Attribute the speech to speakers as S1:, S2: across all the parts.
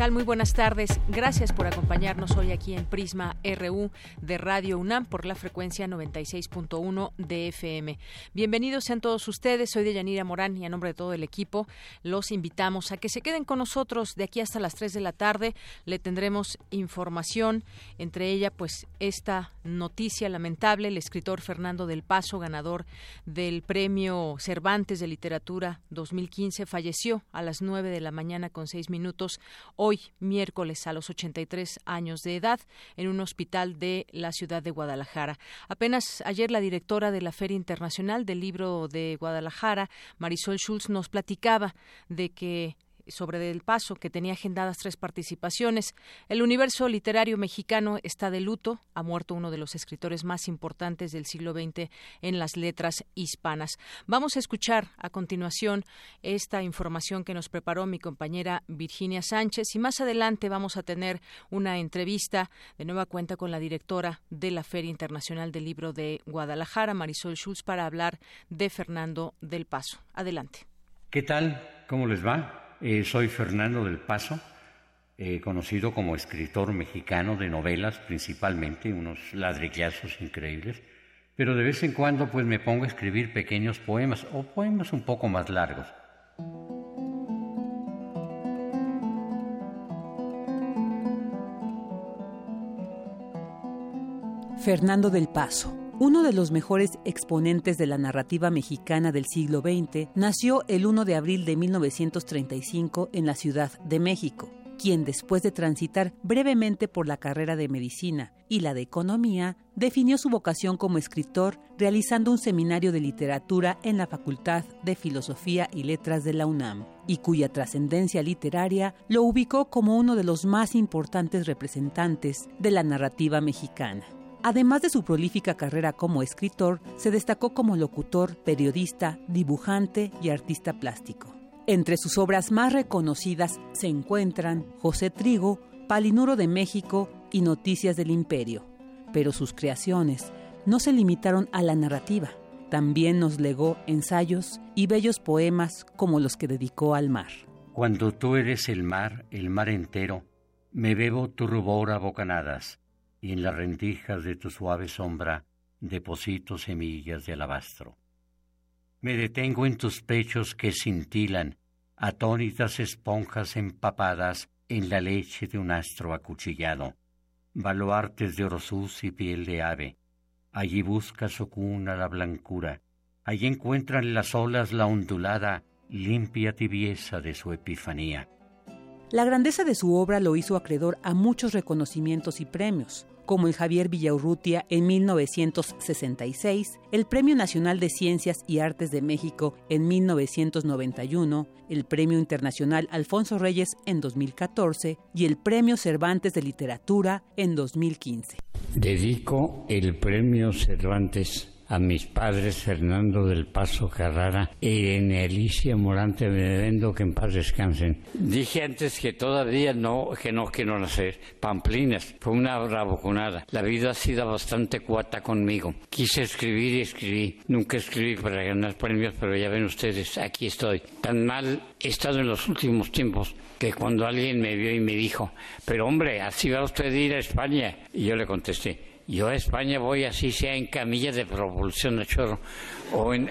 S1: Tal? Muy buenas tardes. Gracias por acompañarnos hoy aquí en Prisma RU de Radio UNAM por la frecuencia 96.1 de FM. Bienvenidos sean todos ustedes. Soy Deyanira Morán y a nombre de todo el equipo los invitamos a que se queden con nosotros de aquí hasta las 3 de la tarde. Le tendremos información, entre ella pues esta noticia lamentable. El escritor Fernando del Paso, ganador del Premio Cervantes de Literatura 2015, falleció a las 9 de la mañana con 6 minutos. Hoy hoy, miércoles, a los 83 años de edad, en un hospital de la ciudad de Guadalajara. Apenas ayer la directora de la Feria Internacional del Libro de Guadalajara, Marisol Schulz, nos platicaba de que sobre Del Paso, que tenía agendadas tres participaciones. El universo literario mexicano está de luto. Ha muerto uno de los escritores más importantes del siglo XX en las letras hispanas. Vamos a escuchar a continuación esta información que nos preparó mi compañera Virginia Sánchez y más adelante vamos a tener una entrevista de nueva cuenta con la directora de la Feria Internacional del Libro de Guadalajara, Marisol Schulz, para hablar de Fernando del Paso. Adelante.
S2: ¿Qué tal? ¿Cómo les va? Eh, soy Fernando del Paso, eh, conocido como escritor mexicano de novelas principalmente, unos ladrillazos increíbles, pero de vez en cuando pues me pongo a escribir pequeños poemas o poemas un poco más largos.
S3: Fernando del Paso uno de los mejores exponentes de la narrativa mexicana del siglo XX, nació el 1 de abril de 1935 en la Ciudad de México quien después de transitar brevemente por la carrera de medicina y la de economía, definió su vocación como escritor realizando un seminario de literatura en la Facultad de Filosofía y Letras de la UNAM, y cuya trascendencia literaria lo ubicó como uno de los más importantes representantes de la narrativa mexicana. Además de su prolífica carrera como escritor, se destacó como locutor, periodista, dibujante y artista plástico. Entre sus obras más reconocidas se encuentran José Trigo, Palinuro de México y Noticias del Imperio. Pero sus creaciones no se limitaron a la narrativa. También nos legó ensayos y bellos poemas como los que dedicó al mar.
S2: Cuando tú eres el mar, el mar entero, me bebo tu rubor a bocanadas y en las rendijas de tu suave sombra deposito semillas de alabastro. Me detengo en tus pechos que cintilan, atónitas esponjas empapadas en la leche de un astro acuchillado, baluartes de orosús y piel de ave. Allí busca su cuna la blancura, allí encuentran las olas la ondulada, limpia tibieza de su epifanía.
S3: La grandeza de su obra lo hizo acreedor a muchos reconocimientos y premios como el Javier Villaurrutia en 1966, el Premio Nacional de Ciencias y Artes de México en 1991, el Premio Internacional Alfonso Reyes en 2014 y el Premio Cervantes de Literatura en 2015.
S2: Dedico el Premio Cervantes a mis padres Fernando del Paso Carrara y en Alicia Morante Benedendo que en paz descansen. Dije antes que todavía no, que no quiero nacer. Pamplinas, fue una bravuconada. La vida ha sido bastante cuata conmigo. Quise escribir y escribí. Nunca escribí para ganar premios, pero ya ven ustedes, aquí estoy. Tan mal he estado en los últimos tiempos que cuando alguien me vio y me dijo, pero hombre, así va usted a ir a España. Y yo le contesté, yo a España voy así sea en camilla de propulsión a chorro o en,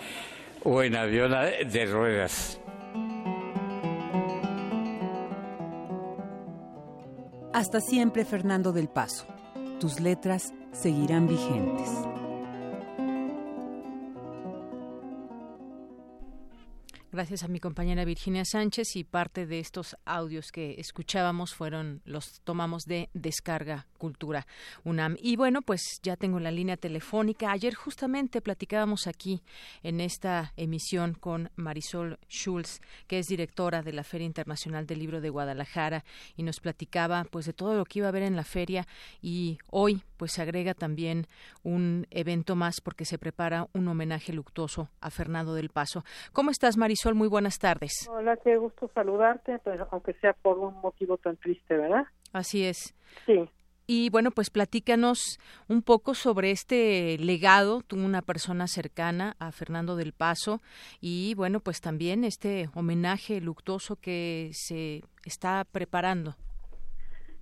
S2: o avión de ruedas.
S3: Hasta siempre, Fernando del Paso. Tus letras seguirán vigentes.
S1: Gracias a mi compañera Virginia Sánchez y parte de estos audios que escuchábamos fueron los tomamos de Descarga Cultura UNAM. Y bueno, pues ya tengo la línea telefónica. Ayer justamente platicábamos aquí en esta emisión con Marisol Schulz, que es directora de la Feria Internacional del Libro de Guadalajara y nos platicaba pues de todo lo que iba a haber en la feria y hoy pues se agrega también un evento más porque se prepara un homenaje luctuoso a Fernando del Paso. ¿Cómo estás, Marisol? Muy buenas tardes.
S4: Hola, qué gusto saludarte, pero aunque sea por un motivo tan triste, ¿verdad?
S1: Así es.
S4: Sí.
S1: Y bueno, pues platícanos un poco sobre este legado, tú una persona cercana a Fernando del Paso y bueno, pues también este homenaje luctuoso que se está preparando.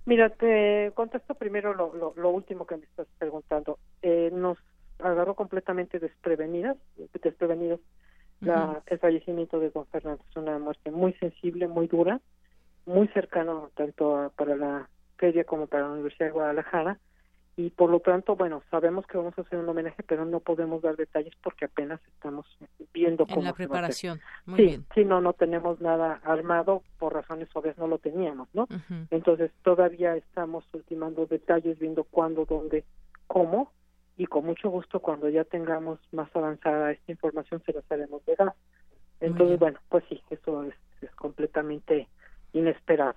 S4: Mira, te contesto primero lo, lo, último que me estás preguntando. Eh, nos agarró completamente desprevenidas, desprevenidos la, el fallecimiento de don Fernando. Es una muerte muy sensible, muy dura, muy cercano tanto para la feria como para la Universidad de Guadalajara y por lo tanto, bueno, sabemos que vamos a hacer un homenaje, pero no podemos dar detalles porque apenas estamos viendo cómo
S1: en la preparación. Muy
S4: sí,
S1: bien.
S4: sí, no, no tenemos nada armado por razones obvias, no lo teníamos, ¿no? Entonces todavía estamos ultimando detalles, viendo cuándo, dónde, cómo y con mucho gusto cuando ya tengamos más avanzada esta información se las haremos llegar. Entonces, bueno, pues sí, eso es, completamente inesperado.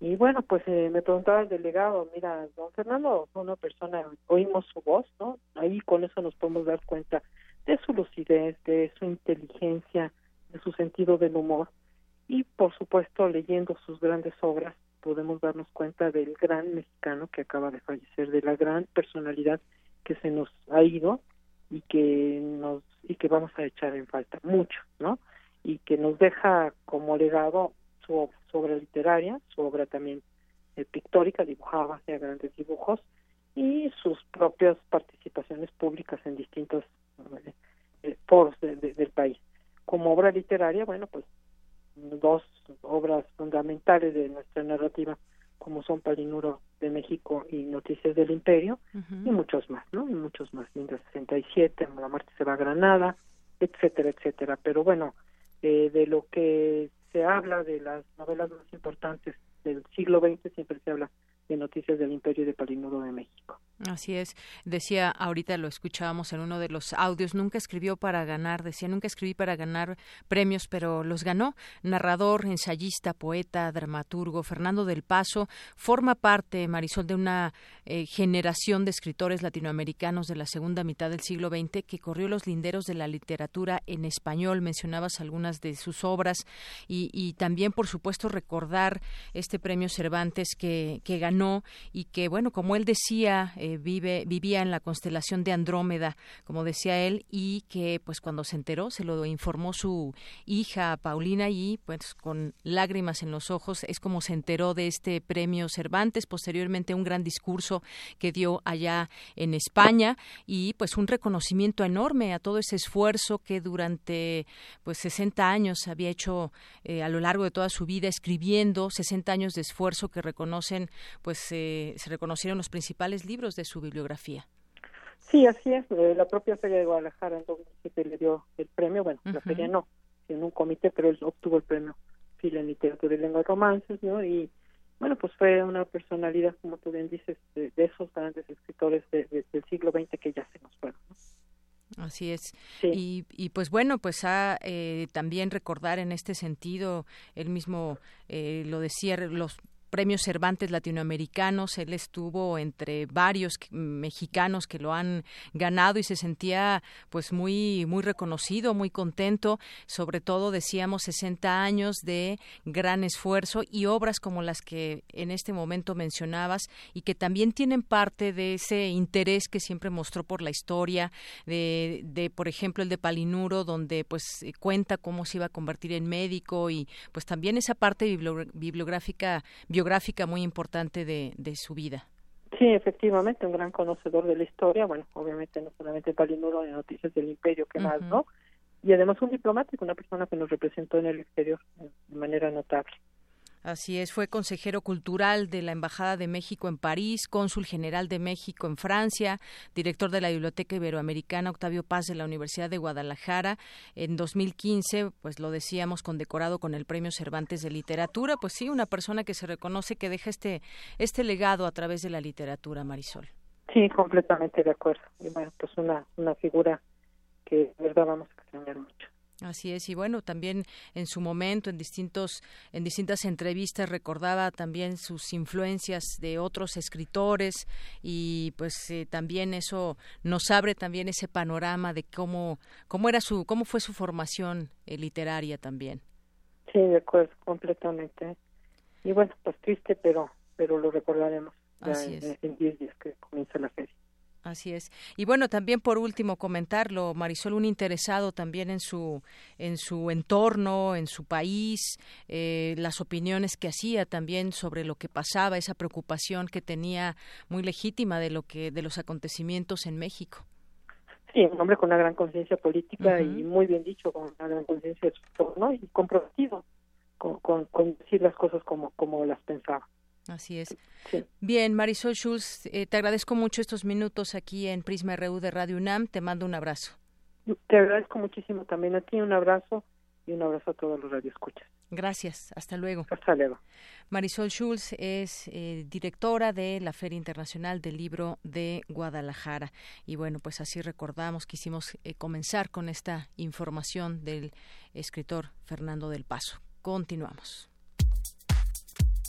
S4: Y bueno, pues eh, me preguntaba el delegado, mira, don Fernando fue una persona, oímos su voz, ¿no? Ahí con eso nos podemos dar cuenta de su lucidez, de su inteligencia, de su sentido del humor. Y por supuesto, leyendo sus grandes obras, podemos darnos cuenta del gran mexicano que acaba de fallecer, de la gran personalidad que se nos ha ido y que nos y que vamos a echar en falta mucho, ¿no? Y que nos deja como legado su, obra literaria, su obra también eh, pictórica, dibujaba, hacía grandes dibujos y sus propias participaciones públicas en distintos eh, eh, foros del país. Como obra literaria, bueno, pues dos obras fundamentales de nuestra narrativa como son Palinuro de México y Noticias del Imperio, y muchos más, ¿no? Y muchos más, 1967, La muerte se va a Granada, etcétera, etcétera. Pero bueno, eh, de lo que se habla de las novelas más importantes del siglo XX siempre se habla de Noticias del Imperio de Palinuro de México.
S1: Así es. Decía, ahorita lo escuchábamos en uno de los audios, nunca escribió para ganar, decía, nunca escribí para ganar premios, pero los ganó. Narrador, ensayista, poeta, dramaturgo, Fernando del Paso, forma parte, Marisol, de una eh, generación de escritores latinoamericanos de la segunda mitad del siglo XX que corrió los linderos de la literatura en español. Mencionabas algunas de sus obras y, también, por supuesto, recordar este premio Cervantes que, que ganó y que, bueno, como él decía, eh, vive, vivía en la constelación de Andrómeda, como decía él, y que pues cuando se enteró se lo informó su hija Paulina y pues con lágrimas en los ojos es como se enteró de este premio Cervantes, posteriormente un gran discurso que dio allá en España y pues un reconocimiento enorme a todo ese esfuerzo que durante pues 60 años había hecho eh, a lo largo de toda su vida escribiendo 60 años de esfuerzo que reconocen pues eh, se reconocieron los principales libros de su bibliografía.
S4: Sí, así es. Eh, la propia Feria de Guadalajara en 2007 le dio el premio, bueno, la feria no, en un comité, pero él obtuvo el premio Fila en Literatura y Lengua Romances, ¿no? Y bueno, pues fue una personalidad, como tú bien dices, de, esos grandes escritores del siglo XX que ya se nos fueron.
S1: Así es. Y, y, pues bueno, pues a eh, también recordar en este sentido, él mismo eh, lo decía, los premios Cervantes latinoamericanos. Él estuvo entre varios mexicanos que lo han ganado y se sentía pues muy muy reconocido, muy contento. Sobre todo decíamos 60 años de gran esfuerzo y obras como las que en este momento mencionabas y que también tienen parte de ese interés que siempre mostró por la historia de, de por ejemplo el de Palinuro donde pues cuenta cómo se iba a convertir en médico y pues también esa parte bibliográfica biográfica muy importante de, de su vida.
S4: Sí, efectivamente, un gran conocedor de la historia, bueno, obviamente no solamente Palinuro de Noticias del Imperio, que más, ¿no? Y además un diplomático, una persona que nos representó en el exterior de manera notable.
S1: Así es, fue consejero cultural de la Embajada de México en París, cónsul general de México en Francia, director de la Biblioteca Iberoamericana Octavio Paz de la Universidad de Guadalajara. En 2015, pues lo decíamos, condecorado con el Premio Cervantes de Literatura. Pues sí, una persona que se reconoce que deja este, este legado a través de la literatura, Marisol.
S4: Sí, completamente de acuerdo. Y bueno, pues una, una figura que verdad vamos a extrañar mucho.
S1: Así es, y bueno, también en su momento, en distintos, en distintas entrevistas, recordaba también sus influencias de otros escritores y pues eh, también eso nos abre también ese panorama de cómo, cómo era su, cómo fue su formación eh, literaria también.
S4: Sí, de acuerdo, completamente. Y bueno, pues triste, pero, pero lo recordaremos en 10 días que comienza la feria.
S1: Así es. Y bueno, también por último comentarlo, Marisol, un interesado también en su en su entorno, en su país, eh, las opiniones que hacía también sobre lo que pasaba, esa preocupación que tenía muy legítima de lo que de los acontecimientos en México.
S4: Sí, un hombre con una gran conciencia política y muy bien dicho, con una gran conciencia de su entorno y comprometido con, con, con decir las cosas como como las pensaba.
S1: Así es. Bien, Marisol Schulz, eh, te agradezco mucho estos minutos aquí en Prisma RU de Radio UNAM. Te mando un abrazo.
S4: Te agradezco muchísimo también a ti. Un abrazo y un abrazo a todos los radioescuchas.
S1: Gracias. Hasta luego.
S4: Hasta luego.
S1: Marisol Schulz es eh, directora de la Feria Internacional del Libro de Guadalajara. Y bueno, pues así recordamos, quisimos eh, comenzar con esta información del escritor Fernando del Paso. Continuamos.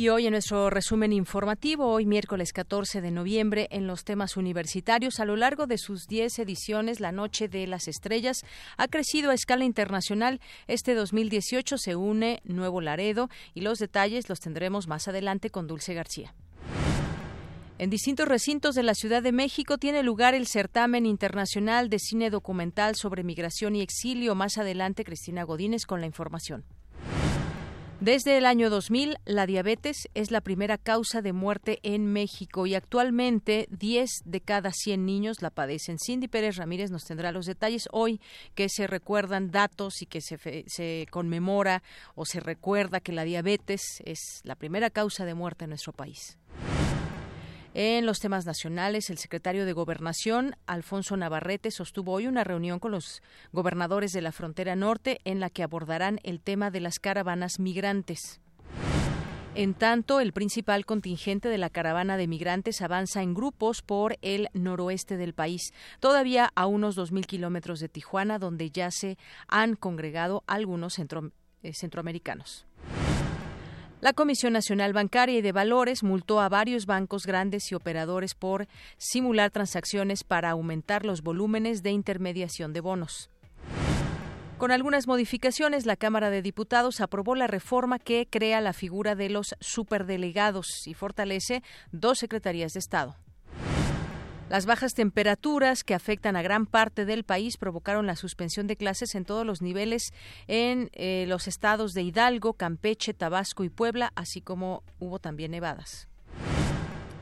S1: Y hoy en nuestro resumen informativo, hoy miércoles 14 de noviembre, en los temas universitarios, a lo largo de sus 10 ediciones, la Noche de las Estrellas ha crecido a escala internacional. Este 2018 se une Nuevo Laredo y los detalles los tendremos más adelante con Dulce García. En distintos recintos de la Ciudad de México tiene lugar el certamen internacional de cine documental sobre migración y exilio. Más adelante, Cristina Godínez con la información. Desde el año 2000, la diabetes es la primera causa de muerte en México y actualmente 10 de cada 100 niños la padecen. Cindy Pérez Ramírez nos tendrá los detalles hoy que se recuerdan datos y que se, se conmemora o se recuerda que la diabetes es la primera causa de muerte en nuestro país. En los temas nacionales, el secretario de Gobernación, Alfonso Navarrete, sostuvo hoy una reunión con los gobernadores de la frontera norte en la que abordarán el tema de las caravanas migrantes. En tanto, el principal contingente de la caravana de migrantes avanza en grupos por el noroeste del país, todavía a unos 2.000 kilómetros de Tijuana, donde ya se han congregado algunos eh, centroamericanos. La Comisión Nacional Bancaria y de Valores multó a varios bancos grandes y operadores por simular transacciones para aumentar los volúmenes de intermediación de bonos. Con algunas modificaciones, la Cámara de Diputados aprobó la reforma que crea la figura de los superdelegados y fortalece dos secretarías de Estado. Las bajas temperaturas que afectan a gran parte del país provocaron la suspensión de clases en todos los niveles en eh, los estados de Hidalgo, Campeche, Tabasco y Puebla, así como hubo también nevadas.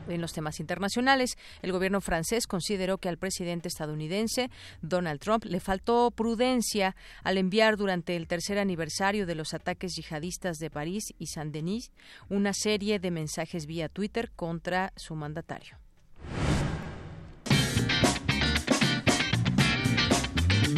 S1: En los temas internacionales, el gobierno francés consideró que al presidente estadounidense Donald Trump le faltó prudencia al enviar durante el tercer aniversario de los ataques yihadistas de París y Saint-Denis una serie de mensajes vía Twitter contra su mandatario.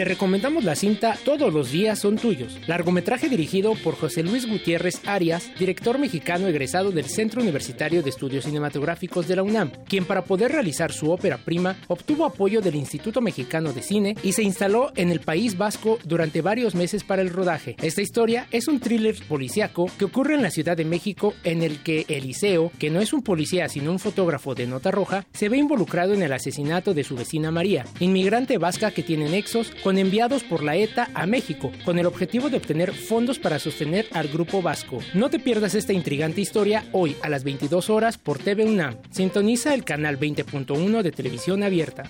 S5: Te recomendamos la cinta Todos los días son tuyos, largometraje dirigido por José Luis Gutiérrez Arias, director mexicano egresado del Centro Universitario de Estudios Cinematográficos de la UNAM, quien para poder realizar su ópera prima obtuvo apoyo del Instituto Mexicano de Cine y se instaló en el País Vasco durante varios meses para el rodaje. Esta historia es un thriller policíaco que ocurre en la Ciudad de México en el que Eliseo, que no es un policía sino un fotógrafo de nota roja, se ve involucrado en el asesinato de su vecina María, inmigrante vasca que tiene nexos con enviados por la ETA a México, con el objetivo de obtener fondos para sostener al grupo vasco. No te pierdas esta intrigante historia hoy a las 22 horas por TV UNAM. Sintoniza el canal 20.1 de televisión abierta.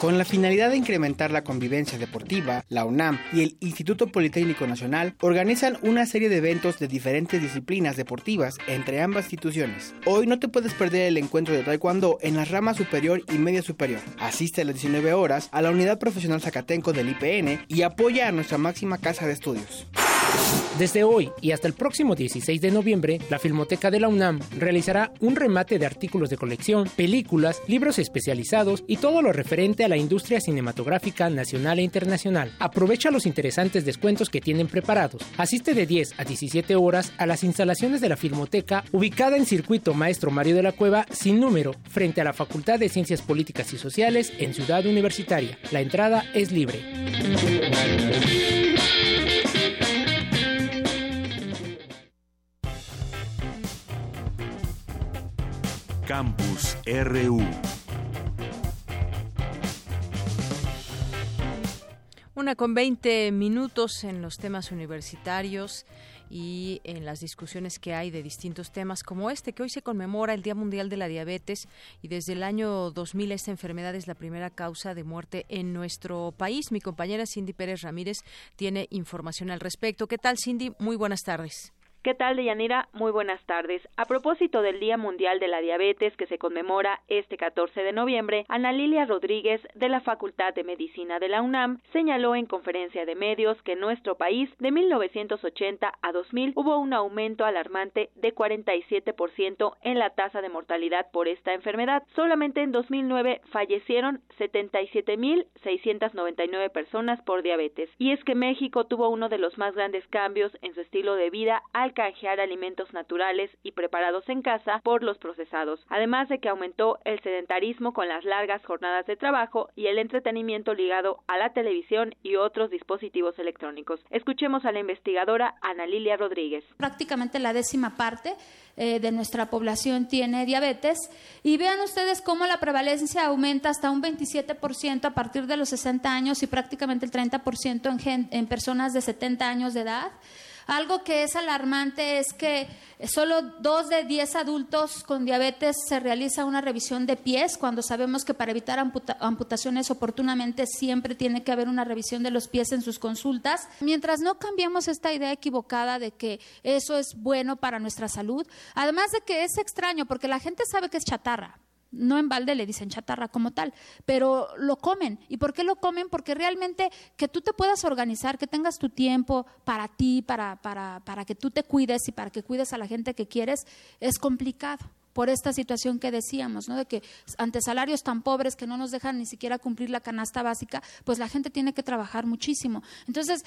S6: Con la finalidad de incrementar la convivencia deportiva, la UNAM y el Instituto Politécnico Nacional organizan una serie de eventos de diferentes disciplinas deportivas entre ambas instituciones. Hoy no te puedes perder el encuentro de Taekwondo en las ramas superior y media superior. Asiste a las 19 horas a la Unidad Profesional Zacatenco del IPN y apoya a nuestra máxima casa de estudios.
S5: Desde hoy y hasta el próximo 16 de noviembre, la Filmoteca de la UNAM realizará un remate de artículos de colección, películas, libros especializados y todo lo referente a la industria cinematográfica nacional e internacional. Aprovecha los interesantes descuentos que tienen preparados. Asiste de 10 a 17 horas a las instalaciones de la Filmoteca ubicada en Circuito Maestro Mario de la Cueva sin número, frente a la Facultad de Ciencias Políticas y Sociales en Ciudad Universitaria. La entrada es libre.
S7: Campus RU.
S1: Una con 20 minutos en los temas universitarios y en las discusiones que hay de distintos temas como este, que hoy se conmemora el Día Mundial de la Diabetes y desde el año 2000 esta enfermedad es la primera causa de muerte en nuestro país. Mi compañera Cindy Pérez Ramírez tiene información al respecto. ¿Qué tal, Cindy? Muy buenas tardes.
S8: ¿Qué tal, Deyanira? Muy buenas tardes. A propósito del Día Mundial de la Diabetes que se conmemora este 14 de noviembre, Ana Lilia Rodríguez de la Facultad de Medicina de la UNAM señaló en conferencia de medios que en nuestro país de 1980 a 2000 hubo un aumento alarmante de 47% en la tasa de mortalidad por esta enfermedad. Solamente en 2009 fallecieron 77.699 personas por diabetes. Y es que México tuvo uno de los más grandes cambios en su estilo de vida al canjear alimentos naturales y preparados en casa por los procesados, además de que aumentó el sedentarismo con las largas jornadas de trabajo y el entretenimiento ligado a la televisión y otros dispositivos electrónicos. Escuchemos a la investigadora Ana Lilia Rodríguez.
S9: Prácticamente la décima parte eh, de nuestra población tiene diabetes y vean ustedes cómo la prevalencia aumenta hasta un 27% a partir de los 60 años y prácticamente el 30% en, en personas de 70 años de edad. Algo que es alarmante es que solo dos de diez adultos con diabetes se realiza una revisión de pies, cuando sabemos que para evitar amputaciones oportunamente siempre tiene que haber una revisión de los pies en sus consultas. Mientras no cambiemos esta idea equivocada de que eso es bueno para nuestra salud, además de que es extraño porque la gente sabe que es chatarra, no en balde le dicen chatarra como tal, pero lo comen. ¿Y por qué lo comen? Porque realmente que tú te puedas organizar, que tengas tu tiempo para ti, para, para, para que tú te cuides y para que cuides a la gente que quieres, es complicado por esta situación que decíamos, ¿no? De que ante salarios tan pobres que no nos dejan ni siquiera cumplir la canasta básica, pues la gente tiene que trabajar muchísimo. Entonces,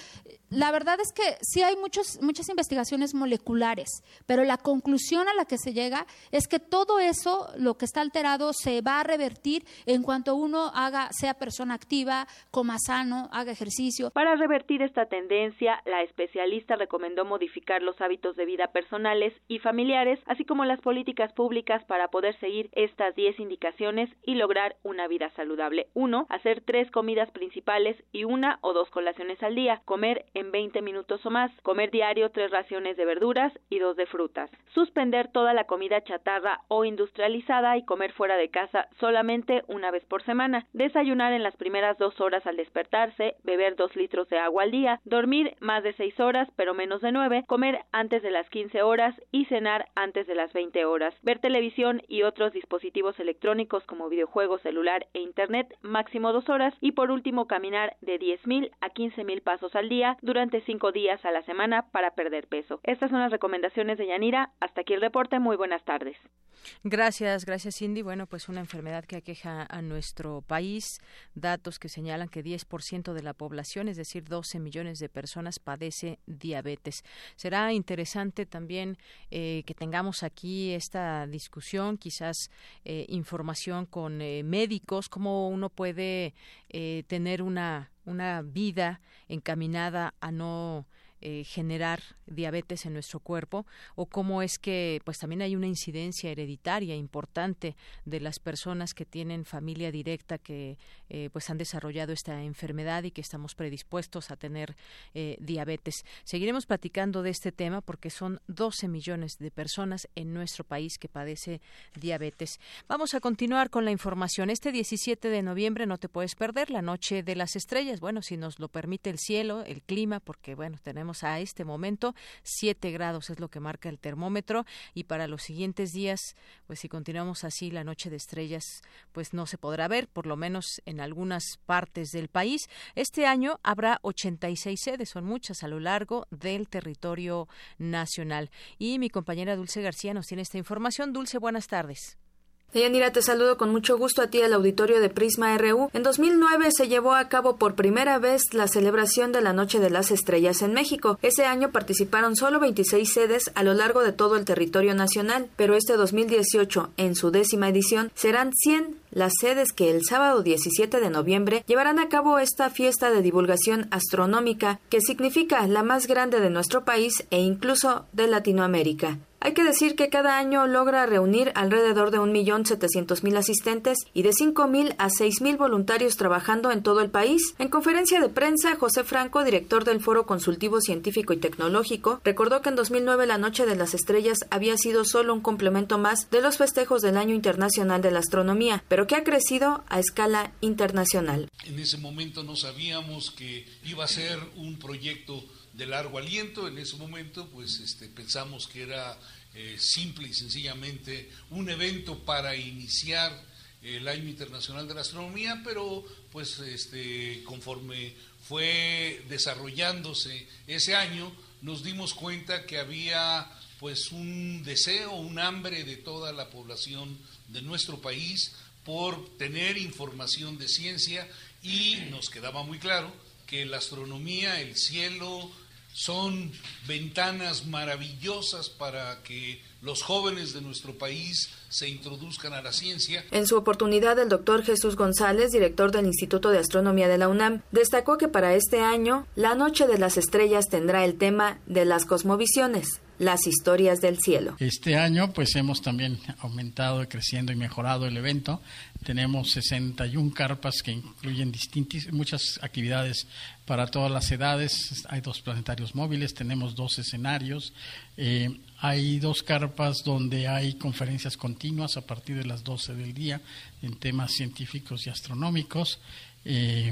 S9: la verdad es que sí hay muchos, muchas investigaciones moleculares, pero la conclusión a la que se llega es que todo eso, lo que está alterado, se va a revertir en cuanto uno haga, sea persona activa, coma sano, haga ejercicio.
S8: Para revertir esta tendencia, la especialista recomendó modificar los hábitos de vida personales y familiares, así como las políticas públicas para poder seguir estas 10 indicaciones y lograr una vida saludable. 1. Hacer tres comidas principales y una o dos colaciones al día. Comer en 20 minutos o más. Comer diario tres raciones de verduras y dos de frutas. Suspender toda la comida chatarra o industrializada y comer fuera de casa solamente una vez por semana. Desayunar en las primeras dos horas al despertarse. Beber dos litros de agua al día. Dormir más de seis horas pero menos de nueve. Comer antes de las 15 horas y cenar antes de las 20 horas. Televisión y otros dispositivos electrónicos como videojuegos, celular e internet máximo dos horas y por último caminar de 10.000 a 15.000 pasos al día durante cinco días a la semana para perder peso. Estas son las recomendaciones de Yanira. Hasta aquí el reporte. Muy buenas tardes.
S1: Gracias, gracias Cindy. Bueno, pues una enfermedad que aqueja a nuestro país. Datos que señalan que 10% de la población, es decir, 12 millones de personas, padece diabetes. Será interesante también eh, que tengamos aquí esta discusión, quizás eh, información con eh, médicos, cómo uno puede tener una, una vida encaminada a no eh, generar diabetes en nuestro cuerpo o cómo es que pues también hay una incidencia hereditaria importante de las personas que tienen familia directa que eh, pues han desarrollado esta enfermedad y que estamos predispuestos a tener eh, diabetes. Seguiremos platicando de este tema porque son 12 millones de personas en nuestro país que padece diabetes. Vamos a continuar con la información. Este 17 de noviembre no te puedes perder la noche de las estrellas. Bueno, si nos lo permite el cielo, el clima, porque bueno, tenemos a este momento 7 grados es lo que marca el termómetro y para los siguientes días, pues si continuamos así la noche de estrellas, pues no se podrá ver, por lo menos en algunas partes del país. Este año habrá 86 sedes, son muchas a lo largo del territorio nacional. Y mi compañera Dulce García nos tiene esta información. Dulce, buenas tardes.
S10: Deyanira, te saludo con mucho gusto a ti al auditorio de Prisma RU. En 2009 se llevó a cabo por primera vez la celebración de la Noche de las Estrellas en México. Ese año participaron solo 26 sedes a lo largo de todo el territorio nacional, pero este 2018, en su décima edición, serán 100 las sedes que el sábado 17 de noviembre llevarán a cabo esta fiesta de divulgación astronómica que significa la más grande de nuestro país e incluso de Latinoamérica. Hay que decir que cada año logra reunir alrededor de 1.700.000 asistentes y de 5.000 a 6.000 voluntarios trabajando en todo el país. En conferencia de prensa, José Franco, director del Foro Consultivo Científico y Tecnológico, recordó que en 2009 la Noche de las Estrellas había sido solo un complemento más de los festejos del Año Internacional de la Astronomía, pero que ha crecido a escala internacional.
S11: En ese momento no sabíamos que iba a ser un proyecto de largo aliento. En ese momento, pues este, pensamos que era eh, simple y sencillamente un evento para iniciar el Año Internacional de la Astronomía, pero pues este, conforme fue desarrollándose ese año, nos dimos cuenta que había pues un deseo, un hambre de toda la población de nuestro país por tener información de ciencia y nos quedaba muy claro que la astronomía, el cielo, son ventanas maravillosas para que los jóvenes de nuestro país se introduzcan a la ciencia.
S10: En su oportunidad, el doctor Jesús González, director del Instituto de Astronomía de la UNAM, destacó que para este año, la Noche de las Estrellas tendrá el tema de las cosmovisiones las historias del cielo.
S12: Este año pues hemos también aumentado, creciendo y mejorado el evento. Tenemos 61 carpas que incluyen distintas, muchas actividades para todas las edades. Hay dos planetarios móviles, tenemos dos escenarios. Eh, hay dos carpas donde hay conferencias continuas a partir de las 12 del día en temas científicos y astronómicos. Eh,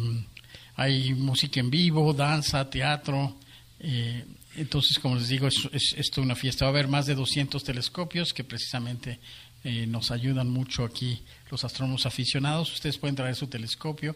S12: hay música en vivo, danza, teatro. Eh, entonces, como les digo, es, es, una fiesta. Va a haber más de 200 telescopios que precisamente eh, nos ayudan mucho aquí los astrónomos aficionados. Ustedes pueden traer su telescopio.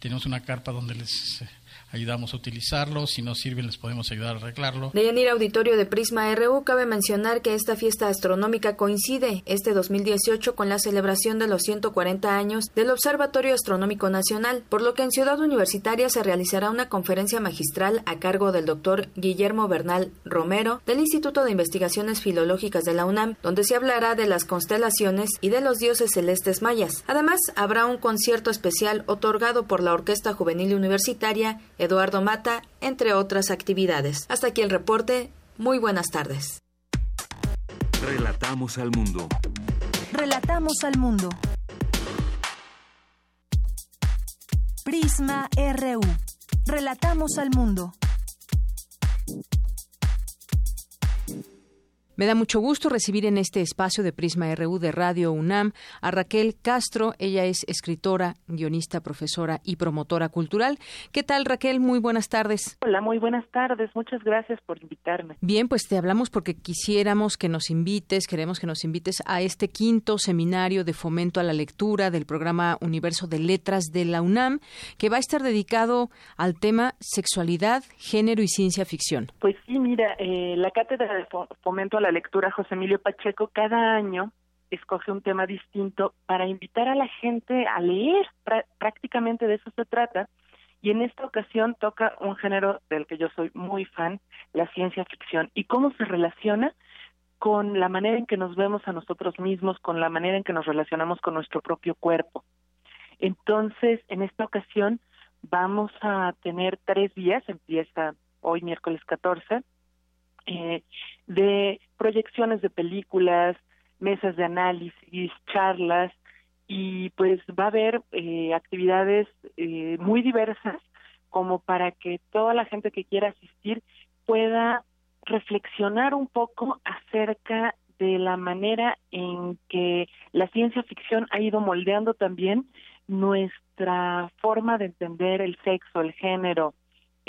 S12: Tenemos una carpa donde les ayudamos a utilizarlo, si no sirve les podemos ayudar a arreglarlo.
S10: De Auditorio de Prisma RU, cabe mencionar que esta fiesta astronómica coincide este 2018 con la celebración de los 140 años del Observatorio Astronómico Nacional, por lo que en Ciudad Universitaria se realizará una conferencia magistral a cargo del doctor Guillermo Bernal Romero del Instituto de Investigaciones Filológicas de la UNAM, donde se hablará de las constelaciones y de los dioses celestes mayas. Además, habrá un concierto especial otorgado por la Orquesta Juvenil Universitaria Eduardo Mata, entre otras actividades. Hasta aquí el reporte. Muy buenas tardes.
S7: Relatamos al mundo.
S13: Relatamos al mundo. Prisma RU. Relatamos al mundo.
S1: Me da mucho gusto recibir en este espacio de Prisma RU de Radio UNAM a Raquel Castro. Ella es escritora, guionista, profesora y promotora cultural. ¿Qué tal, Raquel? Muy buenas tardes.
S14: Hola, muy buenas tardes. Muchas gracias por invitarme.
S1: Bien, pues te hablamos porque quisiéramos que nos invites, queremos que nos invites a este quinto seminario de fomento a la lectura del programa Universo de Letras de la UNAM, que va a estar dedicado al tema sexualidad, género y ciencia ficción.
S14: Pues sí, mira, eh, la cátedra de fomento a la lectura José Emilio Pacheco cada año escoge un tema distinto para invitar a la gente a leer. prácticamente de eso se trata. Y en esta ocasión toca un género del que yo soy muy fan, la ciencia ficción, y cómo se relaciona con la manera en que nos vemos a nosotros mismos, con la manera en que nos relacionamos con nuestro propio cuerpo. Entonces, en esta ocasión vamos a tener tres días, empieza hoy miércoles 14, eh, de proyecciones de películas, mesas de análisis, charlas, y pues va a haber eh, actividades eh, muy diversas como para que toda la gente que quiera asistir pueda reflexionar un poco acerca de la manera en que la ciencia ficción ha ido moldeando también nuestra forma de entender el sexo, el género,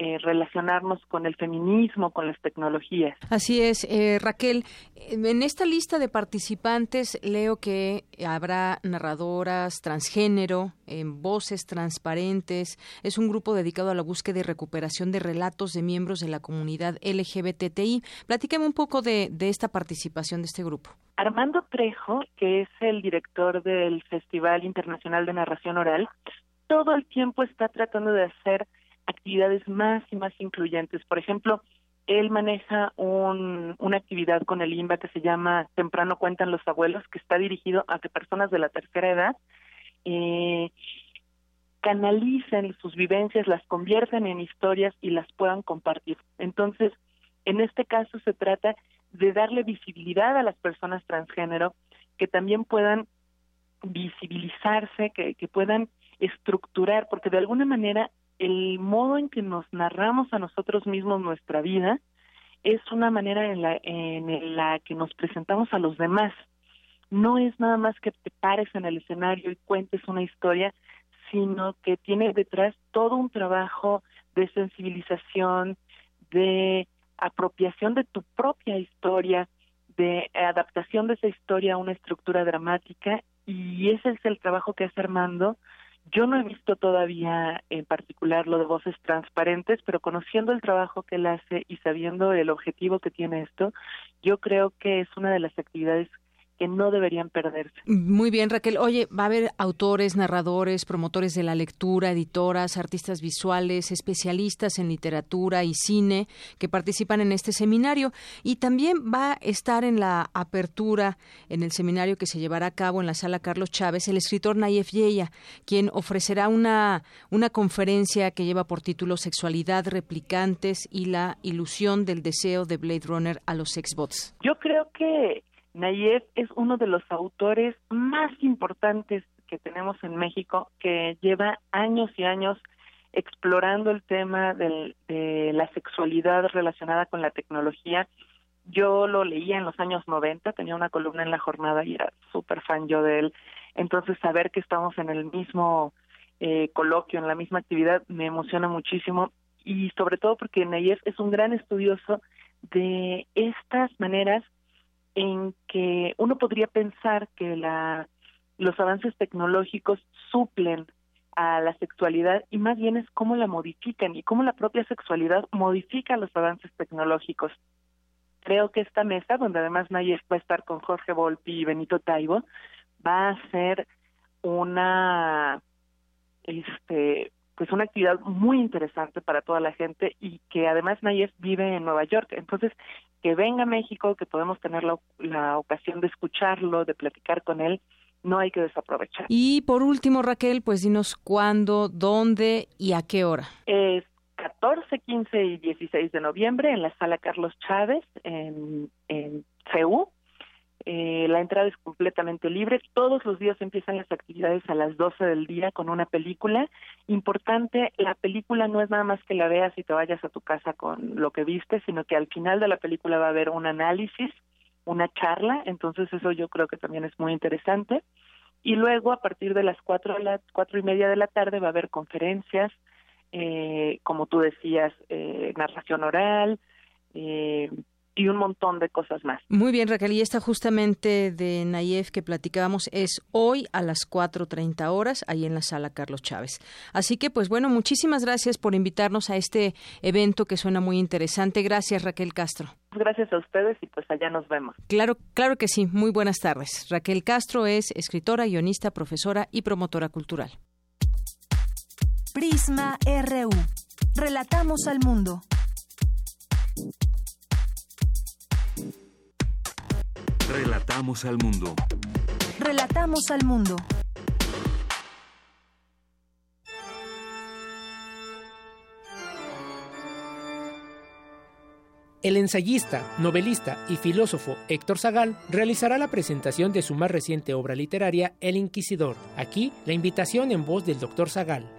S14: eh, relacionarnos con el feminismo, con las tecnologías.
S1: Así es, eh, Raquel. En esta lista de participantes leo que habrá narradoras transgénero, en voces transparentes. Es un grupo dedicado a la búsqueda y recuperación de relatos de miembros de la comunidad LGBTI. Platícame un poco de, de esta participación de este grupo.
S14: Armando Trejo, que es el director del Festival Internacional de Narración Oral, todo el tiempo está tratando de hacer actividades más y más incluyentes. Por ejemplo, él maneja un, una actividad con el INBA que se llama Temprano Cuentan los Abuelos, que está dirigido a que personas de la tercera edad eh, canalicen sus vivencias, las convierten en historias y las puedan compartir. Entonces, en este caso se trata de darle visibilidad a las personas transgénero, que también puedan visibilizarse, que puedan estructurar, porque de alguna manera el modo en que nos narramos a nosotros mismos nuestra vida es una manera en la, en la que nos presentamos a los demás. No es nada más que te pares en el escenario y cuentes una historia, sino que tiene detrás todo un trabajo de sensibilización, de apropiación de tu propia historia, de adaptación de esa historia a una estructura dramática y ese es el trabajo que hace Armando yo no he visto todavía en particular lo de voces transparentes, pero conociendo el trabajo que él hace y sabiendo el objetivo que tiene esto, yo creo que es una de las actividades que no deberían perderse.
S1: Muy bien, Raquel. Oye, va a haber autores, narradores, promotores de la lectura, editoras, artistas visuales, especialistas en literatura y cine que participan en este seminario y también va a estar en la apertura en el seminario que se llevará a cabo en la sala Carlos Chávez el escritor Nayef Yeya, quien ofrecerá una una conferencia que lleva por título Sexualidad replicantes y la ilusión del deseo de Blade Runner a los sexbots.
S14: Yo creo que Nayef es uno de los autores más importantes que tenemos en México, que lleva años y años explorando el tema de la sexualidad relacionada con la tecnología. Yo lo leía en los años 90, tenía una columna en la jornada y era súper fan yo de él. Entonces, saber que estamos en el mismo eh, coloquio, en la misma actividad, me emociona muchísimo y sobre todo porque Nayef es un gran estudioso de estas maneras en que uno podría pensar que la, los avances tecnológicos suplen a la sexualidad y más bien es cómo la modifican y cómo la propia sexualidad modifica los avances tecnológicos. Creo que esta mesa, donde además Nayef va a estar con Jorge Volpi y Benito Taibo, va a ser una este pues una actividad muy interesante para toda la gente y que además Nayef vive en Nueva York. Entonces, que venga a México, que podemos tener la, ocasión de escucharlo, de platicar con él, no hay que desaprovechar.
S1: Y por último, Raquel, pues dinos cuándo, dónde y a qué hora.
S14: Es 14, 15 y 16 de noviembre en la sala Carlos Chávez en, en CEU. Eh, la entrada es completamente libre. Todos los días empiezan las actividades a las 12 del día con una película. Importante, la película no es nada más que la veas y te vayas a tu casa con lo que viste, sino que al final de la película va a haber un análisis, una charla. Entonces eso yo creo que también es muy interesante. Y luego a partir de las cuatro, las cuatro y media de la tarde va a haber conferencias, eh, como tú decías, eh, narración oral, eh, y un montón de cosas más.
S1: Muy bien, Raquel. Y esta justamente de Nayef que platicábamos es hoy a las 4.30 horas, ahí en la sala Carlos Chávez. Así que, pues bueno, muchísimas gracias por invitarnos a este evento que suena muy interesante. Gracias, Raquel Castro.
S14: Gracias a ustedes y pues allá nos vemos.
S1: Claro, claro que sí. Muy buenas tardes. Raquel Castro es escritora, guionista, profesora y promotora cultural.
S13: Prisma RU. Relatamos al mundo.
S7: Relatamos al mundo.
S13: Relatamos al mundo.
S5: El ensayista, novelista y filósofo Héctor Zagal realizará la presentación de su más reciente obra literaria, El Inquisidor. Aquí, la invitación en voz del doctor Zagal.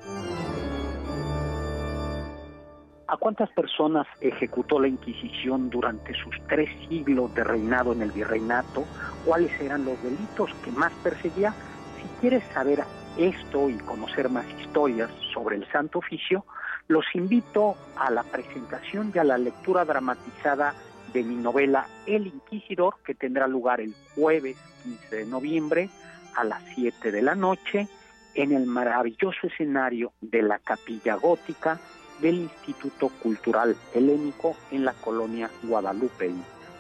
S15: ¿A cuántas personas ejecutó la Inquisición durante sus tres siglos de reinado en el virreinato? ¿Cuáles eran los delitos que más perseguía? Si quieres saber esto y conocer más historias sobre el Santo Oficio, los invito a la presentación y a la lectura dramatizada de mi novela El Inquisidor, que tendrá lugar el jueves 15 de noviembre a las 7 de la noche en el maravilloso escenario de la Capilla Gótica del Instituto Cultural Helénico en la colonia Guadalupe.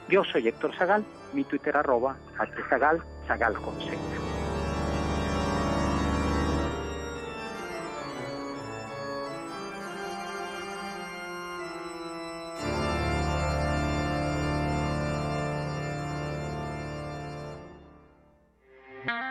S15: Yo soy Héctor Zagal, mi Twitter arroba hzagal, zagal con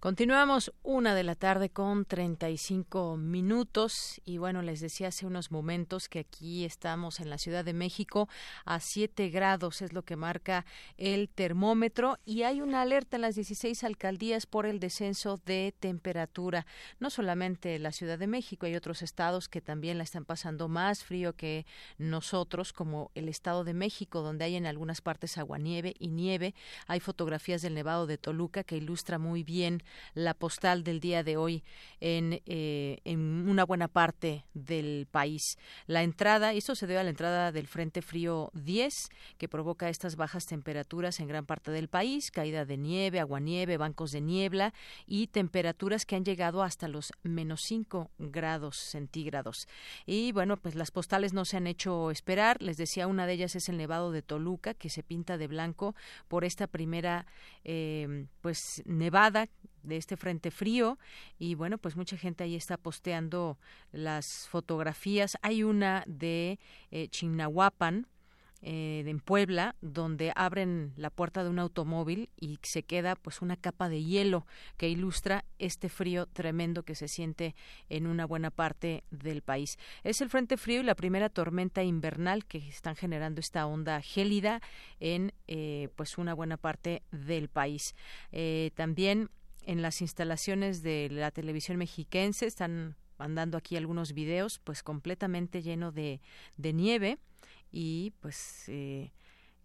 S1: Continuamos una de la tarde con 35 minutos y bueno, les decía hace unos momentos que aquí estamos en la Ciudad de México a 7 grados es lo que marca el termómetro y hay una alerta en las 16 alcaldías por el descenso de temperatura. No solamente la Ciudad de México, hay otros estados que también la están pasando más frío que nosotros, como el Estado de México, donde hay en algunas partes aguanieve y nieve. Hay fotografías del Nevado de Toluca que ilustra muy bien la postal del día de hoy en, eh, en una buena parte del país. La entrada, esto se debe a la entrada del Frente Frío 10, que provoca estas bajas temperaturas en gran parte del país, caída de nieve, aguanieve, bancos de niebla y temperaturas que han llegado hasta los menos 5 grados centígrados. Y bueno, pues las postales no se han hecho esperar. Les decía, una de ellas es el Nevado de Toluca, que se pinta de blanco por esta primera eh, pues nevada de este frente frío y bueno pues mucha gente ahí está posteando las fotografías. Hay una de eh, Chignahuapan eh, en Puebla donde abren la puerta de un automóvil y se queda pues una capa de hielo que ilustra este frío tremendo que se siente en una buena parte del país. Es el frente frío y la primera tormenta invernal que están generando esta onda gélida en eh, pues una buena parte del país. Eh, también en las instalaciones de la televisión mexiquense están mandando aquí algunos videos pues completamente lleno de, de nieve y pues eh,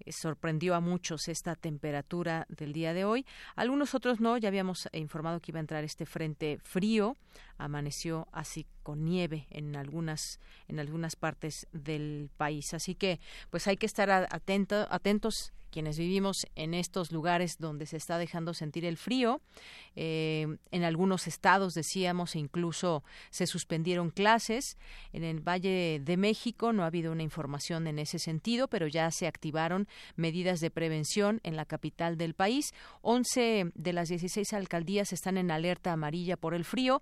S1: sorprendió a muchos esta temperatura del día de hoy. Algunos otros no, ya habíamos informado que iba a entrar este frente frío, amaneció así con nieve en algunas en algunas partes del país. Así que pues hay que estar atento, atentos quienes vivimos en estos lugares donde se está dejando sentir el frío. Eh, en algunos estados, decíamos, incluso se suspendieron clases. En el Valle de México no ha habido una información en ese sentido, pero ya se activaron medidas de prevención en la capital del país. 11 de las 16 alcaldías están en alerta amarilla por el frío,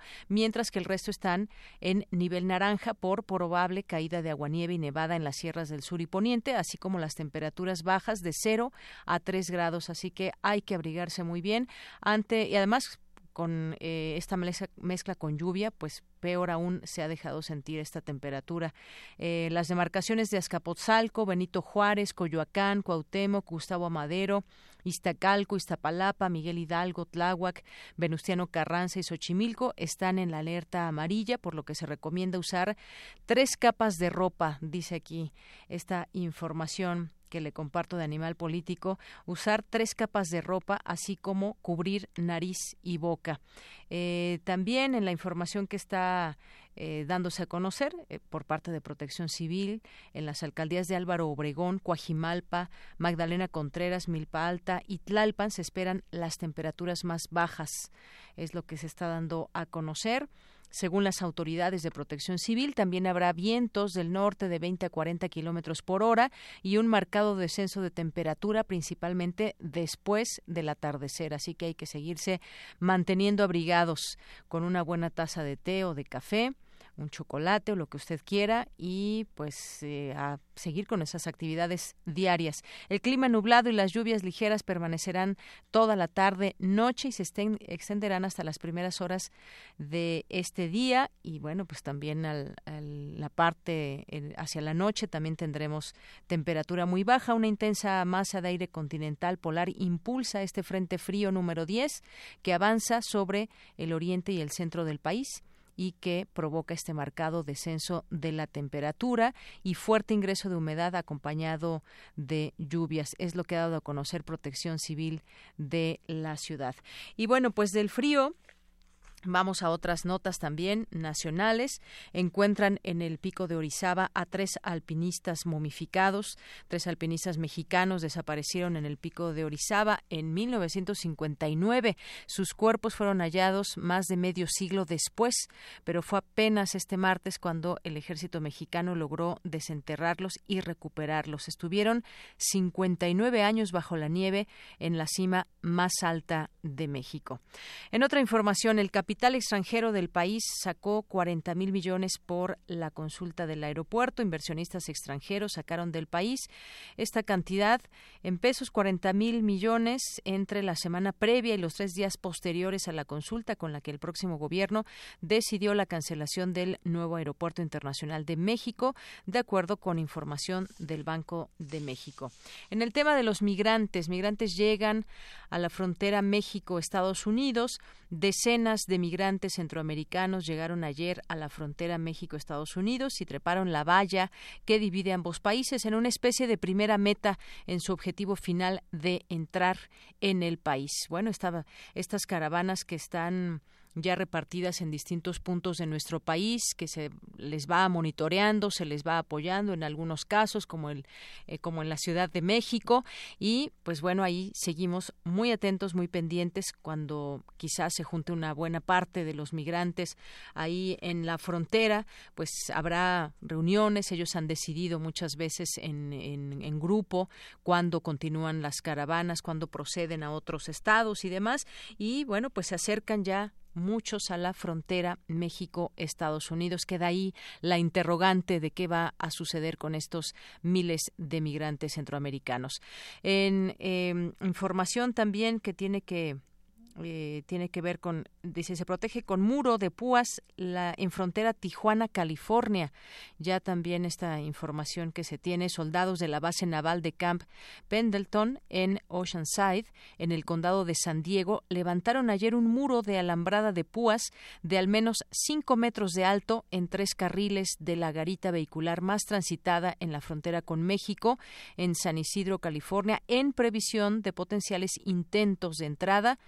S1: que el resto están en nivel naranja por probable caída de aguanieve y nevada en las sierras del sur y poniente, así como las temperaturas bajas de cero a 3 grados, así que hay que abrigarse muy bien ante y además con eh, esta mezcla, con lluvia, pues peor aún se ha dejado sentir esta temperatura. Eh, las demarcaciones de Azcapotzalco, Benito Juárez, Coyoacán, Cuauhtémoc, Gustavo Amadero, Iztacalco, Iztapalapa, Miguel Hidalgo, Tláhuac, Venustiano Carranza y Xochimilco están en la alerta amarilla, por lo que se recomienda usar tres capas de ropa, dice aquí esta información que le comparto de Animal Político, usar tres capas de ropa, así como cubrir nariz y boca. Eh, también en la información que está eh, dándose a conocer eh, por parte de Protección Civil en las alcaldías de Álvaro Obregón, Coajimalpa, Magdalena Contreras, Milpa Alta y Tlalpan se esperan las temperaturas más bajas. Es lo que se está dando a conocer. Según las autoridades de protección civil, también habrá vientos del norte de 20 a 40 kilómetros por hora y un marcado descenso de temperatura, principalmente después del atardecer. Así que hay que seguirse manteniendo abrigados con una buena taza de té o de café un chocolate o lo que usted quiera y pues eh, a seguir con esas actividades diarias. El clima nublado y las lluvias ligeras permanecerán toda la tarde, noche y se extenderán hasta las primeras horas de este día. Y bueno, pues también al, la parte hacia la noche también tendremos temperatura muy baja, una intensa masa de aire continental polar impulsa este frente frío número 10 que avanza sobre el oriente y el centro del país y que provoca este marcado descenso de la temperatura y fuerte ingreso de humedad acompañado de lluvias. Es lo que ha dado a conocer Protección Civil de la ciudad. Y bueno, pues del frío Vamos a otras notas también nacionales. Encuentran en el pico de Orizaba a tres alpinistas momificados. Tres alpinistas mexicanos desaparecieron en el pico de Orizaba en 1959. Sus cuerpos fueron hallados más de medio siglo después, pero fue apenas este martes cuando el ejército mexicano logró desenterrarlos y recuperarlos. Estuvieron 59 años bajo la nieve en la cima más alta de México. En otra información, el capital extranjero del país sacó 40 mil millones por la consulta del aeropuerto. Inversionistas extranjeros sacaron del país esta cantidad en pesos 40 mil millones entre la semana previa y los tres días posteriores a la consulta con la que el próximo gobierno decidió la cancelación del nuevo aeropuerto internacional de México, de acuerdo con información del Banco de México. En el tema de los migrantes, migrantes llegan a la frontera México-Estados Unidos. Decenas de migrantes centroamericanos llegaron ayer a la frontera México-Estados Unidos y treparon la valla que divide ambos países en una especie de primera meta en su objetivo final de entrar en el país. Bueno, estaba estas caravanas que están ya repartidas en distintos puntos de nuestro país, que se les va monitoreando, se les va apoyando en algunos casos, como, el, eh, como en la Ciudad de México. Y pues bueno, ahí seguimos muy atentos, muy pendientes cuando quizás se junte una buena parte de los migrantes ahí en la frontera, pues habrá reuniones, ellos han decidido muchas veces en, en, en grupo cuando continúan las caravanas, cuando proceden a otros estados y demás. Y bueno, pues se acercan ya muchos a la frontera México-Estados Unidos. Queda ahí la interrogante de qué va a suceder con estos miles de migrantes centroamericanos. En em, información también que tiene que eh, tiene que ver con, dice, se protege con muro de púas la, en frontera Tijuana, California. Ya también esta información que se tiene, soldados de la base naval de Camp Pendleton en Oceanside, en el condado de San Diego, levantaron ayer un muro de alambrada de púas de al menos cinco metros de alto en tres carriles de la garita vehicular más transitada en la frontera con México, en San Isidro, California, en previsión de potenciales intentos de entrada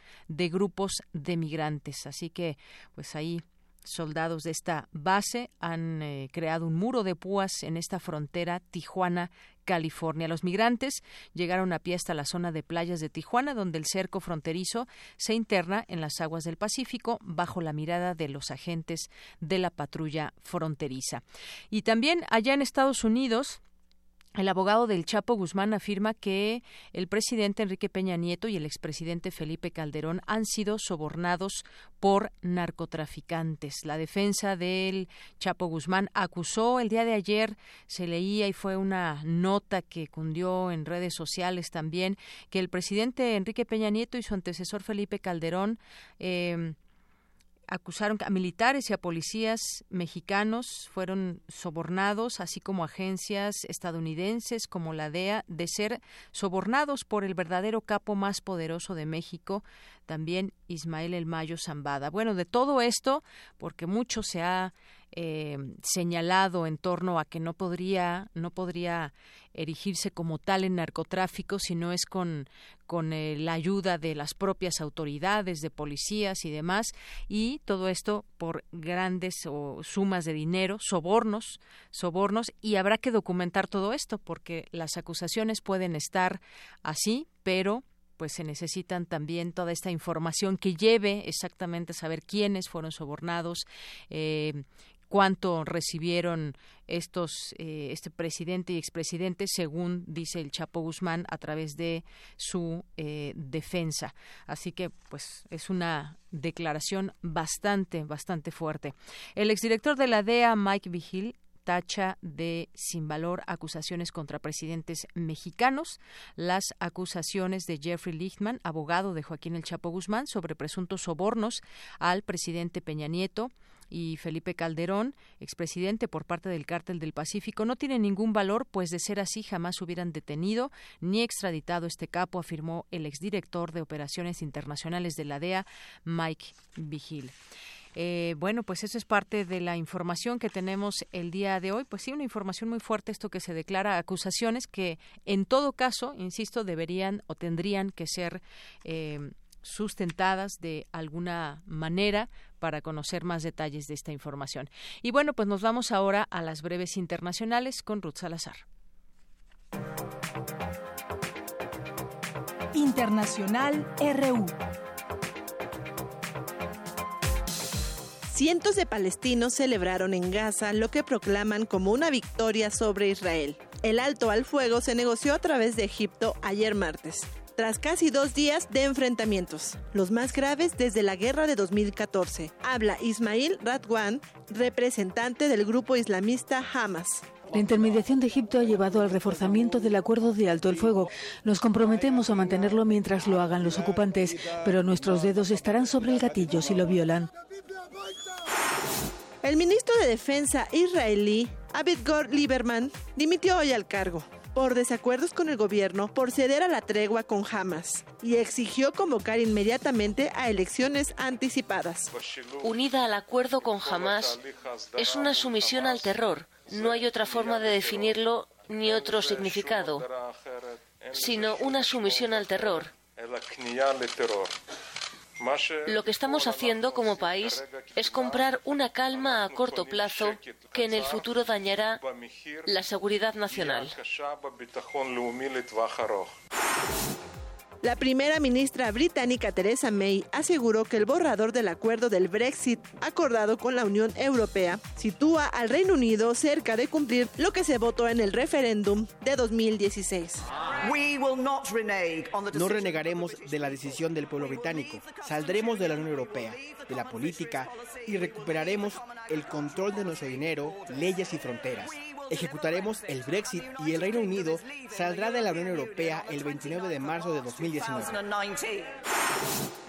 S1: grupos de migrantes. Así que, pues ahí soldados de esta base han eh, creado un muro de púas en esta frontera Tijuana, California. Los migrantes llegaron a pie hasta la zona de playas de Tijuana, donde el cerco fronterizo se interna en las aguas del Pacífico bajo la mirada de los agentes de la patrulla fronteriza. Y también allá en Estados Unidos, el abogado del Chapo Guzmán afirma que el presidente Enrique Peña Nieto y el expresidente Felipe Calderón han sido sobornados por narcotraficantes. La defensa del Chapo Guzmán acusó el día de ayer, se leía y fue una nota que cundió en redes sociales también, que el presidente Enrique Peña Nieto y su antecesor Felipe Calderón eh, acusaron a militares y a policías mexicanos fueron sobornados, así como agencias estadounidenses como la DEA, de ser sobornados por el verdadero capo más poderoso de México, también Ismael El Mayo Zambada. Bueno, de todo esto, porque mucho se ha eh, señalado en torno a que no podría no podría erigirse como tal en narcotráfico si no es con con eh, la ayuda de las propias autoridades de policías y demás y todo esto por grandes o sumas de dinero sobornos sobornos y habrá que documentar todo esto porque las acusaciones pueden estar así pero pues se necesitan también toda esta información que lleve exactamente a saber quiénes fueron sobornados, eh, cuánto recibieron estos eh, este presidente y expresidente según dice el Chapo Guzmán a través de su eh, defensa así que pues es una declaración bastante bastante fuerte el exdirector de la DEA Mike Vigil tacha de sin valor acusaciones contra presidentes mexicanos. Las acusaciones de Jeffrey Lichtman, abogado de Joaquín El Chapo Guzmán, sobre presuntos sobornos al presidente Peña Nieto y Felipe Calderón, expresidente por parte del Cártel del Pacífico, no tienen ningún valor, pues de ser así jamás hubieran detenido ni extraditado este capo, afirmó el exdirector de Operaciones Internacionales de la DEA, Mike Vigil. Eh, bueno, pues eso es parte de la información que tenemos el día de hoy. Pues sí, una información muy fuerte, esto que se declara acusaciones que en todo caso, insisto, deberían o tendrían que ser eh, sustentadas de alguna manera para conocer más detalles de esta información. Y bueno, pues nos vamos ahora a las breves internacionales con Ruth Salazar.
S13: Internacional RU.
S16: Cientos de palestinos celebraron en Gaza lo que proclaman como una victoria sobre Israel. El alto al fuego se negoció a través de Egipto ayer martes, tras casi dos días de enfrentamientos, los más graves desde la guerra de 2014. Habla Ismail Radwan, representante del grupo islamista Hamas.
S17: La intermediación de Egipto ha llevado al reforzamiento del acuerdo de alto el fuego. Nos comprometemos a mantenerlo mientras lo hagan los ocupantes, pero nuestros dedos estarán sobre el gatillo si lo violan.
S16: El ministro de Defensa israelí, Abedgor Lieberman, dimitió hoy al cargo por desacuerdos con el gobierno por ceder a la tregua con Hamas y exigió convocar inmediatamente a elecciones anticipadas.
S18: Unida al acuerdo con Hamas, es una sumisión al terror. No hay otra forma de definirlo ni otro significado, sino una sumisión al terror. Lo que estamos haciendo como país es comprar una calma a corto plazo que en el futuro dañará la seguridad nacional.
S16: La primera ministra británica Theresa May aseguró que el borrador del acuerdo del Brexit acordado con la Unión Europea sitúa al Reino Unido cerca de cumplir lo que se votó en el referéndum de 2016.
S6: No renegaremos de la decisión del pueblo británico. Saldremos de la Unión Europea, de la política y recuperaremos el control de nuestro dinero, leyes y fronteras ejecutaremos el Brexit y el Reino Unido saldrá de la Unión Europea el 29 de marzo de 2019.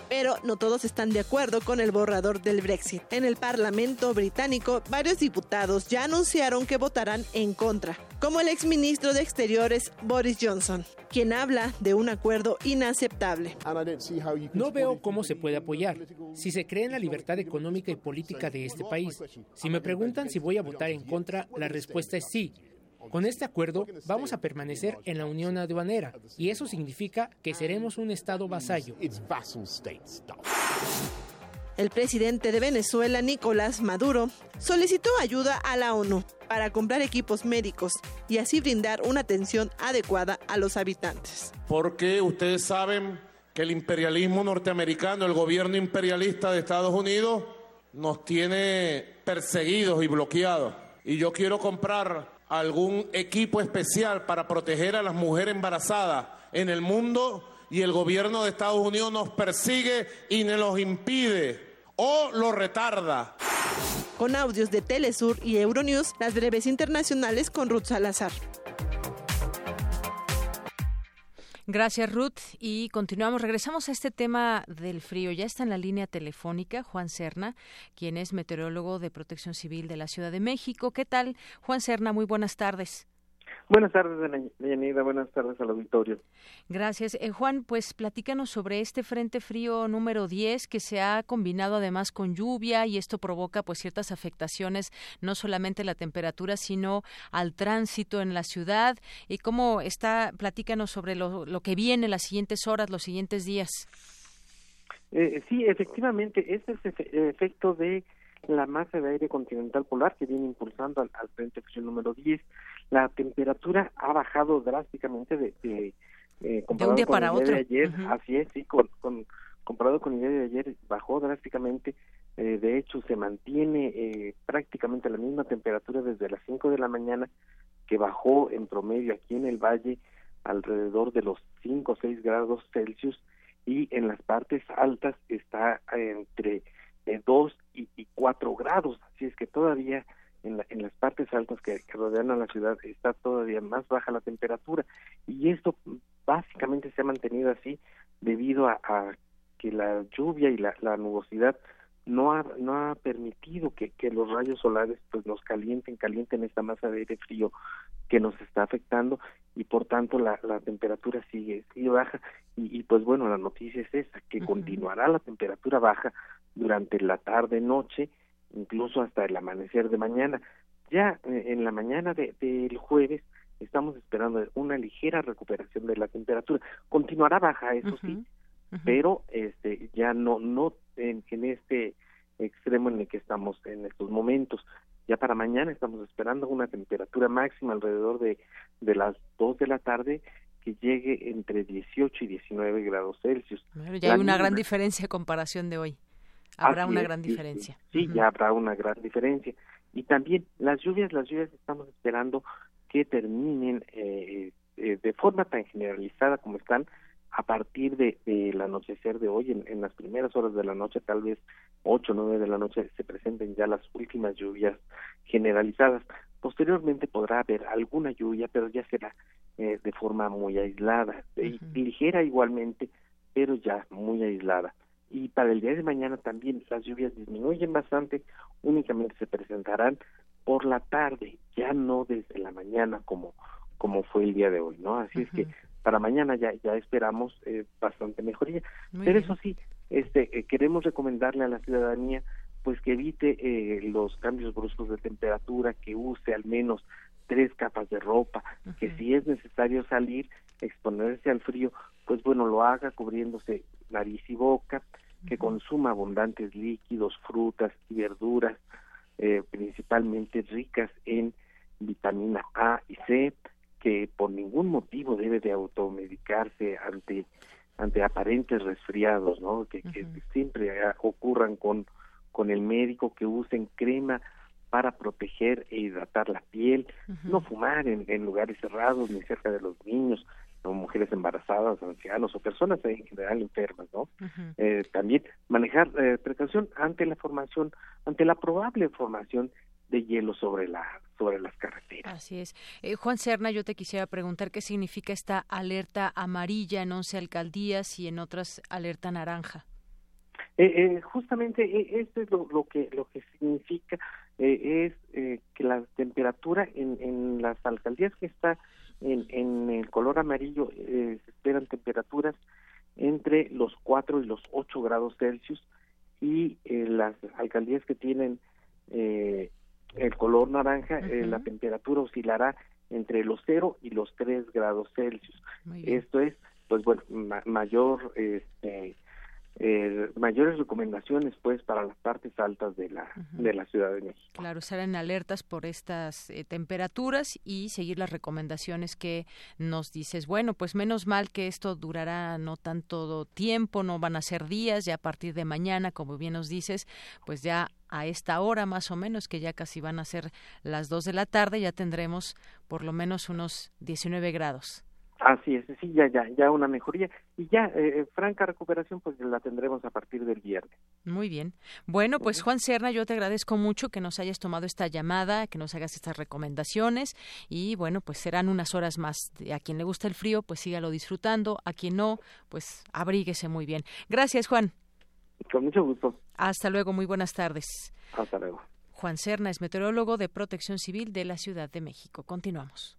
S16: Pero no todos están de acuerdo con el borrador del Brexit. En el Parlamento británico, varios diputados ya anunciaron que votarán en contra, como el exministro de Exteriores Boris Johnson, quien habla de un acuerdo inaceptable.
S5: No veo cómo se puede apoyar si se cree en la libertad económica y política de este país. Si me preguntan si voy a votar en contra, la respuesta es sí. Con este acuerdo vamos a permanecer en la Unión Aduanera y eso significa que seremos un Estado vasallo.
S16: El presidente de Venezuela, Nicolás Maduro, solicitó ayuda a la ONU para comprar equipos médicos y así brindar una atención adecuada a los habitantes.
S19: Porque ustedes saben que el imperialismo norteamericano, el gobierno imperialista de Estados Unidos, nos tiene perseguidos y bloqueados. Y yo quiero comprar algún equipo especial para proteger a las mujeres embarazadas en el mundo y el gobierno de Estados Unidos nos persigue y nos impide o lo retarda.
S16: Con audios de Telesur y Euronews, las breves internacionales con Ruth Salazar.
S1: Gracias, Ruth. Y continuamos. Regresamos a este tema del frío. Ya está en la línea telefónica Juan Serna, quien es meteorólogo de Protección Civil de la Ciudad de México. ¿Qué tal, Juan Serna? Muy buenas tardes.
S20: Buenas tardes, Deyanira. Buenas tardes al auditorio.
S1: Gracias. Eh, Juan, pues platícanos sobre este Frente Frío número 10 que se ha combinado además con lluvia y esto provoca pues ciertas afectaciones, no solamente la temperatura, sino al tránsito en la ciudad. ¿Y cómo está? Platícanos sobre lo, lo que viene las siguientes horas, los siguientes días.
S20: Eh, sí, efectivamente, este es el efecto de la masa de aire continental polar que viene impulsando al, al Frente Frío número 10 la temperatura ha bajado drásticamente de, de,
S1: eh, un día para otro.
S20: De ayer, así es, sí, con, con, comparado con el día de ayer bajó drásticamente eh, de hecho se mantiene eh, prácticamente la misma temperatura desde las 5 de la mañana que bajó en promedio aquí en el valle alrededor de los 5 o 6 grados Celsius y en las partes altas está entre 2 y, y 4 grados, así es que todavía en, en las partes altas que, rodean a la ciudad está todavía más baja la temperatura. Y esto básicamente se ha mantenido así debido a, que la lluvia y la, la nubosidad no ha, no ha permitido que, que los rayos solares pues nos calienten, calienten esta masa de aire frío que nos está afectando y por tanto la, la temperatura sigue, sigue baja y, y pues bueno, la noticia es esa, que continuará la temperatura baja durante la tarde, noche, incluso hasta el amanecer de mañana. Ya eh, en la mañana del de, jueves estamos esperando una ligera recuperación de la temperatura. Continuará baja, eso sí, pero este ya no no en, en, este extremo en el que estamos en estos momentos. Ya para mañana estamos esperando una temperatura máxima alrededor de, de las 2 de la tarde que llegue entre 18 y 19 grados Celsius.
S1: ya hay una gran diferencia en comparación de hoy. Habrá una gran diferencia.
S20: Sí, ya habrá una gran diferencia. Y también las lluvias, las lluvias estamos esperando que terminen eh, eh, de forma tan generalizada como están a partir de, del anochecer de hoy, en, las primeras horas de la noche, tal vez ocho o nueve de la noche, se presenten ya las últimas lluvias generalizadas. Posteriormente podrá haber alguna lluvia, pero ya será eh, de forma muy aislada, ligera igualmente, pero ya muy aislada. Y para el día de mañana también las lluvias disminuyen bastante, únicamente se presentarán por la tarde, ya no desde la mañana como como fue el día de hoy, ¿no? Así es que para mañana ya ya esperamos eh, bastante mejoría. Pero eso sí, este eh, queremos recomendarle a la ciudadanía pues que evite eh, los cambios bruscos de temperatura, que use al menos tres capas de ropa, que si es necesario salir, exponerse al frío, pues bueno, lo haga cubriéndose nariz y boca, que consuma abundantes líquidos, frutas y verduras, principalmente ricas en vitamina A y C, que por ningún motivo debe de automedicarse ante ante aparentes resfriados, ¿no? Que, que siempre ocurran con con el médico, que usen crema para proteger e hidratar la piel, no fumar en, en, lugares cerrados ni cerca de los niños, o mujeres embarazadas, ancianos o personas en general enfermas, ¿no? eh, también manejar eh, precaución ante la formación, ante la probable formación de hielo sobre la sobre las carreteras.
S1: Así es. Eh, Juan Serna, yo te quisiera preguntar qué significa esta alerta amarilla en 11 alcaldías y en otras alerta naranja.
S20: Eh, eh, justamente esto es lo, que lo que significa es que la temperatura en, en las alcaldías que está en, en el color amarillo se esperan temperaturas entre los 4 y los 8 grados Celsius y las alcaldías que tienen eh, el color naranja, eh, la temperatura oscilará entre los 0 y los 3 grados Celsius. Esto es, pues bueno, mayor este, eh, mayores recomendaciones pues para las partes altas de la de la Ciudad de México.
S1: Claro, estar en alertas por estas eh, temperaturas y seguir las recomendaciones que nos dices. Bueno, pues menos mal que esto durará no tanto tiempo, no van a ser días, ya a partir de mañana, como bien nos dices, pues ya a esta hora más o menos, que ya casi van a ser las 2 de la tarde, ya tendremos por lo menos unos 19 grados.
S20: Así es, sí, ya, ya, ya una mejoría y ya eh, eh, franca recuperación pues la tendremos a partir del viernes.
S1: Muy bien. Bueno, pues Juan Serna, yo te agradezco mucho que nos hayas tomado esta llamada, que nos hagas estas recomendaciones y bueno, pues serán unas horas más. A quien le gusta el frío, pues sígalo disfrutando, a quien no, pues abríguese muy bien. Gracias, Juan.
S20: Con mucho gusto.
S1: Hasta luego, muy buenas tardes.
S20: Hasta luego.
S1: Juan Serna es meteorólogo de Protección Civil de la Ciudad de México. Continuamos.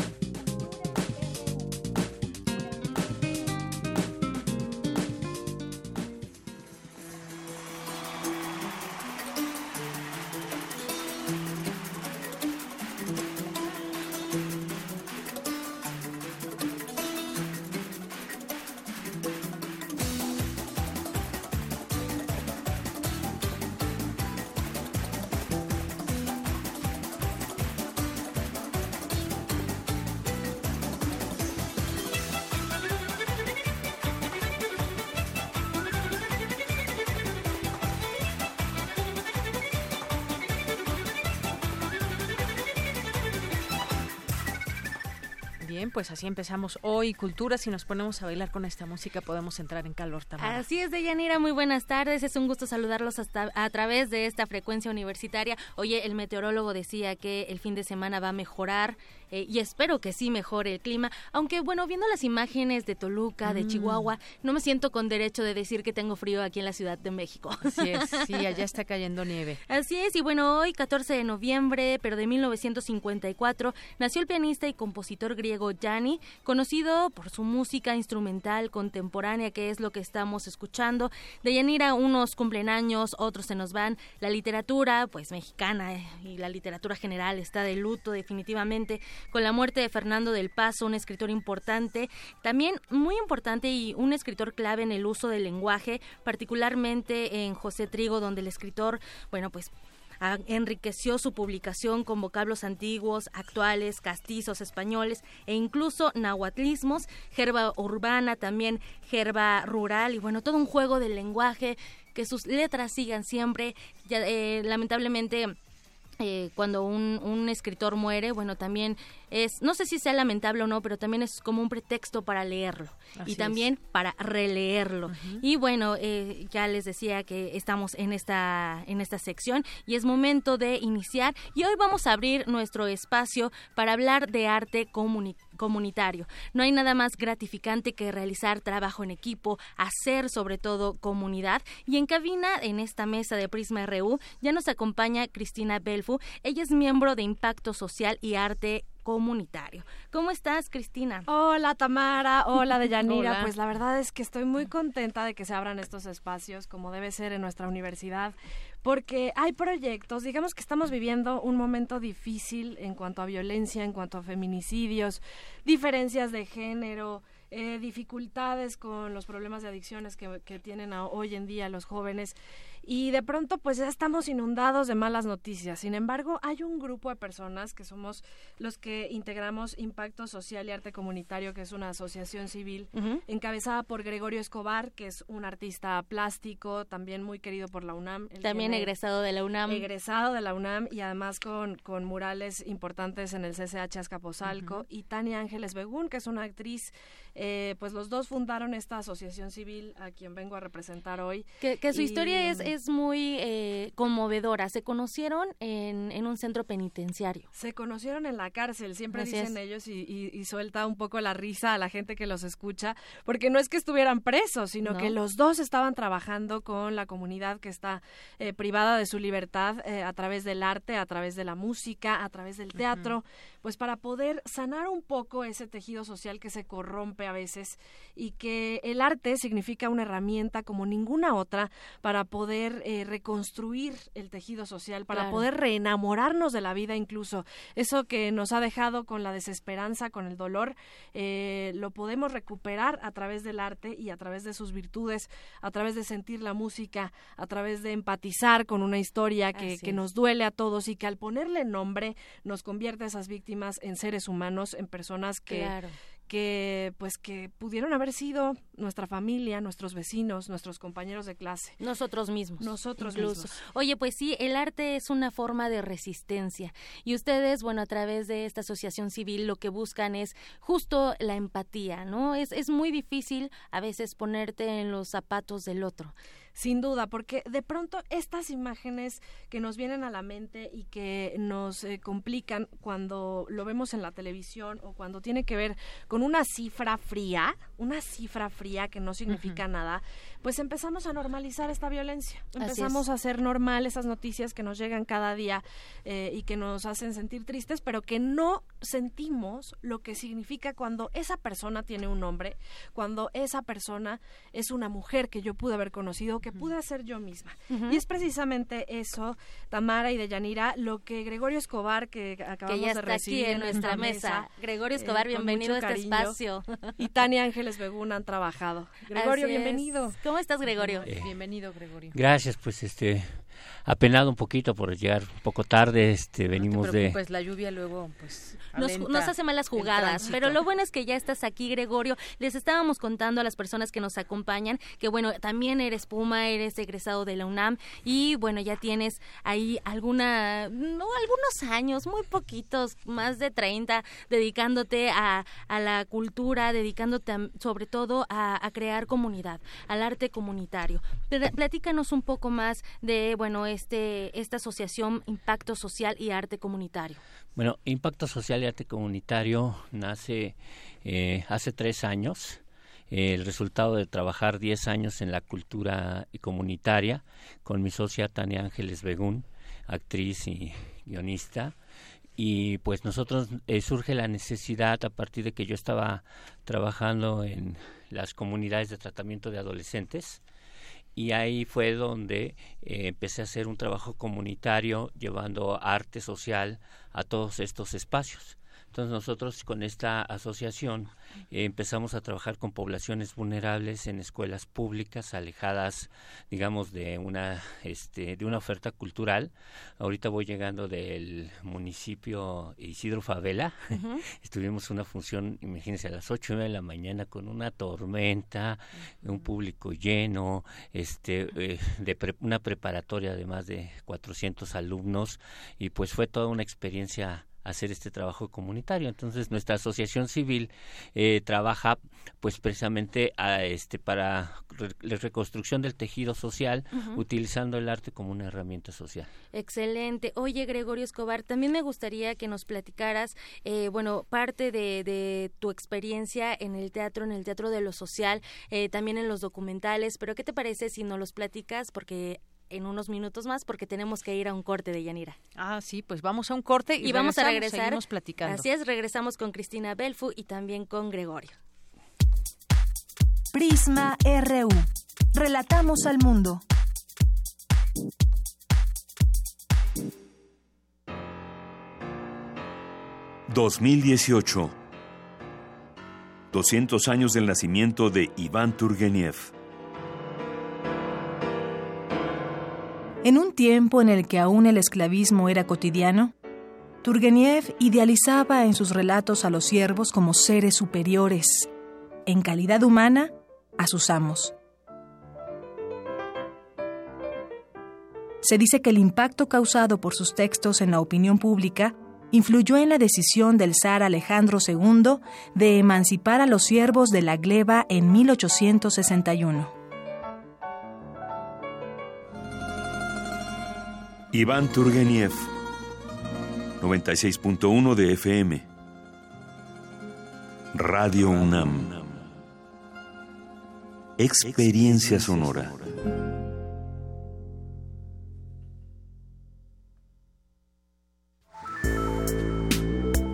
S1: Pues así empezamos hoy Cultura. Si nos ponemos a bailar con esta música podemos entrar en calor también.
S21: Así es, Deyanira, muy buenas tardes. Es un gusto saludarlos hasta a través de esta frecuencia universitaria. Oye, el meteorólogo decía que el fin de semana va a mejorar eh, y espero que sí mejore el clima. Aunque bueno, viendo las imágenes de Toluca, de mm. Chihuahua, no me siento con derecho de decir que tengo frío aquí en la Ciudad de México.
S1: Así es, sí, allá está cayendo nieve.
S21: Así es, y bueno, hoy 14 de noviembre, pero de 1954, nació el pianista y compositor griego Conocido por su música instrumental contemporánea, que es lo que estamos escuchando. De Yanira, unos cumplen años, otros se nos van. La literatura, pues mexicana eh, y la literatura general está de luto definitivamente con la muerte de Fernando del Paso, un escritor importante, también muy importante y un escritor clave en el uso del lenguaje, particularmente en José Trigo, donde el escritor, bueno, pues enriqueció su publicación con vocablos antiguos, actuales, castizos, españoles e incluso nahuatlismos, gerba urbana, también gerba rural y bueno, todo un juego del lenguaje, que sus letras sigan siempre. Ya, eh, lamentablemente eh, cuando un, un, escritor muere, bueno, también es, no sé si sea lamentable o no, pero también es como un pretexto para leerlo y también para releerlo. Y bueno, eh, ya les decía que estamos en esta, en esta sección y es momento de iniciar y hoy vamos a abrir nuestro espacio para hablar de arte comunitario. No hay nada más gratificante que realizar trabajo en equipo, hacer sobre todo comunidad. Y en cabina, en esta mesa de Prisma RU, ya nos acompaña Cristina Belfu. Ella es miembro de Impacto Social y Arte comunitario. ¿Cómo estás, Cristina?
S22: Hola, Tamara. Hola, Deyanira. Pues la verdad es que estoy muy contenta de que se abran estos espacios, como debe ser en nuestra universidad, porque hay proyectos, digamos que estamos viviendo un momento difícil en cuanto a violencia, en cuanto a feminicidios, diferencias de género, eh, dificultades con los problemas de adicciones que, que tienen hoy en día los jóvenes y de pronto pues ya estamos inundados de malas noticias. Sin embargo, hay un grupo de personas que somos los que integramos Impacto Social y Arte Comunitario, que es una asociación civil encabezada por Gregorio Escobar, que es un artista plástico, también muy querido por la UNAM.
S21: también egresado de la UNAM.
S22: Egresado de la UNAM y además con, con murales importantes en el CCH Azcapotzalco. Y Tania Ángeles Begún, que es una actriz eh, pues los dos fundaron esta asociación civil a quien vengo a representar hoy.
S21: Que, su historia es, es muy eh, conmovedora. Se conocieron en, en, un centro penitenciario.
S22: Se conocieron en la cárcel, siempre dicen ellos, y, y, suelta un poco la risa a la gente que los escucha, porque no es que estuvieran presos, sino que los dos estaban trabajando con la comunidad que está eh, privada de su libertad a través del arte, a través de la música, a través del teatro pues para poder sanar un poco ese tejido social que se corrompe a veces y que el arte significa una herramienta como ninguna otra para poder eh, reconstruir el tejido social, para poder reenamorarnos de la vida incluso. Eso que nos ha dejado con la desesperanza, con el dolor, eh, lo podemos recuperar a través del arte y a través de sus virtudes, a través de sentir la música, a través de empatizar con una historia que, que nos duele a todos y que al ponerle nombre nos convierte a esas víctimas en seres humanos, en personas que, que pues que pudieron haber sido nuestra familia, nuestros vecinos, nuestros compañeros de clase.
S21: Nosotros mismos.
S22: Nosotros incluso. mismos.
S21: Oye, pues sí, el arte es una forma de resistencia. Y ustedes, bueno, a través de esta asociación civil lo que buscan es justo la empatía, ¿no? Es, es muy difícil a veces ponerte en los zapatos del otro
S22: sin duda, porque de pronto estas imágenes que nos vienen a la mente y que nos eh, complican cuando lo vemos en la televisión o cuando tiene que ver con una cifra fría, una cifra fría que no significa nada, pues empezamos a normalizar esta violencia. Empezamos a hacer normal esas noticias que nos llegan cada día eh, y que nos hacen sentir tristes, pero que no sentimos lo que significa cuando esa persona tiene un nombre, cuando esa persona es una mujer que yo pude haber conocido, que pude ser yo misma. Y es precisamente eso, Tamara y Deyanira, lo que Gregorio Escobar, que acabamos
S21: ya
S22: de recibir
S21: aquí en nuestra mesa. Gregorio Escobar, eh, bienvenido a este espacio.
S22: Y Tania Ángeles Begún han trabajado. Gregorio, bienvenido.
S21: ¿Cómo estás, Gregorio?
S22: Eh, bienvenido, Gregorio.
S2: Gracias, pues este
S23: apenado un poquito por llegar un poco tarde, este, venimos de...
S1: Pues la lluvia luego, pues...
S21: Nos, nos, hace malas jugadas, pero lo bueno es que ya estás aquí, Gregorio. Les estábamos contando a las personas que nos acompañan que, bueno, también eres Puma, eres egresado de la UNAM y, bueno, ya tienes ahí alguna, no, algunos años, muy poquitos, más de 30, dedicándote a, a la cultura, dedicándote sobre todo a, a crear comunidad, al arte comunitario. Platícanos un poco más de, bueno, este, esta asociación Impacto Social y Arte Comunitario.
S23: Bueno, Impacto Social y Arte Comunitario nace eh, hace tres años. el resultado de trabajar diez años en la cultura comunitaria con mi socia Tania Ángeles Begún, actriz y guionista. Y pues nosotros eh, surge la necesidad a partir de que yo estaba trabajando en las comunidades de tratamiento de adolescentes y ahí fue donde eh, empecé a hacer un trabajo comunitario llevando arte social a todos estos espacios. Entonces nosotros con esta asociación eh, empezamos a trabajar con poblaciones vulnerables en escuelas públicas alejadas, digamos, de una, este, de una oferta cultural. Ahorita voy llegando del municipio Isidro Favela. Estuvimos una función, imagínense, a las ocho de la mañana con una tormenta, un público lleno, este, eh, de una preparatoria de más de 400 alumnos y pues fue toda una experiencia hacer este trabajo comunitario. Entonces nuestra asociación civil eh, trabaja pues precisamente a, este para la reconstrucción del tejido social utilizando el arte como una herramienta social.
S21: Excelente. Oye Gregorio Escobar, también me gustaría que nos platicaras, eh, bueno, parte de, de, tu experiencia en el teatro, en el teatro de lo social, eh, también en los documentales, pero ¿qué te parece si nos los platicas? Porque en unos minutos más porque tenemos que ir a un corte de Yanira.
S1: Ah, sí, pues vamos a un corte y,
S21: vamos a regresar.
S1: platicando.
S21: Así es, regresamos con Cristina Belfu y también con Gregorio.
S13: Prisma RU. Relatamos al mundo.
S7: ...2018... ...200 años del nacimiento de Iván Turgeniev...
S13: En un tiempo en el que aún el esclavismo era cotidiano, Turgeniev idealizaba en sus relatos a los siervos como seres superiores, en calidad humana, a sus amos. Se dice que el impacto causado por sus textos en la opinión pública influyó en la decisión del zar Alejandro II de emancipar a los siervos de la gleba en 1861.
S7: Iván Turgeniev, 96.1 de FM. Radio UNAM. Experiencia sonora.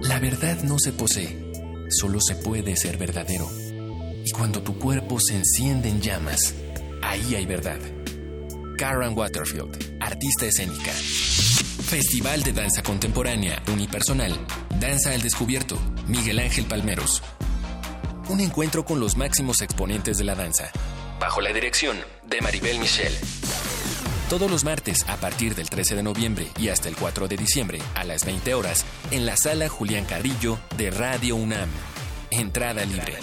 S24: La verdad no se posee, solo se puede ser verdadero. Y cuando tu cuerpo se enciende en llamas, ahí hay verdad. Karen Waterfield, artista escénica. Festival de Danza Contemporánea Unipersonal. Danza al Descubierto. Miguel Ángel Palmeros. Un encuentro con los máximos exponentes de la danza. Bajo la dirección de Maribel Michel. Todos los martes a partir del 13 de noviembre y hasta el 4 de diciembre a las 20 horas en la sala Julián Carrillo de Radio UNAM. Entrada libre.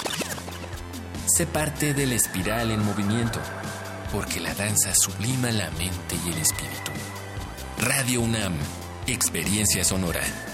S24: Sé parte de la espiral en movimiento porque la danza sublima la mente y el espíritu. Radio UNAM, experiencia sonora.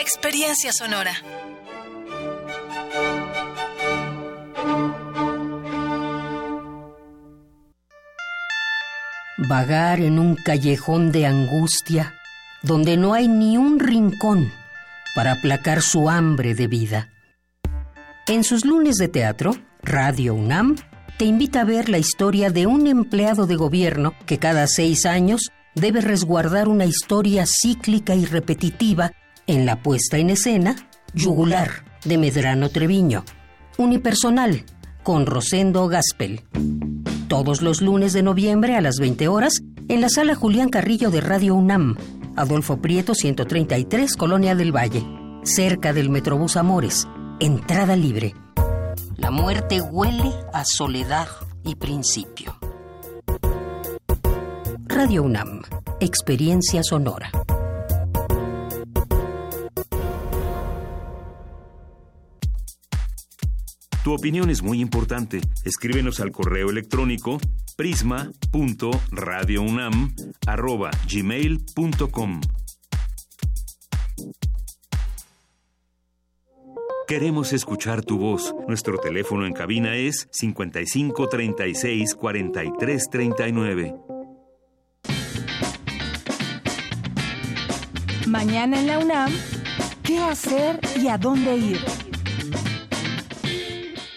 S13: Experiencia sonora.
S25: Vagar en un callejón de angustia donde no hay ni un rincón para aplacar su hambre de vida. En sus lunes de teatro, Radio UNAM te invita a ver la historia de un empleado de gobierno que cada seis años debe resguardar una historia cíclica y repetitiva en la puesta en escena Yugular de Medrano Treviño. Unipersonal con Rosendo Gaspel. Todos los lunes de noviembre a las 20 horas en la sala Julián Carrillo de Radio UNAM, Adolfo Prieto 133, Colonia del Valle, cerca del Metrobús Amores. Entrada libre. La muerte huele a soledad y principio. Radio UNAM, experiencia sonora.
S7: Tu opinión es muy importante. Escríbenos al correo electrónico prisma.radiounam@gmail.com. Queremos escuchar tu voz. Nuestro teléfono en cabina es 55 36 43 39.
S13: Mañana en la UNAM, ¿qué hacer y a dónde ir?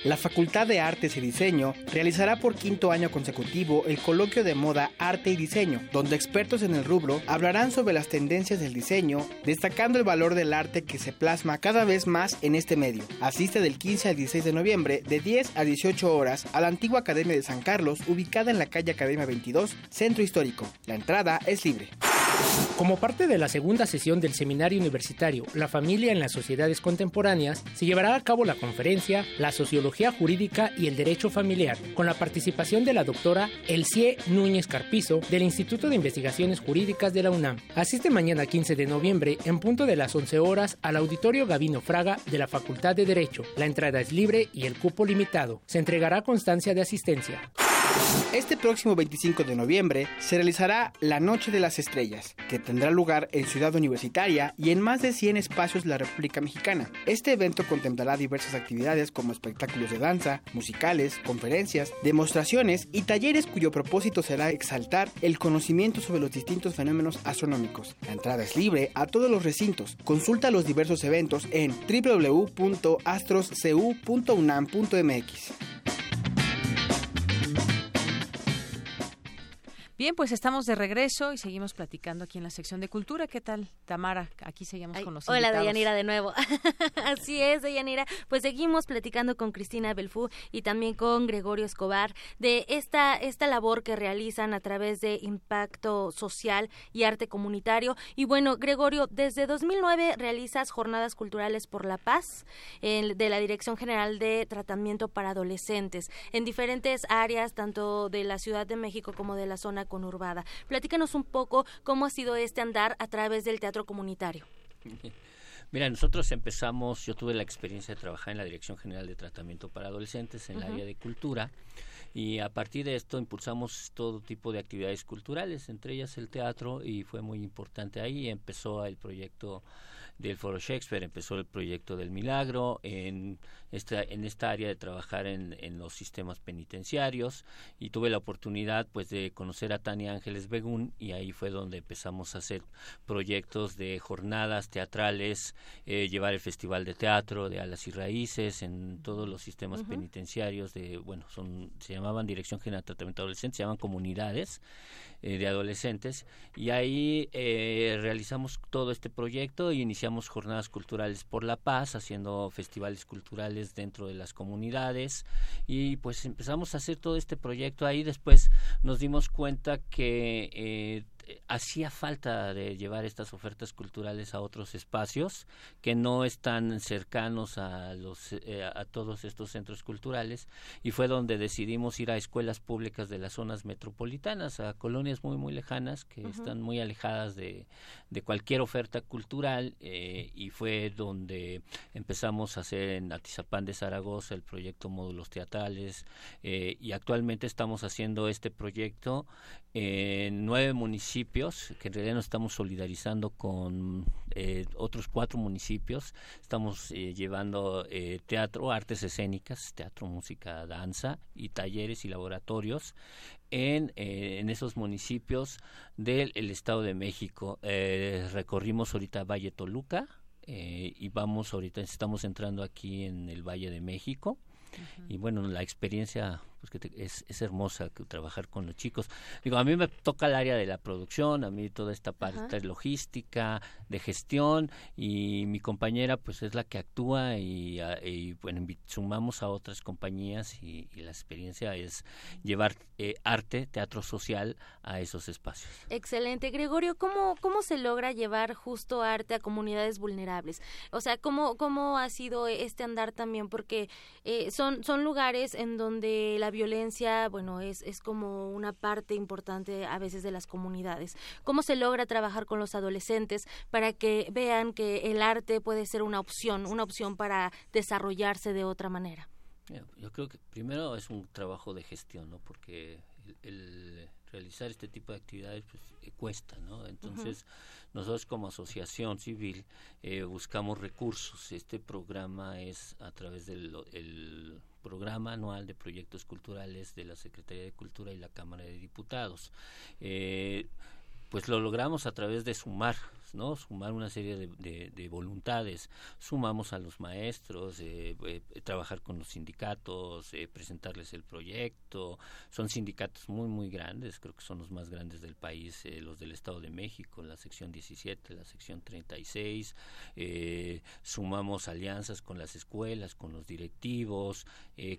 S6: La Facultad de Artes y Diseño realizará por quinto año consecutivo el coloquio de moda Arte y Diseño, donde expertos en el rubro hablarán sobre las tendencias del diseño, destacando el valor del arte que se plasma cada vez más en este medio. Asiste del 15 al 16 de noviembre de 10 a 18 horas a la antigua Academia de San Carlos, ubicada en la calle Academia 22, Centro Histórico. La entrada es libre.
S5: Como parte de la segunda sesión del seminario universitario La familia en las sociedades contemporáneas, se llevará a cabo la conferencia La sociología jurídica y el derecho familiar, con la participación de la doctora Elsie Núñez Carpizo del Instituto de Investigaciones Jurídicas de la UNAM. Asiste mañana 15 de noviembre en punto de las 11 horas al auditorio Gavino Fraga de la Facultad de Derecho. La entrada es libre y el cupo limitado. Se entregará constancia de asistencia.
S6: Este próximo 25 de noviembre se realizará la Noche de las Estrellas, que tendrá lugar en Ciudad Universitaria y en más de 100 espacios de la República Mexicana. Este evento contemplará diversas actividades como espectáculos de danza, musicales, conferencias, demostraciones y talleres cuyo propósito será exaltar el conocimiento sobre los distintos fenómenos astronómicos. La entrada es libre a todos los recintos. Consulta los diversos eventos en www.astroscu.unam.mx.
S1: Bien, pues estamos de regreso y seguimos platicando aquí en la sección de cultura. ¿Qué tal, Tamara? Aquí seguimos con los
S21: Hola,
S1: invitados.
S21: Deyanira, de nuevo. Así es, Deyanira. Pues seguimos platicando con Cristina Belfú y también con Gregorio Escobar de esta, esta labor que realizan a través de impacto social y arte comunitario. Y bueno, Gregorio, desde 2009 realizas jornadas culturales por la paz en- de la Dirección General de Tratamiento para Adolescentes en diferentes áreas, tanto de la Ciudad de México como de la zona conurbada. Platícanos un poco cómo ha sido este andar a través del teatro comunitario.
S23: Mira, nosotros empezamos, yo tuve la experiencia de trabajar en la Dirección General de Tratamiento para Adolescentes en el
S26: Ujú.
S23: área de cultura y a partir de esto impulsamos todo tipo de actividades culturales, entre ellas el teatro y fue muy importante ahí. Empezó el proyecto del Foro Shakespeare, empezó el proyecto del Milagro, en esta, en esta área de trabajar en, en los sistemas penitenciarios y tuve la oportunidad pues de conocer a Tania Ángeles Begún y ahí fue donde empezamos a hacer proyectos de jornadas teatrales, eh, llevar el Festival de Teatro de Alas y Raíces en todos los sistemas penitenciarios de, bueno, son se llamaban Dirección General de Tratamiento Adolescente, se llaman comunidades eh, de adolescentes y ahí eh, realizamos todo este proyecto y iniciamos jornadas culturales por la paz, haciendo festivales culturales dentro de las comunidades y pues empezamos a hacer todo este proyecto ahí. Después nos dimos cuenta que eh, hacía falta de llevar estas ofertas culturales a otros espacios que no están cercanos a los eh, a todos estos centros culturales y fue donde decidimos ir a escuelas públicas de las zonas metropolitanas a colonias muy muy lejanas que están muy alejadas de, de cualquier oferta cultural eh, y fue donde empezamos a hacer en Atizapán de Zaragoza el proyecto módulos teatrales eh, y actualmente estamos haciendo este proyecto en nueve municipios, que en realidad nos estamos solidarizando con eh, otros cuatro municipios. Estamos eh, llevando eh, teatro, artes escénicas, teatro, música, danza y talleres y laboratorios en, en esos municipios del Estado de México. recorrimos ahorita Valle Toluca y vamos ahorita, estamos entrando aquí en el Valle de México. Y bueno, la experiencia pues que es, es hermosa que trabajar con los chicos. Digo, a mí me toca el área de la producción, a mí toda esta parte logística, de gestión, y mi compañera pues es la que actúa y, y bueno, sumamos a otras compañías y, la experiencia es llevar eh, arte, teatro social a esos espacios.
S21: Excelente. Gregorio, ¿cómo, cómo se logra llevar justo arte a comunidades vulnerables? O sea, ¿cómo, cómo ha sido este andar también? Porque eh, son, son lugares en donde la violencia, bueno, es, es como una parte importante a veces de las comunidades. ¿Cómo se logra trabajar con los adolescentes para que vean que el arte puede ser una opción, una opción para desarrollarse de otra manera?
S23: Yo creo que primero es un trabajo de gestión, ¿no? Porque el, realizar este tipo de actividades pues, eh, cuesta, ¿no? Entonces, nosotros como asociación civil eh, buscamos recursos. Este programa es a través del el programa anual de proyectos culturales de la Secretaría de Cultura y la Cámara de Diputados. Eh, pues lo logramos a través de sumar ¿no? Sumar una serie de, voluntades. Sumamos a los maestros, eh, eh, trabajar con los sindicatos, eh, presentarles el proyecto. Son sindicatos muy, muy grandes, creo que son los más grandes del país, los del Estado de México, la sección 17, la sección 36. sumamos alianzas con las escuelas, con los directivos,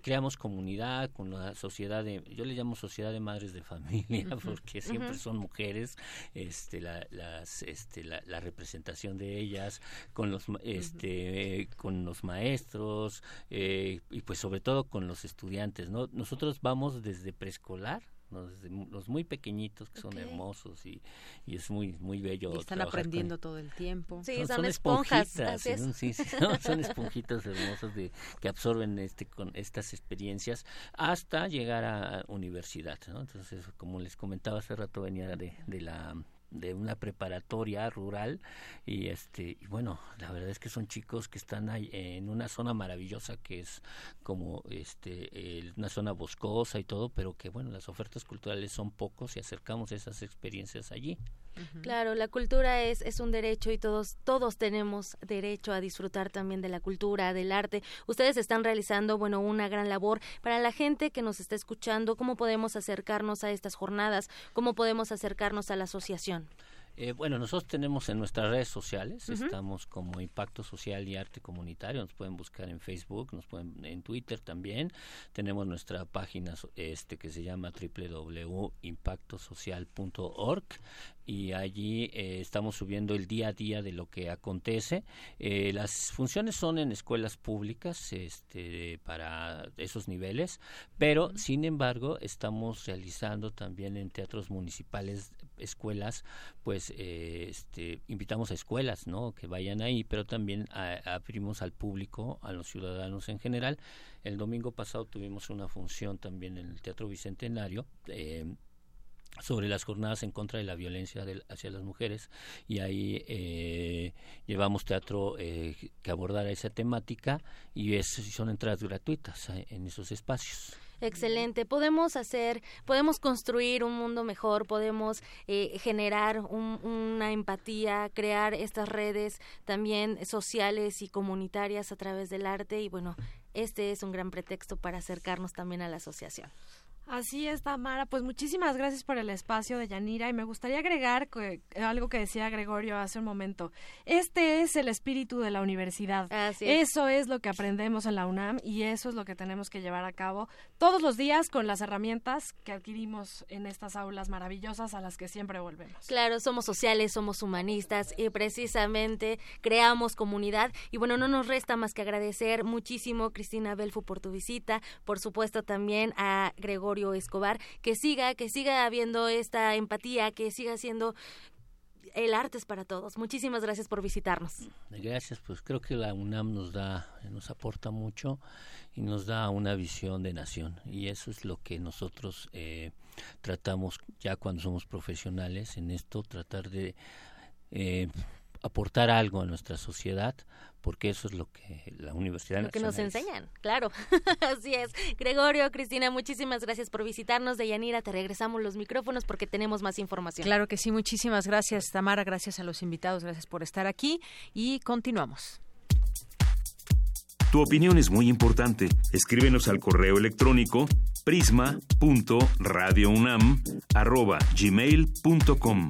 S23: creamos comunidad con la sociedad de, yo le llamo sociedad de madres de familia, porque siempre son mujeres, este, las, este, la, la representación de ellas con los este con los maestros eh, y pues sobre todo con los estudiantes no nosotros vamos desde preescolar desde los muy pequeñitos que son hermosos y, y, es muy muy bello.
S1: están aprendiendo todo el tiempo.
S21: Sí, son, esponjas.
S23: Sí, son esponjitas hermosas de, que absorben este con estas experiencias hasta llegar a universidad. ¿no? Entonces, como les comentaba hace rato, venía de, de la de una preparatoria rural y este y bueno la verdad es que son chicos que están ahí en una zona maravillosa que es como este una zona boscosa y todo pero que bueno las ofertas culturales son pocos y acercamos esas experiencias allí
S21: Claro, la cultura es, es un derecho y todos, todos tenemos derecho a disfrutar también de la cultura, del arte. Ustedes están realizando, bueno, una gran labor. Para la gente que nos está escuchando, ¿cómo podemos acercarnos a estas jornadas? ¿Cómo podemos acercarnos a la asociación?
S23: Eh, bueno, nosotros tenemos en nuestras redes sociales, estamos como Impacto Social y Arte Comunitario, nos pueden buscar en Facebook, nos pueden en Twitter también. Tenemos nuestra página este que se llama www.impactosocial.org y allí eh, estamos subiendo el día a día de lo que acontece. Eh, las funciones son en escuelas públicas este, para esos niveles, pero sin embargo estamos realizando también en teatros municipales, escuelas, pues eh, este, invitamos a escuelas ¿no? que vayan ahí, pero también abrimos al público, a los ciudadanos en general. El domingo pasado tuvimos una función también en el Teatro Bicentenario sobre las jornadas en contra de la violencia hacia las mujeres y ahí eh, llevamos teatro eh, que abordara esa temática y es, son entradas gratuitas eh, en esos espacios.
S21: Excelente. Podemos hacer, podemos construir un mundo mejor, podemos generar una empatía, crear estas redes también sociales y comunitarias a través del arte y bueno, este es un gran pretexto para acercarnos también a la asociación.
S22: Así es, Tamara. Pues muchísimas gracias por el espacio de Yanira y me gustaría agregar algo que decía Gregorio hace un momento. Este es el espíritu de la universidad. Eso es lo que aprendemos en la UNAM y eso es lo que tenemos que llevar a cabo todos los días con las herramientas que adquirimos en estas aulas maravillosas a las que siempre volvemos.
S21: Claro, somos sociales, somos humanistas y precisamente creamos comunidad y bueno, no nos resta más que agradecer muchísimo Cristina Belfu por tu visita, por supuesto también a Gregorio Escobar, que siga, que siga habiendo esta empatía, que siga siendo el arte es para todos. Muchísimas gracias por visitarnos.
S23: Gracias, pues creo que la UNAM nos da, nos aporta mucho y nos da una visión de nación y eso es lo que nosotros eh, tratamos ya cuando somos profesionales en esto, tratar de eh, aportar algo a nuestra sociedad porque eso es lo que la Universidad
S21: lo que nos enseñan, claro. Así es. Gregorio, Cristina, muchísimas gracias por visitarnos. De Yanira, te regresamos los micrófonos porque tenemos más información.
S1: Claro que sí, muchísimas gracias, Tamara, gracias a los invitados, gracias por estar aquí y continuamos.
S7: Tu opinión es muy importante. Escríbenos al correo electrónico prisma.radiounam@gmail.com.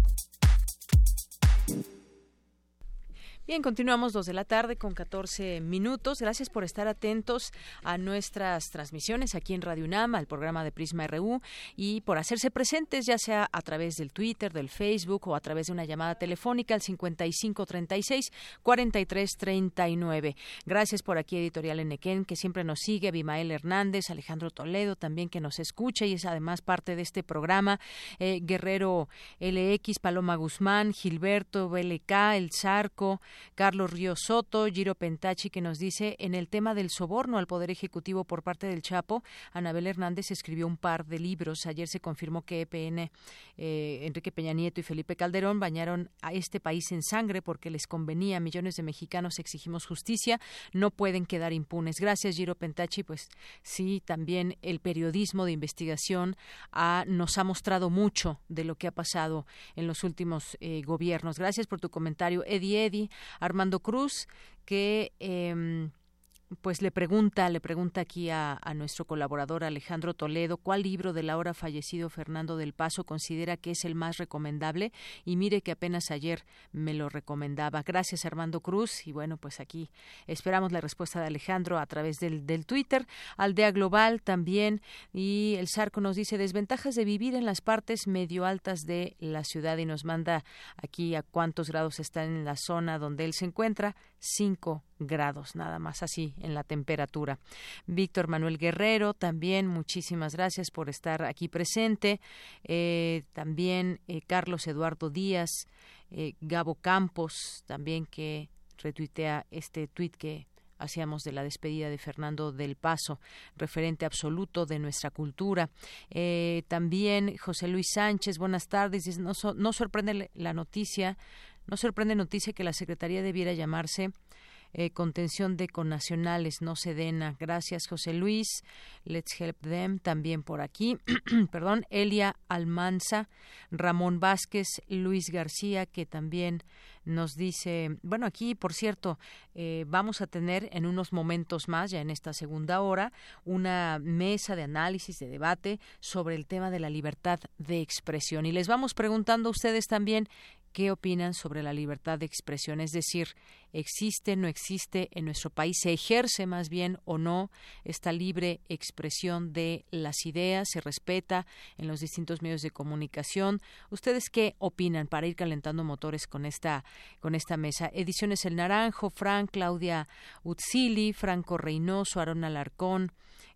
S1: Bien, continuamos dos de la tarde con 14 minutos. Gracias por estar atentos a nuestras transmisiones aquí en Radio UNAM, al programa de Prisma RU y por hacerse presentes, ya sea a través del Twitter, del Facebook o a través de una llamada telefónica al 5536 4339. Gracias por aquí, Editorial Enequén, que siempre nos sigue, Abimael Hernández, Alejandro Toledo también que nos escucha y es además parte de este programa, eh, Guerrero LX, Paloma Guzmán, Gilberto BLK, El Zarco, Carlos Río Soto, Giro Pentachi, que nos dice en el tema del soborno al Poder Ejecutivo por parte del Chapo, Anabel Hernández escribió un par de libros. Ayer se confirmó que EPN, eh, Enrique Peña Nieto y Felipe Calderón bañaron a este país en sangre porque les convenía. Millones de mexicanos exigimos justicia, no pueden quedar impunes. Gracias, Giro Pentachi. Pues sí, también el periodismo de investigación nos ha mostrado mucho de lo que ha pasado en los últimos eh, gobiernos. Gracias por tu comentario, Eddie Eddie. Armando Cruz, que eh, pues le pregunta, le pregunta aquí a, nuestro colaborador Alejandro Toledo cuál libro del ahora fallecido Fernando del Paso considera que es el más recomendable y mire que apenas ayer me lo recomendaba. Gracias Armando Cruz y bueno pues aquí esperamos la respuesta de Alejandro a través del, del Twitter. Aldea Global también y el Sarco nos dice desventajas de vivir en las partes medio altas de la ciudad y nos manda aquí a cuántos grados están en la zona donde él se encuentra. Cinco grados, nada más así en la temperatura. Víctor Manuel Guerrero, también muchísimas gracias por estar aquí presente. Eh, también eh, Carlos Eduardo Díaz, eh, Gabo Campos, también que retuitea este tuit que hacíamos de la despedida de Fernando del Paso, referente absoluto de nuestra cultura. también José Luis Sánchez, buenas tardes. No sorprende la noticia, no sorprende noticia que la Secretaría debiera llamarse eh, contención de connacionales, no Sedena. Gracias, José Luis. Let's help them también por aquí. Perdón, Elia Almanza, Ramón Vázquez, Luis García, que también nos dice, bueno, aquí, por cierto, eh, vamos a tener en unos momentos más, ya en esta segunda hora, una mesa de análisis, de debate sobre el tema de la libertad de expresión. Y les vamos preguntando a ustedes también qué opinan sobre la libertad de expresión, es decir, existe, no existe en nuestro país, se ejerce más bien o no esta libre expresión de las ideas, se respeta en los distintos medios de comunicación. ¿Ustedes qué opinan para ir calentando motores con esta con esta mesa? Ediciones El Naranjo, Frank, Claudia Utzili, Franco Reynoso, Aaron Alarcón,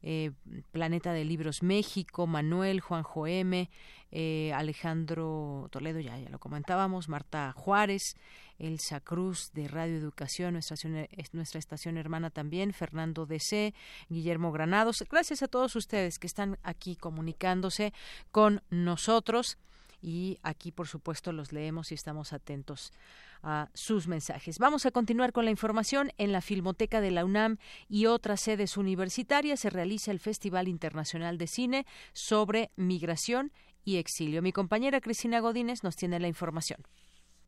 S1: eh, Planeta de Libros México, Manuel, Juanjo M, eh, Alejandro Toledo, ya, ya lo comentábamos, Marta Juárez, Elsa Cruz de Radio Educación, nuestra, estación hermana también, Fernando DC, Guillermo Granados. Gracias a todos ustedes que están aquí comunicándose con nosotros y aquí por supuesto los leemos y estamos atentos a sus mensajes. Vamos a continuar con la información. En la Filmoteca de la UNAM y otras sedes universitarias se realiza el Festival Internacional de Cine sobre Migración y Exilio. Mi compañera Cristina Godínez nos tiene la información.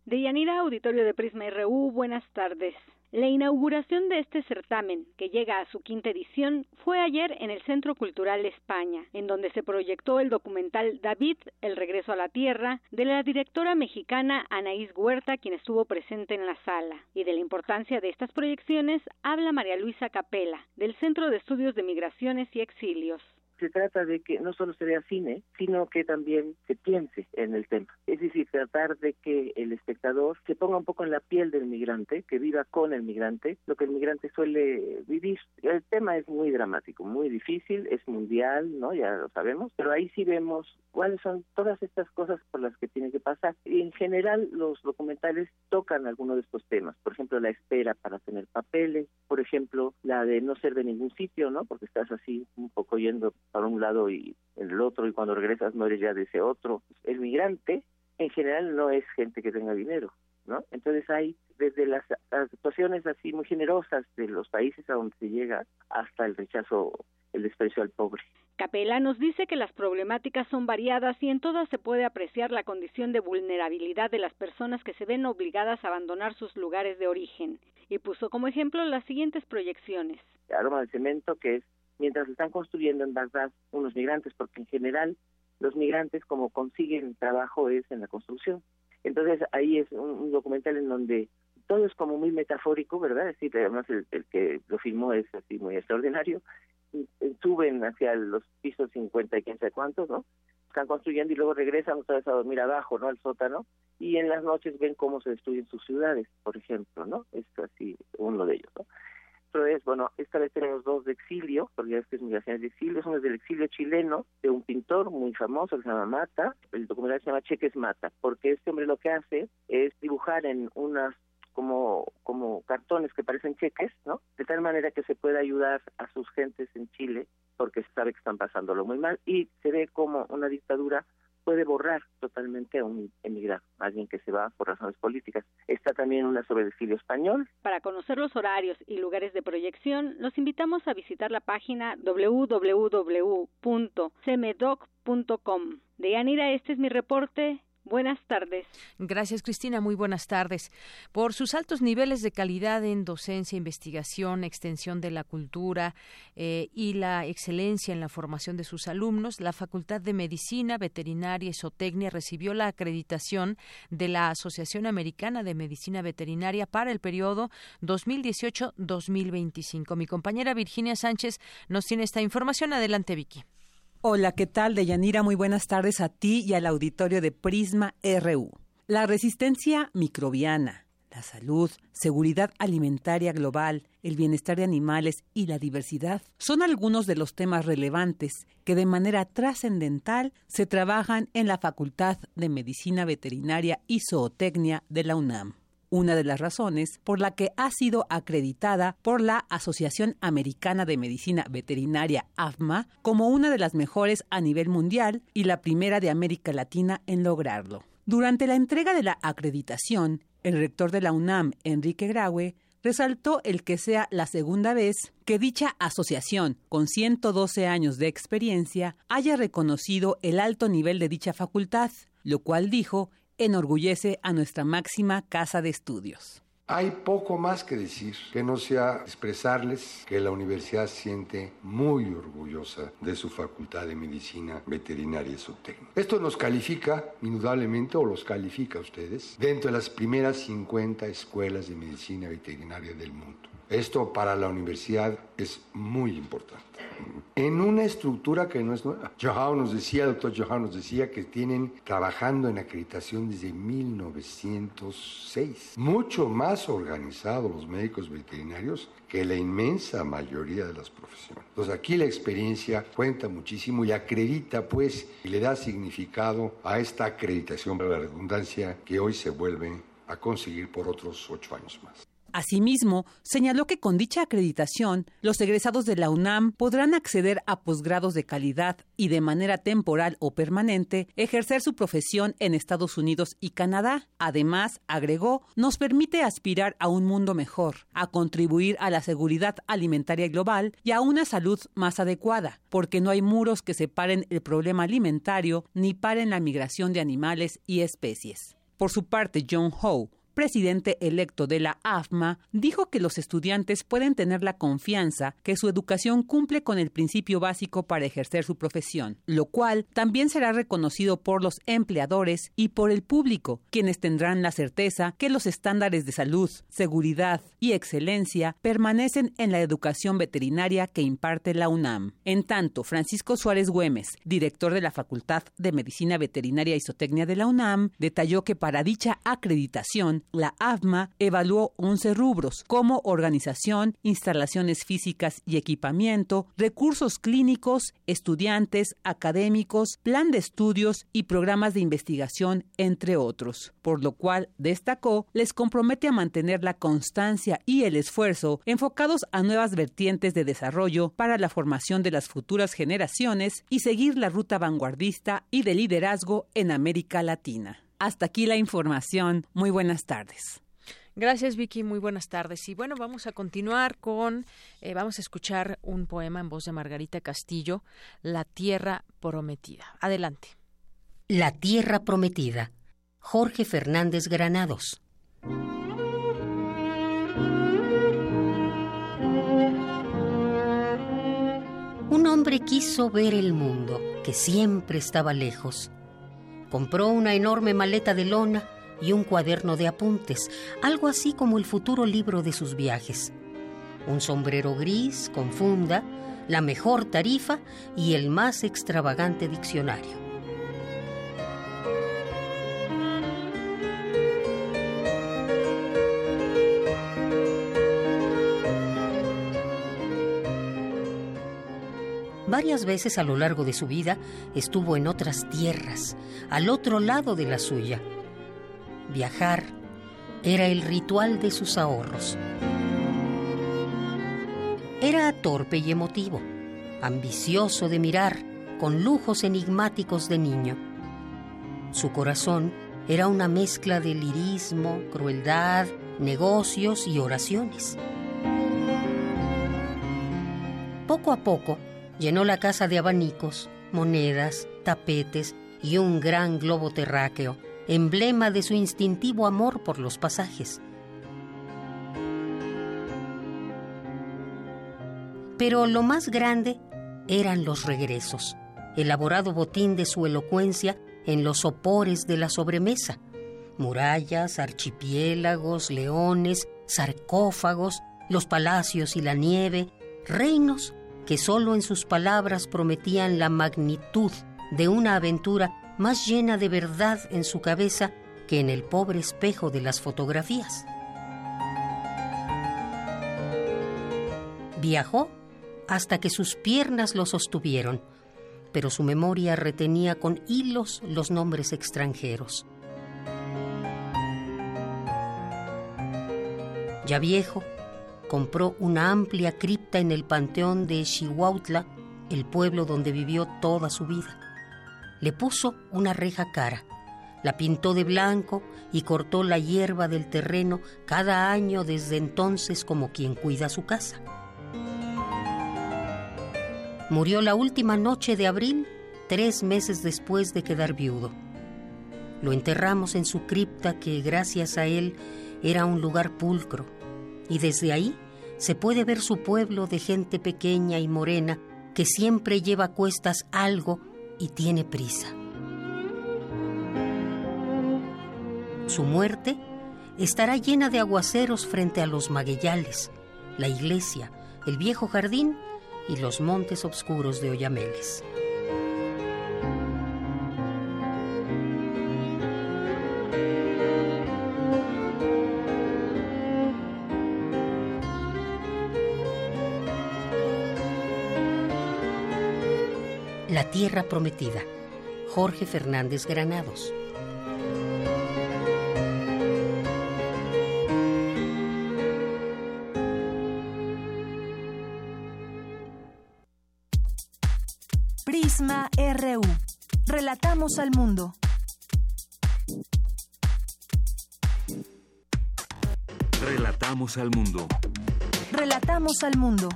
S26: De Yanira, auditorio de Prisma RU, buenas tardes. La inauguración de este certamen, que llega a su quinta edición, fue ayer en el Centro Cultural España, en donde se proyectó el documental David, El regreso a la tierra, de la directora mexicana Anaís Huerta, quien estuvo presente en la sala. Y de la importancia de estas proyecciones habla María Luisa Capela, del Centro de Estudios de Migraciones y Exilios
S27: se trata de que no solo se vea cine, sino que también se piense en el tema. Es decir, tratar de que el espectador se ponga un poco en la piel del migrante, que viva con el migrante, lo que el migrante suele vivir. El tema es muy dramático, muy difícil, es mundial, ¿no? Ya lo sabemos, pero ahí sí vemos cuáles son todas estas cosas por las que tiene que pasar. Y en general los documentales tocan algunos de estos temas, por ejemplo, la espera para tener papeles, por ejemplo, la de no ser de ningún sitio, ¿no? Porque estás así un poco yendo para un lado y en el otro y cuando regresas no eres ya de ese otro. El migrante en general no es gente que tenga dinero, ¿no? Entonces hay desde las, situaciones así muy generosas de los países a donde se llega hasta el rechazo, el desprecio al pobre.
S26: Capela nos dice que las problemáticas son variadas y en todas se puede apreciar la condición de vulnerabilidad de las personas que se ven obligadas a abandonar sus lugares de origen y puso como ejemplo las siguientes proyecciones.
S27: Aroma de cemento que es mientras están construyendo en Bagdad unos migrantes, porque en general los migrantes como consiguen trabajo es en la construcción. Entonces ahí es un, documental en donde todo es como muy metafórico, ¿verdad? Es decir, además el, que lo filmó es así muy extraordinario. Suben hacia los pisos 50 y quién sabe cuántos, ¿no? Están construyendo y luego regresan otra vez a dormir abajo, ¿no? Al sótano. Y en las noches ven cómo se destruyen sus ciudades, por ejemplo, ¿no? Es así uno de ellos, ¿no? Es, bueno, esta vez tenemos dos de exilio, porque es que es migraciones de exilio, uno es del exilio chileno, de un pintor muy famoso que se llama Mata, el documental se llama Cheques Mata, porque este hombre lo que hace es dibujar en unas como, como cartones que parecen cheques, ¿no? De tal manera que se pueda ayudar a sus gentes en Chile, porque sabe que están pasándolo muy mal, y se ve como una dictadura puede borrar totalmente a un emigrado, alguien que se va por razones políticas. Está también una sobre español.
S26: Para conocer los horarios y lugares de proyección, los invitamos a visitar la página www.cmedoc.com. De Yanira, este es mi reporte. Buenas tardes.
S1: Gracias, Cristina. Muy buenas tardes. Por sus altos niveles de calidad en docencia, investigación, extensión de la cultura eh, y la excelencia en la formación de sus alumnos, la Facultad de Medicina, Veterinaria y Zootecnia recibió la acreditación de la Asociación Americana de Medicina Veterinaria para el periodo 2018-2025. Mi compañera Virginia Sánchez nos tiene esta información. Adelante, Vicky.
S3: Hola, ¿qué tal? Deyanira, muy buenas tardes a ti y al auditorio de Prisma RU. La resistencia microbiana, la salud, seguridad alimentaria global, el bienestar de animales y la diversidad son algunos de los temas relevantes que de manera trascendental se trabajan en la Facultad de Medicina Veterinaria y Zootecnia de la UNAM una de las razones por la que ha sido acreditada por la Asociación Americana de Medicina Veterinaria AFMA como una de las mejores a nivel mundial y la primera de América Latina en lograrlo. Durante la entrega de la acreditación, el rector de la UNAM, Enrique Graue, resaltó el que sea la segunda vez que dicha asociación, con 112 años de experiencia, haya reconocido el alto nivel de dicha facultad, lo cual dijo enorgullece a nuestra máxima casa de estudios.
S28: Hay poco más que decir, que no sea expresarles que la universidad siente muy orgullosa de su facultad de medicina veterinaria y zootecnia. Esto nos califica, indudablemente, o los califica a ustedes, dentro de las primeras 50 escuelas de medicina veterinaria del mundo. Esto para la universidad es muy importante. En una estructura que no es nueva. Johao nos decía, el doctor Johao nos decía que tienen trabajando en acreditación desde 1906. Mucho más organizados los médicos veterinarios que la inmensa mayoría de las profesiones. Entonces aquí la experiencia cuenta muchísimo y acredita pues y le da significado a esta acreditación, para la redundancia, que hoy se vuelve a conseguir por otros ocho años más.
S3: Asimismo, señaló que con dicha acreditación, los egresados de la UNAM podrán acceder a posgrados de calidad y de manera temporal o permanente ejercer su profesión en Estados Unidos y Canadá. Además, agregó, nos permite aspirar a un mundo mejor, a contribuir a la seguridad alimentaria global y a una salud más adecuada, porque no hay muros que separen el problema alimentario ni paren la migración de animales y especies. Por su parte, John Howe, presidente electo de la AFMA, dijo que los estudiantes pueden tener la confianza que su educación cumple con el principio básico para ejercer su profesión, lo cual también será reconocido por los empleadores y por el público, quienes tendrán la certeza que los estándares de salud, seguridad y excelencia permanecen en la educación veterinaria que imparte la UNAM. En tanto, Francisco Suárez Güemes, director de la Facultad de Medicina Veterinaria y Zootecnia de la UNAM, detalló que para dicha acreditación la AFMA evaluó 11 rubros como organización, instalaciones físicas y equipamiento, recursos clínicos, estudiantes, académicos, plan de estudios y programas de investigación, entre otros, por lo cual destacó les compromete a mantener la constancia y el esfuerzo enfocados a nuevas vertientes de desarrollo para la formación de las futuras generaciones y seguir la ruta vanguardista y de liderazgo en América Latina. Hasta aquí la información. Muy buenas tardes.
S1: Gracias Vicky, muy buenas tardes. Y bueno, vamos a continuar con, eh, vamos a escuchar un poema en voz de Margarita Castillo, La Tierra Prometida. Adelante.
S25: La Tierra Prometida, Jorge Fernández Granados. Un hombre quiso ver el mundo, que siempre estaba lejos Compró una enorme maleta de lona y un cuaderno de apuntes, algo así como el futuro libro de sus viajes. Un sombrero gris con funda, la mejor tarifa y el más extravagante diccionario. Varias veces a lo largo de su vida estuvo en otras tierras, al otro lado de la suya. Viajar era el ritual de sus ahorros. Era torpe y emotivo, ambicioso de mirar, con lujos enigmáticos de niño. Su corazón era una mezcla de lirismo, crueldad, negocios y oraciones. Poco a poco, Llenó la casa de abanicos, monedas, tapetes y un gran globo terráqueo, emblema de su instintivo amor por los pasajes. Pero lo más grande eran los regresos, elaborado botín de su elocuencia en los sopores de la sobremesa. Murallas, archipiélagos, leones, sarcófagos, los palacios y la nieve, reinos que solo en sus palabras prometían la magnitud de una aventura más llena de verdad en su cabeza que en el pobre espejo de las fotografías. Viajó hasta que sus piernas lo sostuvieron, pero su memoria retenía con hilos los nombres extranjeros. Ya viejo, compró una amplia cripta en el panteón de Xihuautla, el pueblo donde vivió toda su vida. Le puso una reja cara, la pintó de blanco y cortó la hierba del terreno cada año desde entonces como quien cuida su casa. Murió la última noche de abril, tres meses después de quedar viudo. Lo enterramos en su cripta que, gracias a él, era un lugar pulcro y desde ahí se puede ver su pueblo de gente pequeña y morena que siempre lleva a cuestas algo y tiene prisa. Su muerte estará llena de aguaceros frente a los magueyales, la iglesia, el viejo jardín y los montes oscuros de Oyameles. Tierra Prometida, Jorge Fernández Granados.
S13: Prisma RU. Relatamos al mundo.
S7: Relatamos al mundo.
S13: Relatamos al mundo.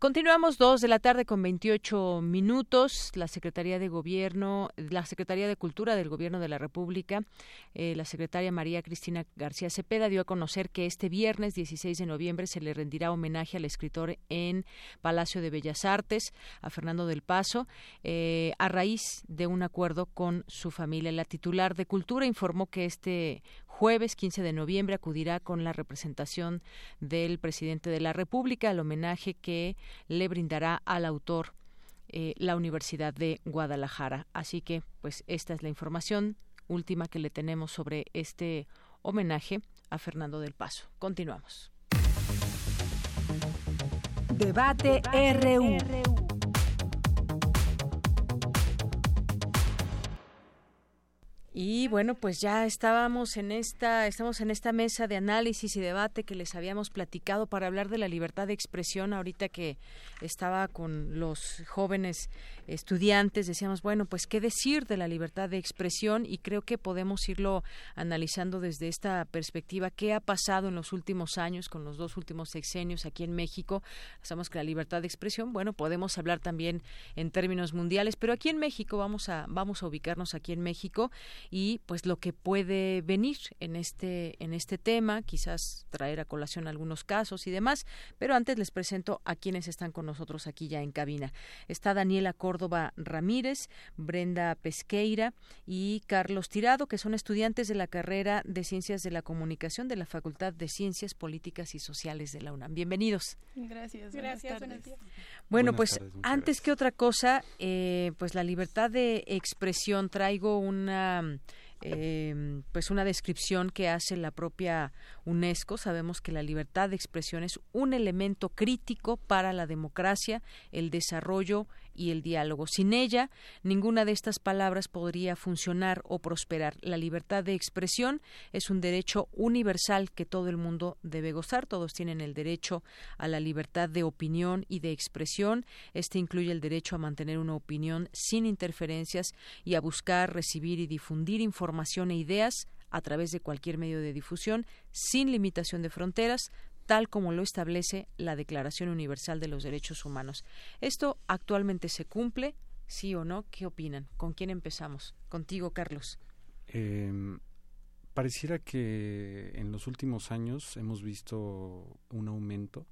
S1: Continuamos dos de la tarde con 28 minutos. La Secretaría de Gobierno, la Secretaría de Cultura del Gobierno de la República, eh, la secretaria María Cristina García Cepeda dio a conocer que este viernes 16 de noviembre se le rendirá homenaje al escritor en Palacio de Bellas Artes, a Fernando del Paso, eh, a raíz de un acuerdo con su familia. La titular de Cultura informó que este jueves 15 de noviembre acudirá con la representación del presidente de la República al homenaje que le brindará al autor eh, la Universidad de Guadalajara. Así que, pues, esta es la información última que le tenemos sobre este homenaje a Fernando del Paso. Continuamos.
S13: Debate, RU.
S1: Y bueno, pues ya estábamos en esta, estamos en esta mesa de análisis y debate que les habíamos platicado para hablar de la libertad de expresión. Ahorita que estaba con los jóvenes estudiantes, decíamos, bueno, pues qué decir de la libertad de expresión y creo que podemos irlo analizando desde esta perspectiva. ¿Qué ha pasado en los últimos años con los dos últimos sexenios aquí en México? Sabemos que la libertad de expresión, bueno, podemos hablar también en términos mundiales, pero aquí en México vamos a, vamos a ubicarnos aquí en México y pues lo que puede venir en este en este tema, quizás traer a colación algunos casos y demás, pero antes les presento a quienes están con nosotros aquí ya en cabina. Está Daniela Córdoba Ramírez, Brenda Pesqueira y Carlos Tirado, que son estudiantes de la carrera de Ciencias de la Comunicación de la Facultad de Ciencias Políticas y Sociales de la UNAM. Bienvenidos.
S29: Gracias. Gracias.
S1: Bueno, pues antes que otra cosa, eh, pues la libertad de expresión, traigo una eh, pues una descripción que hace la propia UNESCO. Sabemos que la libertad de expresión es un elemento crítico para la democracia, el desarrollo y el diálogo. Sin ella, ninguna de estas palabras podría funcionar o prosperar. La libertad de expresión es un derecho universal que todo el mundo debe gozar. Todos tienen el derecho a la libertad de opinión y de expresión. Este incluye el derecho a mantener una opinión sin interferencias y a buscar, recibir y difundir información e ideas a través de cualquier medio de difusión sin limitación de fronteras, tal como lo establece la Declaración Universal de los Derechos Humanos. ¿Esto actualmente se cumple? ¿Sí o no? ¿Qué opinan? ¿Con quién empezamos? Contigo, Carlos.
S30: Em, pareciera que en los últimos años hemos visto un aumento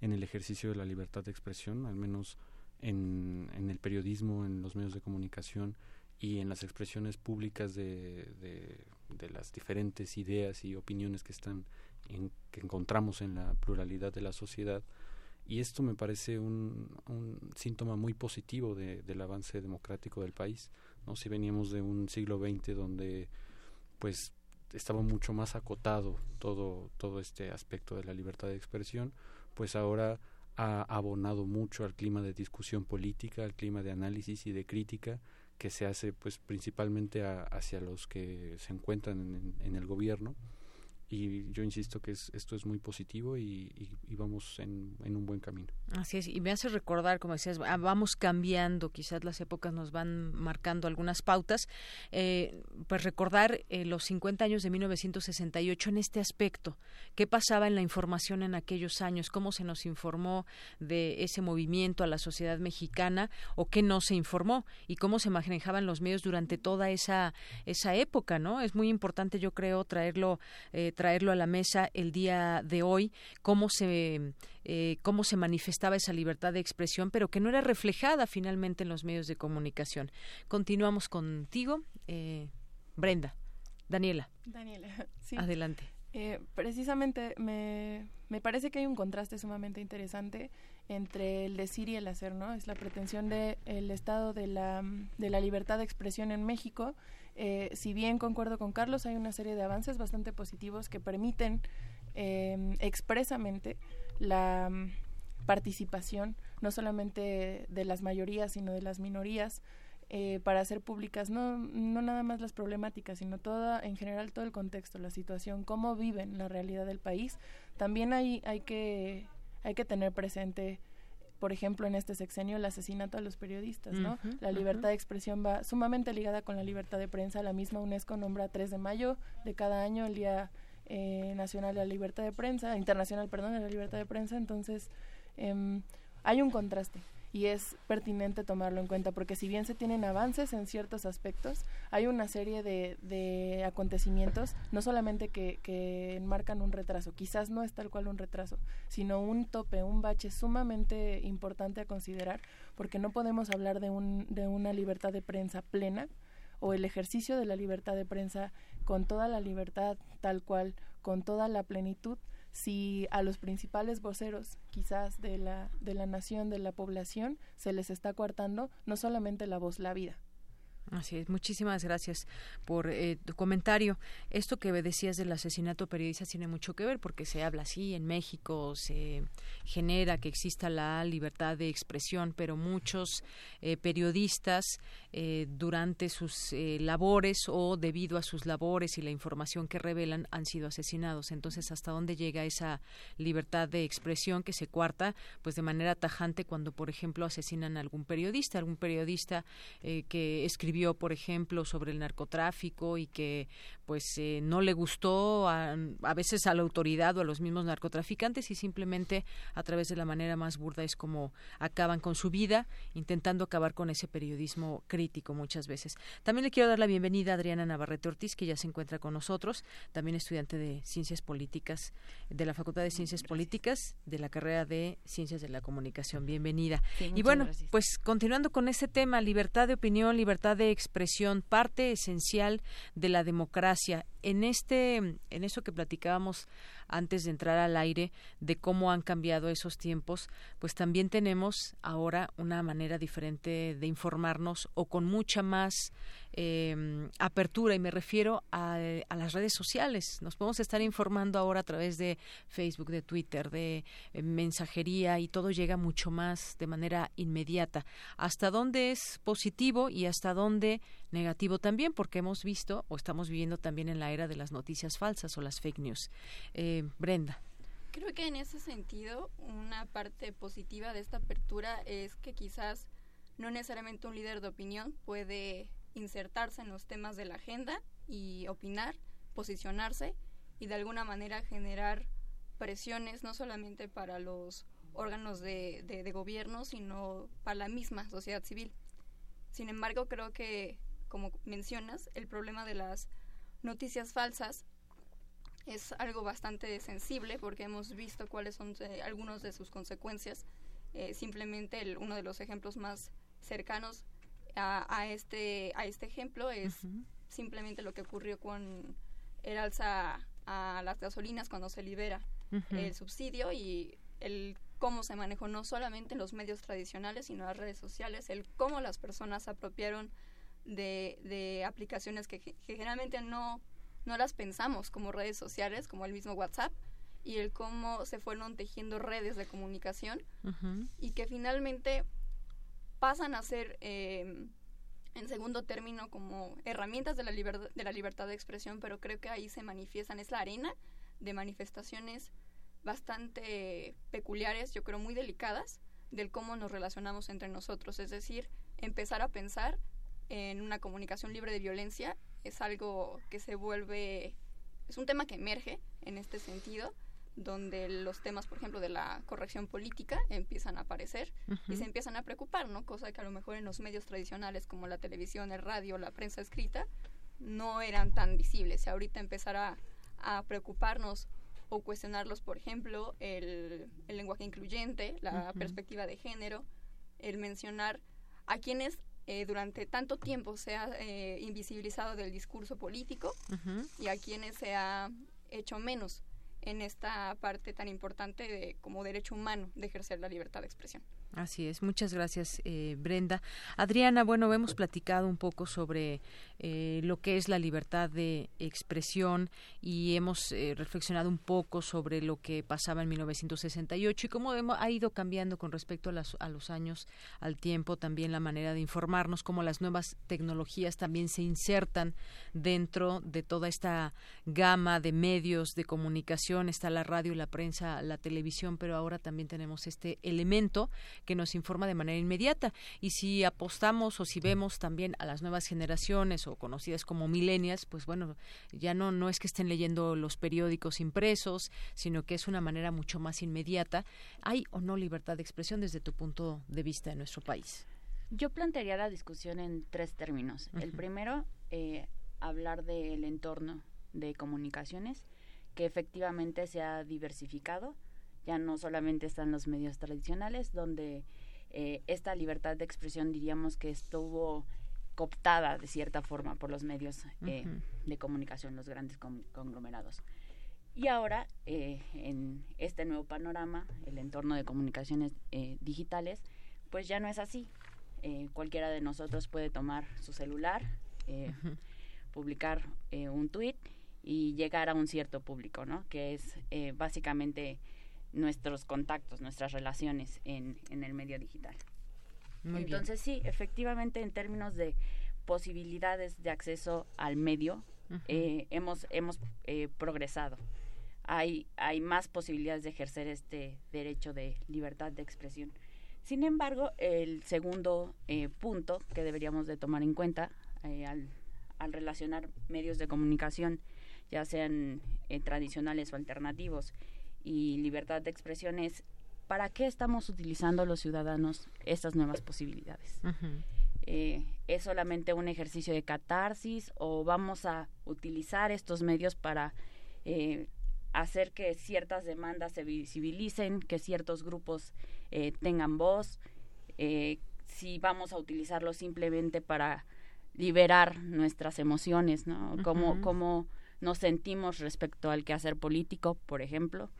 S30: en el ejercicio de la libertad de expresión, al menos en, el periodismo, en los medios de comunicación y en las expresiones públicas de, de las diferentes ideas y opiniones que están que encontramos en la pluralidad de la sociedad. Y esto me parece un, síntoma muy positivo de, del avance democrático del país no si veníamos de un siglo XX donde pues estaba mucho más acotado todo todo este aspecto de la libertad de expresión pues ahora ha abonado mucho al clima de discusión política al clima de análisis y de crítica que se hace pues principalmente hacia los que se encuentran en el gobierno y yo insisto que esto es muy positivo y, vamos en, un buen camino.
S1: Así es, y me hace recordar, como decías, ah, vamos cambiando, quizás las épocas nos van marcando algunas pautas, eh, pues recordar eh, los 50 años de 1968 en este aspecto, qué pasaba en la información en aquellos años, cómo se nos informó de ese movimiento a la sociedad mexicana o qué no se informó y cómo se manejaban los medios durante toda esa, esa época, ¿no? Es muy importante, yo creo, traerlo. Eh, traerlo a la mesa el día de hoy, cómo se, eh, cómo se manifestaba esa libertad de expresión, pero que no era reflejada finalmente en los medios de comunicación. Continuamos contigo, eh, Brenda. Daniela.
S29: Daniela, sí.
S1: Adelante.
S29: Eh, precisamente me, me, parece que hay un contraste sumamente interesante entre el decir y el hacer, ¿no? Es la pretensión del el estado de la, de la libertad de expresión en México eh, si bien concuerdo con Carlos, hay una serie de avances bastante positivos que permiten eh, expresamente la mm, participación no solamente de las mayorías, sino de las minorías eh, para hacer públicas no, no nada más las problemáticas, sino toda, en general todo el contexto, la situación, cómo viven la realidad del país. También hay, hay, que, hay que tener presente por ejemplo, en este sexenio el asesinato a los periodistas, ¿no? la libertad de expresión va sumamente ligada con la libertad de prensa. La misma UNESCO nombra 3 de mayo de cada año el Día eh, Nacional de la Libertad de Prensa, Internacional, perdón, de la Libertad de Prensa. Entonces, em, hay un contraste y es pertinente tomarlo en cuenta porque si bien se tienen avances en ciertos aspectos, hay una serie de, de acontecimientos, no solamente que, que, enmarcan un retraso, quizás no es tal cual un retraso, sino un tope, un bache sumamente importante a considerar, porque no podemos hablar de, un, de una libertad de prensa plena o el ejercicio de la libertad de prensa con toda la libertad tal cual, con toda la plenitud, si a los principales voceros quizás de la, de la nación, de la población, se les está coartando no solamente la voz, la vida.
S1: Así es, muchísimas gracias por eh, tu comentario. Esto que decías del asesinato periodista tiene mucho que ver porque se habla así en México, se genera que exista la libertad de expresión, pero muchos eh, periodistas eh, durante sus labores o debido a sus labores y la información que revelan han sido asesinados. Entonces, ¿hasta dónde llega esa libertad de expresión que se cuarta pues de manera tajante cuando, por ejemplo, asesinan a algún periodista, algún periodista que escribió por ejemplo, sobre el narcotráfico y que pues eh, no le gustó a, veces a la autoridad o a los mismos narcotraficantes y simplemente a través de la manera más burda es como acaban con su vida intentando acabar con ese periodismo crítico muchas veces. También le quiero dar la bienvenida a Adriana Navarrete Ortiz que ya se encuentra con nosotros, también estudiante de Ciencias Políticas de la Facultad de Ciencias Políticas de la carrera de Ciencias de la Comunicación. Bienvenida. y bueno, pues continuando con ese tema, libertad de opinión, libertad de expresión, parte esencial de la democracia. En este, en eso que platicábamos antes de entrar al aire de cómo han cambiado esos tiempos, pues también tenemos ahora una manera diferente de informarnos o con mucha más eh, apertura y me refiero a, las redes sociales. Nos podemos estar informando ahora a través de Facebook, de Twitter, de eh, mensajería y todo llega mucho más de manera inmediata. ¿Hasta dónde es positivo y hasta dónde negativo también? Porque hemos visto o estamos viviendo también en la era de las noticias falsas o las fake news. Eh, Brenda.
S31: Creo que en ese sentido una parte positiva de esta apertura es que quizás no necesariamente un líder de opinión puede insertarse en los temas de la agenda y opinar, posicionarse y de alguna manera generar presiones no solamente para los órganos de, gobierno, sino para la misma sociedad civil. Sin embargo, creo que, como mencionas, el problema de las noticias falsas es algo bastante sensible porque hemos visto cuáles son eh, algunos de sus consecuencias. Eh, simplemente el, uno de los ejemplos más cercanos a, este, a este ejemplo es simplemente lo que ocurrió con el alza a las gasolinas cuando se libera el subsidio y el cómo se manejó no solamente en los medios tradicionales, sino en las redes sociales, el cómo las personas apropiaron de, de aplicaciones que, generalmente no, no las pensamos como redes sociales, como el mismo WhatsApp, y el cómo se fueron tejiendo redes de comunicación y que finalmente pasan a ser em, en segundo término como herramientas de la, de la libertad de expresión, pero creo que ahí se manifiestan, es la arena de manifestaciones bastante peculiares, yo creo muy delicadas, del cómo nos relacionamos entre nosotros, es decir, empezar a pensar en una comunicación libre de violencia es algo que se vuelve, es un tema que emerge en este sentido donde los temas, por ejemplo, de la corrección política empiezan a aparecer y se empiezan a preocupar, ¿no? Cosa que a lo mejor en los medios tradicionales como la televisión, el radio, la prensa escrita, no eran tan visibles. Y ahorita empezar a, preocuparnos o cuestionarlos, por ejemplo, el, lenguaje incluyente, la perspectiva de género, el mencionar a quienes eh, durante tanto tiempo se ha eh, invisibilizado del discurso político y a quienes se ha hecho menos en esta parte tan importante de como derecho humano de ejercer la libertad de expresión.
S1: Así es, muchas gracias eh, Brenda. Adriana, bueno, hemos platicado un poco sobre eh, lo que es la libertad de expresión y hemos eh, reflexionado un poco sobre lo que pasaba en 1968 y cómo ha ido cambiando con respecto a, a, los años, al tiempo, también la manera de informarnos, cómo las nuevas tecnologías también se insertan dentro de toda esta gama de medios de comunicación está la radio, la prensa, la televisión, pero ahora también tenemos este elemento que nos informa de manera inmediata. Y si apostamos o si vemos también a las nuevas generaciones o conocidas como milenias, pues bueno, ya no, no es que estén leyendo los periódicos impresos, sino que es una manera mucho más inmediata. ¿Hay o no libertad de expresión desde tu punto de vista en nuestro país?
S32: Yo plantearía la discusión en tres términos. El primero, eh, hablar del entorno de comunicaciones, que efectivamente se ha diversificado. Ya no solamente están los medios tradicionales, donde eh, esta libertad de expresión diríamos que estuvo cooptada de cierta forma por los medios eh, de comunicación, los grandes conglomerados. Y ahora, eh, en este nuevo panorama, el entorno de comunicaciones digitales, pues ya no es así. cualquiera de nosotros puede tomar su celular, publicar un tweet y llegar a un cierto público, ¿no? Que es básicamente nuestros contactos, nuestras relaciones en, en el medio digital. Entonces sí, efectivamente en términos de posibilidades de acceso al medio, eh, hemos, hemos eh, progresado. Hay, hay más posibilidades de ejercer este derecho de libertad de expresión. Sin embargo, el segundo eh, punto que deberíamos de tomar en cuenta al, al, relacionar medios de comunicación, ya sean tradicionales o alternativos, y libertad de expresión es para qué estamos utilizando los ciudadanos estas nuevas posibilidades. Eh, ¿Es solamente un ejercicio de catarsis o vamos a utilizar estos medios para eh, hacer que ciertas demandas se visibilicen, que ciertos grupos eh, tengan voz? si vamos a utilizarlo simplemente para liberar nuestras emociones, ¿no? cómo nos sentimos respecto al quehacer político, por ejemplo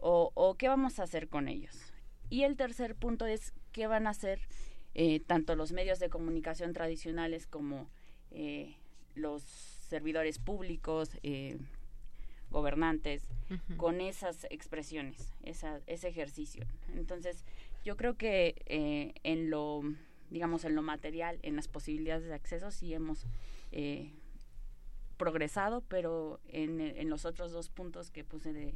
S32: o, qué vamos a hacer con ellos. Y el tercer punto es qué van a hacer eh, tanto los medios de comunicación tradicionales como eh, los servidores públicos, eh, gobernantes, con esas expresiones, esa, ese ejercicio. Entonces, yo creo que en lo, digamos, en lo material, en las posibilidades de acceso, sí hemos progresado, pero en, en, los otros dos puntos que puse de,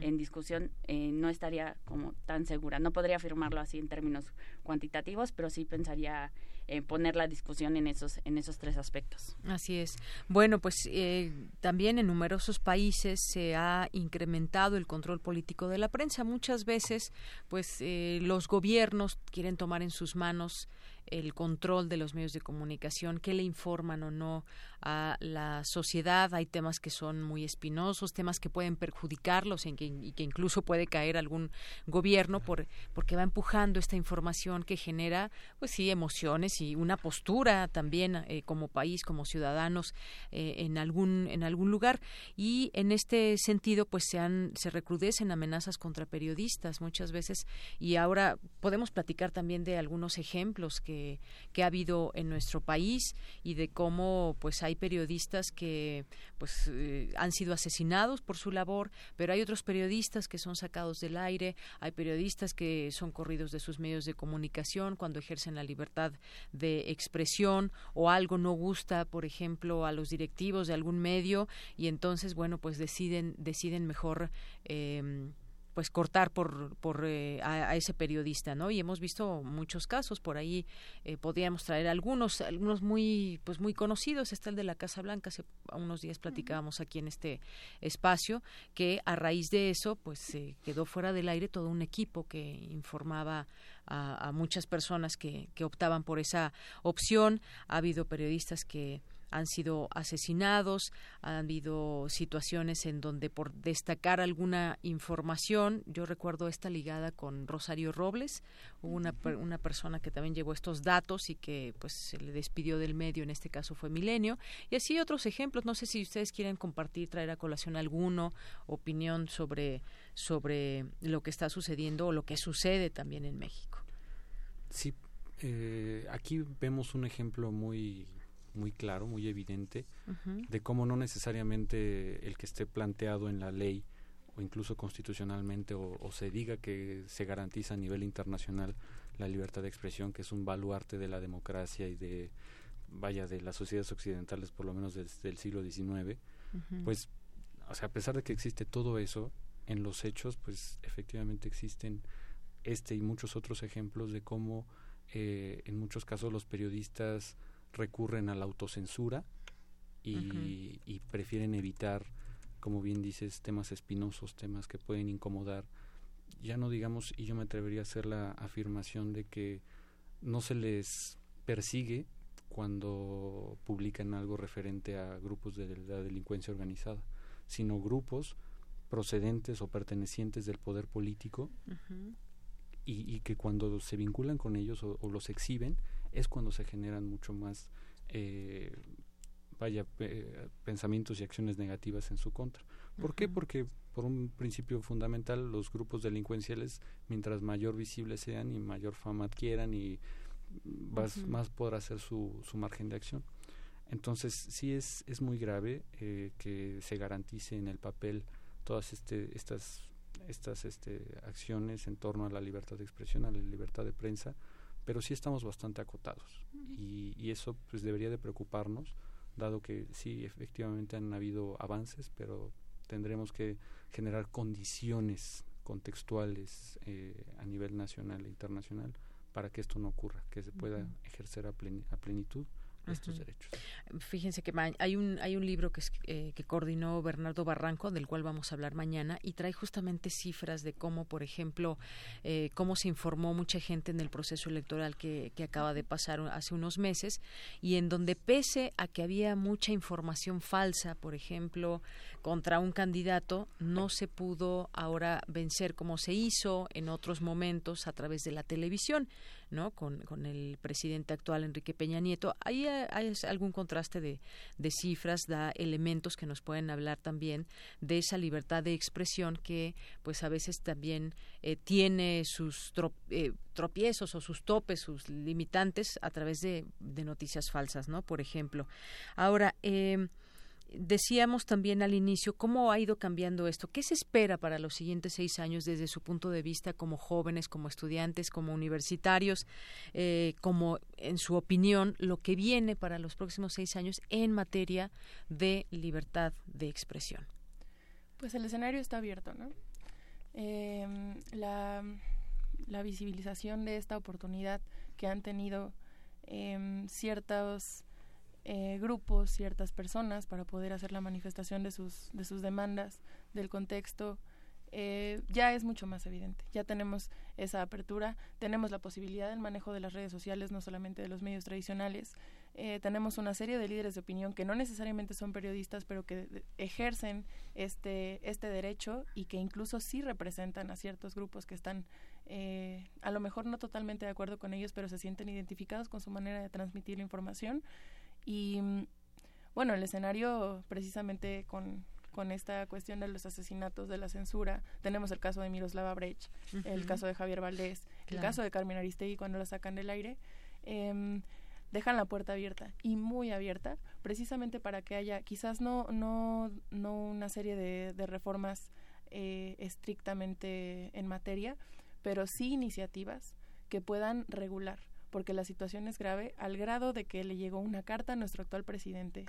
S32: en discusión eh, no estaría como tan segura. No podría afirmarlo así en términos cuantitativos, pero sí pensaría eh, poner la discusión en esos en esos tres aspectos.
S1: Así es. Bueno, pues eh, también en numerosos países se ha incrementado el control político de la prensa. Muchas veces, pues los gobiernos quieren tomar en sus manos el control de los medios de comunicación, qué le informan o no a la sociedad. Hay temas que son muy espinosos, temas que pueden perjudicarlos en que, y que incluso puede caer algún gobierno por, porque va empujando esta información que genera, pues sí, emociones y una postura también eh, como país, como ciudadanos eh, en algún en algún lugar. Y en este sentido, pues se han se recrudecen amenazas contra periodistas muchas veces y ahora podemos platicar también de algunos ejemplos que que, ha habido en nuestro país y de cómo pues hay periodistas que pues eh, han sido asesinados por su labor, pero hay otros periodistas que son sacados del aire, hay periodistas que son corridos de sus medios de comunicación cuando ejercen la libertad de expresión o algo no gusta, por ejemplo, a los directivos de algún medio y entonces bueno pues deciden deciden mejor eh, pues cortar por, por eh, a, ese periodista no y hemos visto muchos casos. Por ahí eh, podríamos traer algunos algunos muy pues muy conocidos. Está el de la Casa Blanca. Hace unos días platicábamos aquí en este espacio que a raíz de eso pues se quedó fuera del aire todo un equipo que informaba a, a muchas personas que, que optaban por esa opción. Ha habido periodistas que han sido asesinados, ha habido situaciones en donde por destacar alguna información, yo recuerdo esta ligada con Rosario Robles, hubo una, una persona que también llevó estos datos y que pues se le despidió del medio, en este caso fue Milenio, y así otros ejemplos, no sé si ustedes quieren compartir, traer a colación alguno, opinión sobre, sobre lo que está sucediendo o lo que sucede también en México.
S30: Sí, eh, aquí vemos un ejemplo muy muy claro, muy evidente, de cómo no necesariamente el que esté planteado en la ley o incluso constitucionalmente o, se diga que se garantiza a nivel internacional la libertad de expresión, que es un baluarte de la democracia y de, vaya, de las sociedades occidentales, por lo menos desde el siglo XIX, pues, o sea, a pesar de que existe todo eso, en los hechos, pues efectivamente existen este y muchos otros ejemplos de cómo eh, en muchos casos los periodistas recurren a la autocensura y, y, prefieren evitar, como bien dices, temas espinosos, temas que pueden incomodar. Ya no digamos, y yo me atrevería a hacer la afirmación de que no se les persigue cuando publican algo referente a grupos de la delincuencia organizada, sino grupos procedentes o pertenecientes del poder político y, que cuando se vinculan con ellos o, los exhiben es cuando se generan mucho más eh, vaya pensamientos y acciones negativas en su contra. ¿Por qué? Porque por un principio fundamental los grupos delincuenciales mientras mayor visibles sean y mayor fama adquieran y más podrá ser su, su margen de acción. Entonces sí es, es muy grave eh, que se garantice en el papel todas este, estas, estas este, acciones en torno a la libertad de expresión, a la libertad de prensa, pero sí estamos bastante acotados. Y, y, eso pues debería de preocuparnos, dado que sí efectivamente han habido avances, pero tendremos que generar condiciones contextuales eh, a nivel nacional e internacional para que esto no ocurra, que se pueda ejercer a, plenitud estos derechos.
S1: Fíjense que hay un hay un libro que eh, que coordinó Bernardo Barranco del cual vamos a hablar mañana y trae justamente cifras de cómo por ejemplo eh, cómo se informó mucha gente en el proceso electoral que, que acaba de pasar hace unos meses y en donde pese a que había mucha información falsa por ejemplo contra un candidato no se pudo ahora vencer como se hizo en otros momentos a través de la televisión, ¿no? Con, con el presidente actual Enrique Peña Nieto. Ahí hay algún contraste de, de cifras, da elementos que nos pueden hablar también de esa libertad de expresión que pues a veces también eh, tiene sus eh, tropiezos o sus topes, sus limitantes a través de, de noticias falsas, ¿no? Por ejemplo. Ahora, eh, decíamos también al inicio cómo ha ido cambiando esto. ¿Qué se espera para los siguientes seis años desde su punto de vista como jóvenes, como estudiantes, como universitarios, eh, como en su opinión lo que viene para los próximos seis años en materia de libertad de expresión?
S29: Pues el escenario está abierto, ¿no? Em, la, visibilización de esta oportunidad que han tenido em, ciertos eh, grupos, ciertas personas para poder hacer la manifestación de sus, de sus demandas, del contexto, eh, ya es mucho más evidente. Ya tenemos esa apertura, tenemos la posibilidad del manejo de las redes sociales, no solamente de los medios tradicionales. Eh, tenemos una serie de líderes de opinión que no necesariamente son periodistas, pero que ejercen este, este derecho y que incluso sí representan a ciertos grupos que están a lo mejor no totalmente de acuerdo con ellos, pero se sienten identificados con su manera de transmitir la información. Y bueno, el escenario precisamente con, con esta cuestión de los asesinatos, de la censura. Tenemos el caso de Miroslava Brecht, el caso de Javier Valdés, el caso de Carmen Aristegui cuando la sacan del aire. Eh, dejan la puerta abierta y muy abierta, precisamente para que haya quizás no, no, no una serie de, de reformas eh, estrictamente en materia, pero sí iniciativas que puedan regular porque la situación es grave al grado de que le llegó una carta a nuestro actual presidente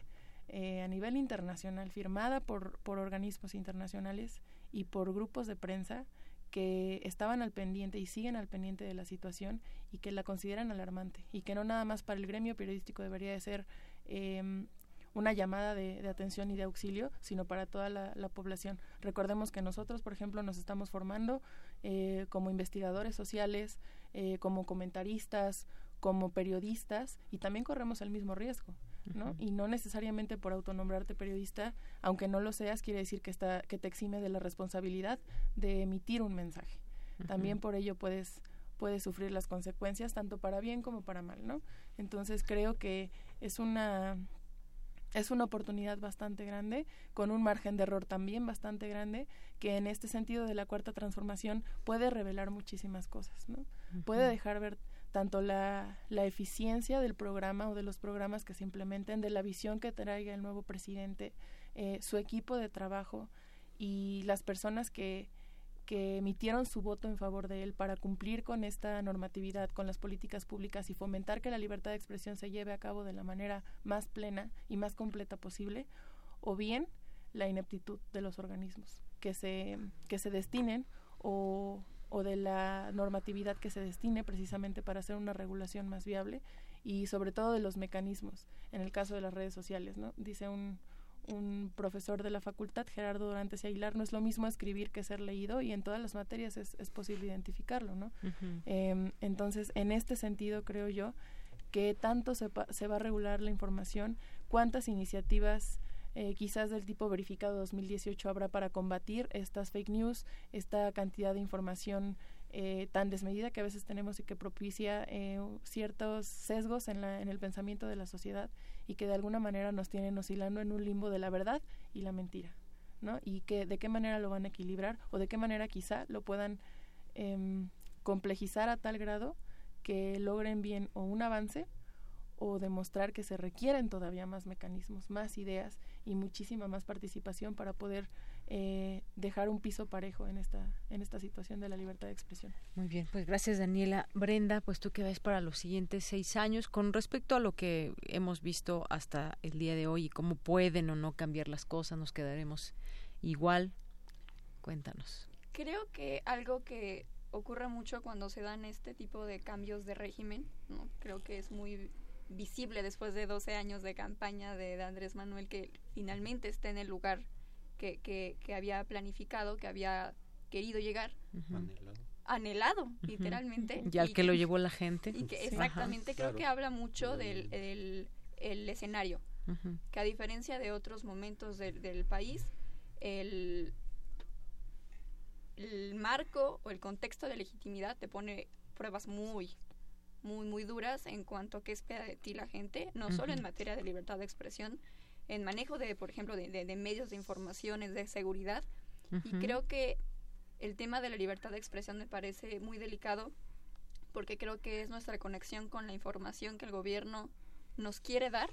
S29: eh, a nivel internacional, firmada por, por organismos internacionales y por grupos de prensa que estaban al pendiente y siguen al pendiente de la situación y que la consideran alarmante y que no nada más para el gremio periodístico debería de ser eh, una llamada de, atención y de auxilio, sino para toda la, población. Recordemos que nosotros, por ejemplo, nos estamos formando eh, como investigadores sociales, eh, como comentaristas, como periodistas, y también corremos el mismo riesgo. ¿no? Y no necesariamente por autonombrarte periodista, aunque no lo seas, quiere decir que, está, que te exime de la responsabilidad de emitir un mensaje. También por ello puedes puedes sufrir las consecuencias tanto para bien como para mal, ¿no? Entonces creo que es una es una oportunidad bastante grande, con un margen de error también bastante grande, que en este sentido de la cuarta transformación puede revelar muchísimas cosas, ¿no? Puede dejar ver tanto la, la eficiencia del programa o de los programas que se implementen, de la visión que traiga el nuevo presidente, eh, su equipo de trabajo y las personas que, que emitieron su voto en favor de él para cumplir con esta normatividad, con las políticas públicas y fomentar que la libertad de expresión se lleve a cabo de la manera más plena y más completa posible, o bien la ineptitud de los organismos que se, que se destinen o, o de la normatividad que se destine precisamente para hacer una regulación más viable y sobre todo de los mecanismos, en el caso de las redes sociales, ¿no? Dice un, un profesor de la facultad, Gerardo Durantes y Aguilar, no es lo mismo escribir que ser leído y en todas las materias es, es posible identificarlo, ¿no? Em, entonces, en este sentido, creo yo que tanto se, se va a regular la información, cuántas iniciativas eh, quizás del tipo verificado 2018 habrá para combatir estas fake news, esta cantidad de información eh, tan desmedida que a veces tenemos y que propicia eh, ciertos sesgos en, la, en el pensamiento de la sociedad y que de alguna manera nos tienen oscilando en un limbo de la verdad y la mentira, ¿no? Y que de qué manera lo van a equilibrar o de qué manera quizá lo puedan em, complejizar a tal grado que logren bien o un avance o demostrar que se requieren todavía más mecanismos, más ideas y muchísima más participación para poder eh, dejar un piso parejo en esta en esta situación de la libertad de expresión.
S1: Muy bien, pues gracias Daniela. Brenda, pues tú qué ves para los siguientes seis años con respecto a lo que hemos visto hasta el día de hoy y cómo pueden o no cambiar las cosas, nos quedaremos igual. Cuéntanos.
S31: Creo que algo que ocurre mucho cuando se dan este tipo de cambios de régimen, ¿no? creo que es muy visible después de 12 años de campaña de, Andrés Manuel que finalmente esté en el lugar que, que, había planificado, que había querido llegar. Anhelado. literalmente.
S1: Y al que lo llevó la gente.
S31: Y que exactamente, creo que habla mucho del el, escenario. Que a diferencia de otros momentos del país, el, el marco o el contexto de legitimidad te pone pruebas muy, muy, muy duras en cuanto a qué espera de ti la gente, no solo en materia de libertad de expresión, en manejo de, por ejemplo, de, de, medios de información, de seguridad. Y creo que el tema de la libertad de expresión me parece muy delicado porque creo que es nuestra conexión con la información que el gobierno nos quiere dar.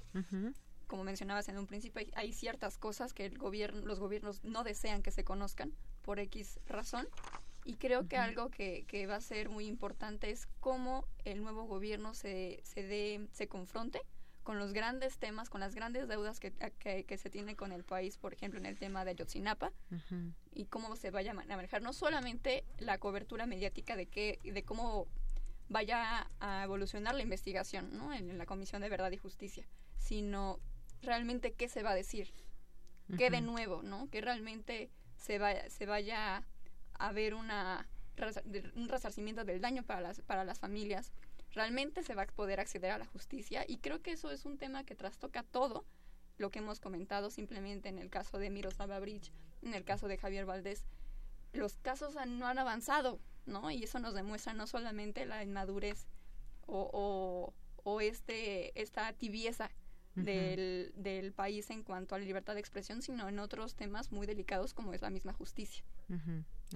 S31: Como mencionabas en un principio, hay, ciertas cosas que el gobierno, los gobiernos no desean que se conozcan por X razón. Y creo que algo que, que, va a ser muy importante es cómo el nuevo gobierno se, se, de, se confronte con los grandes temas, con las grandes deudas que, que, se tiene con el país, por ejemplo, en el tema de Ayotzinapa, y cómo se vaya a manejar no solamente la cobertura mediática de, que, de cómo vaya a evolucionar la investigación ¿no? en, la Comisión de Verdad y Justicia, sino realmente qué se va a decir, qué de nuevo, ¿no? que realmente se vaya, se vaya a ver una, un resarcimiento del daño para las, para las familias, realmente se va a poder acceder a la justicia y creo que eso es un tema que trastoca todo lo que hemos comentado simplemente en el caso de Miroslava Bridge, en el caso de Javier Valdés. Los casos no han avanzado, ¿no? Y eso nos demuestra no solamente la inmadurez o, o, o este, esta tibieza del, del país en cuanto a la libertad de expresión, sino en otros temas muy delicados como es la misma justicia.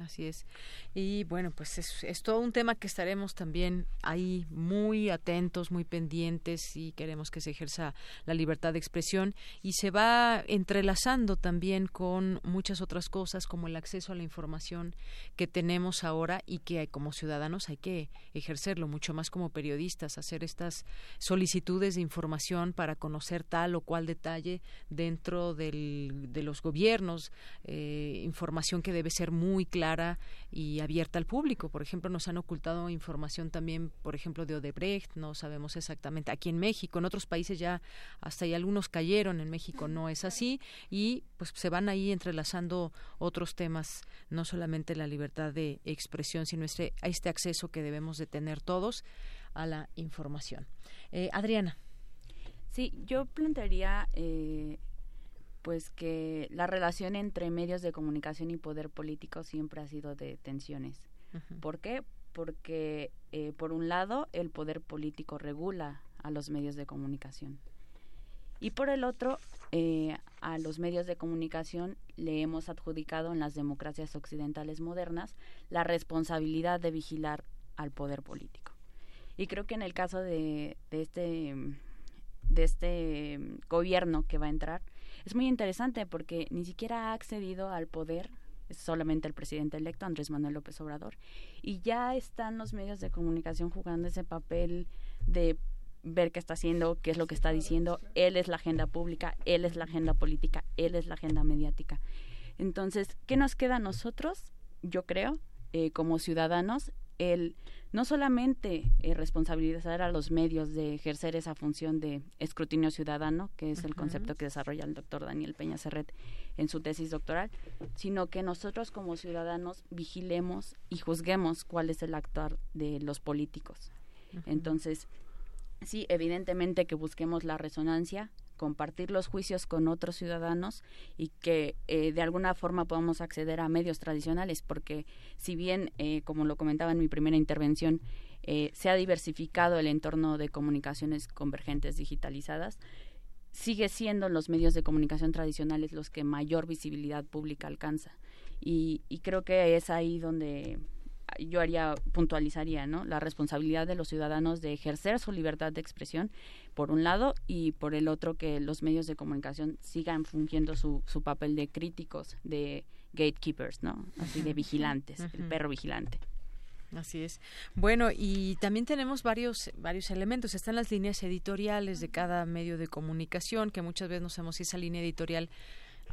S1: Así es. Y bueno, pues es, es, todo un tema que estaremos también ahí muy atentos, muy pendientes y queremos que se ejerza la libertad de expresión y se va entrelazando también con muchas otras cosas como el acceso a la información que tenemos ahora y que como ciudadanos hay que ejercerlo mucho más como periodistas, hacer estas solicitudes de información para conocer tal o cual detalle dentro del, de los gobiernos, eh, información que debe ser muy clara y abierta al público. Por ejemplo, nos han ocultado información también, por ejemplo, de Odebrecht, no sabemos exactamente. Aquí en México, en otros países ya hasta ahí algunos cayeron, en México no es así y pues se van ahí entrelazando otros temas, no solamente la libertad de expresión, sino este, este acceso que debemos de tener todos a la información. Eh, Adriana.
S32: Sí, yo plantearía eh, pues que la relación entre medios de comunicación y poder político siempre ha sido de tensiones. ¿Por qué? Porque eh, por un lado el poder político regula a los medios de comunicación y por el otro eh, a los medios de comunicación le hemos adjudicado en las democracias occidentales modernas la responsabilidad de vigilar al poder político. Y creo que en el caso de, de este de este gobierno que va a entrar, es muy interesante porque ni siquiera ha accedido al poder es solamente el presidente electo Andrés Manuel López Obrador y ya están los medios de comunicación jugando ese papel de ver qué está haciendo, qué es lo que está diciendo. Él es la agenda pública, él es la agenda política, él es la agenda mediática. Entonces, ¿qué nos queda a nosotros? Yo creo, eh, como ciudadanos, el no solamente eh, responsabilizar a los medios de ejercer esa función de escrutinio ciudadano, que es el concepto que desarrolla el doctor Daniel Peña Serret en su tesis doctoral, sino que nosotros como ciudadanos vigilemos y juzguemos cuál es el actuar de los políticos. Entonces, sí, evidentemente que busquemos la resonancia, compartir los juicios con otros ciudadanos y que eh, de alguna forma podamos acceder a medios tradicionales, porque si bien, eh, como lo comentaba en mi primera intervención, eh, se ha diversificado el entorno de comunicaciones convergentes digitalizadas, sigue siendo los medios de comunicación tradicionales los que mayor visibilidad pública alcanza. Y, y creo que es ahí donde yo haría, puntualizaría, ¿no? La responsabilidad de los ciudadanos de ejercer su libertad de expresión, por un lado, y por el otro, que los medios de comunicación sigan fungiendo su, su papel de críticos, de gatekeepers, ¿no? Así de vigilantes, el perro vigilante.
S1: Así es. Bueno, y también tenemos varios varios elementos. Están las líneas editoriales de cada medio de comunicación, que muchas veces no sabemos si esa línea editorial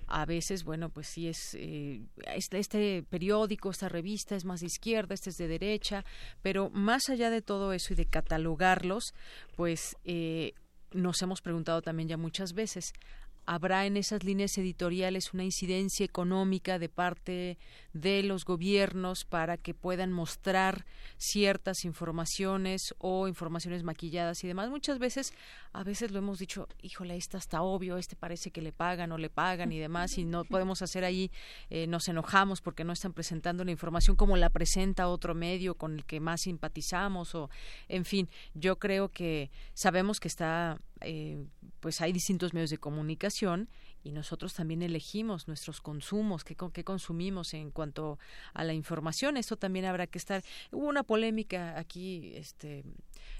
S1: a veces, bueno, pues sí es eh, este, este, periódico, esta revista es más de izquierda, este es de derecha, pero más allá de todo eso y de catalogarlos, pues eh, nos hemos preguntado también ya muchas veces, habrá en esas líneas editoriales una incidencia económica de parte de los gobiernos para que puedan mostrar ciertas informaciones o informaciones maquilladas y demás. Muchas veces, a veces lo hemos dicho, híjole, esta está obvio, este parece que le pagan o le pagan y demás, y no podemos hacer ahí, eh, nos enojamos porque no están presentando la información como la presenta otro medio con el que más simpatizamos o, en fin, yo creo que sabemos que está eh, pues hay distintos medios de comunicación y nosotros también elegimos nuestros consumos, qué, qué consumimos en cuanto a la información. Esto también habrá que estar. Hubo una polémica aquí, este,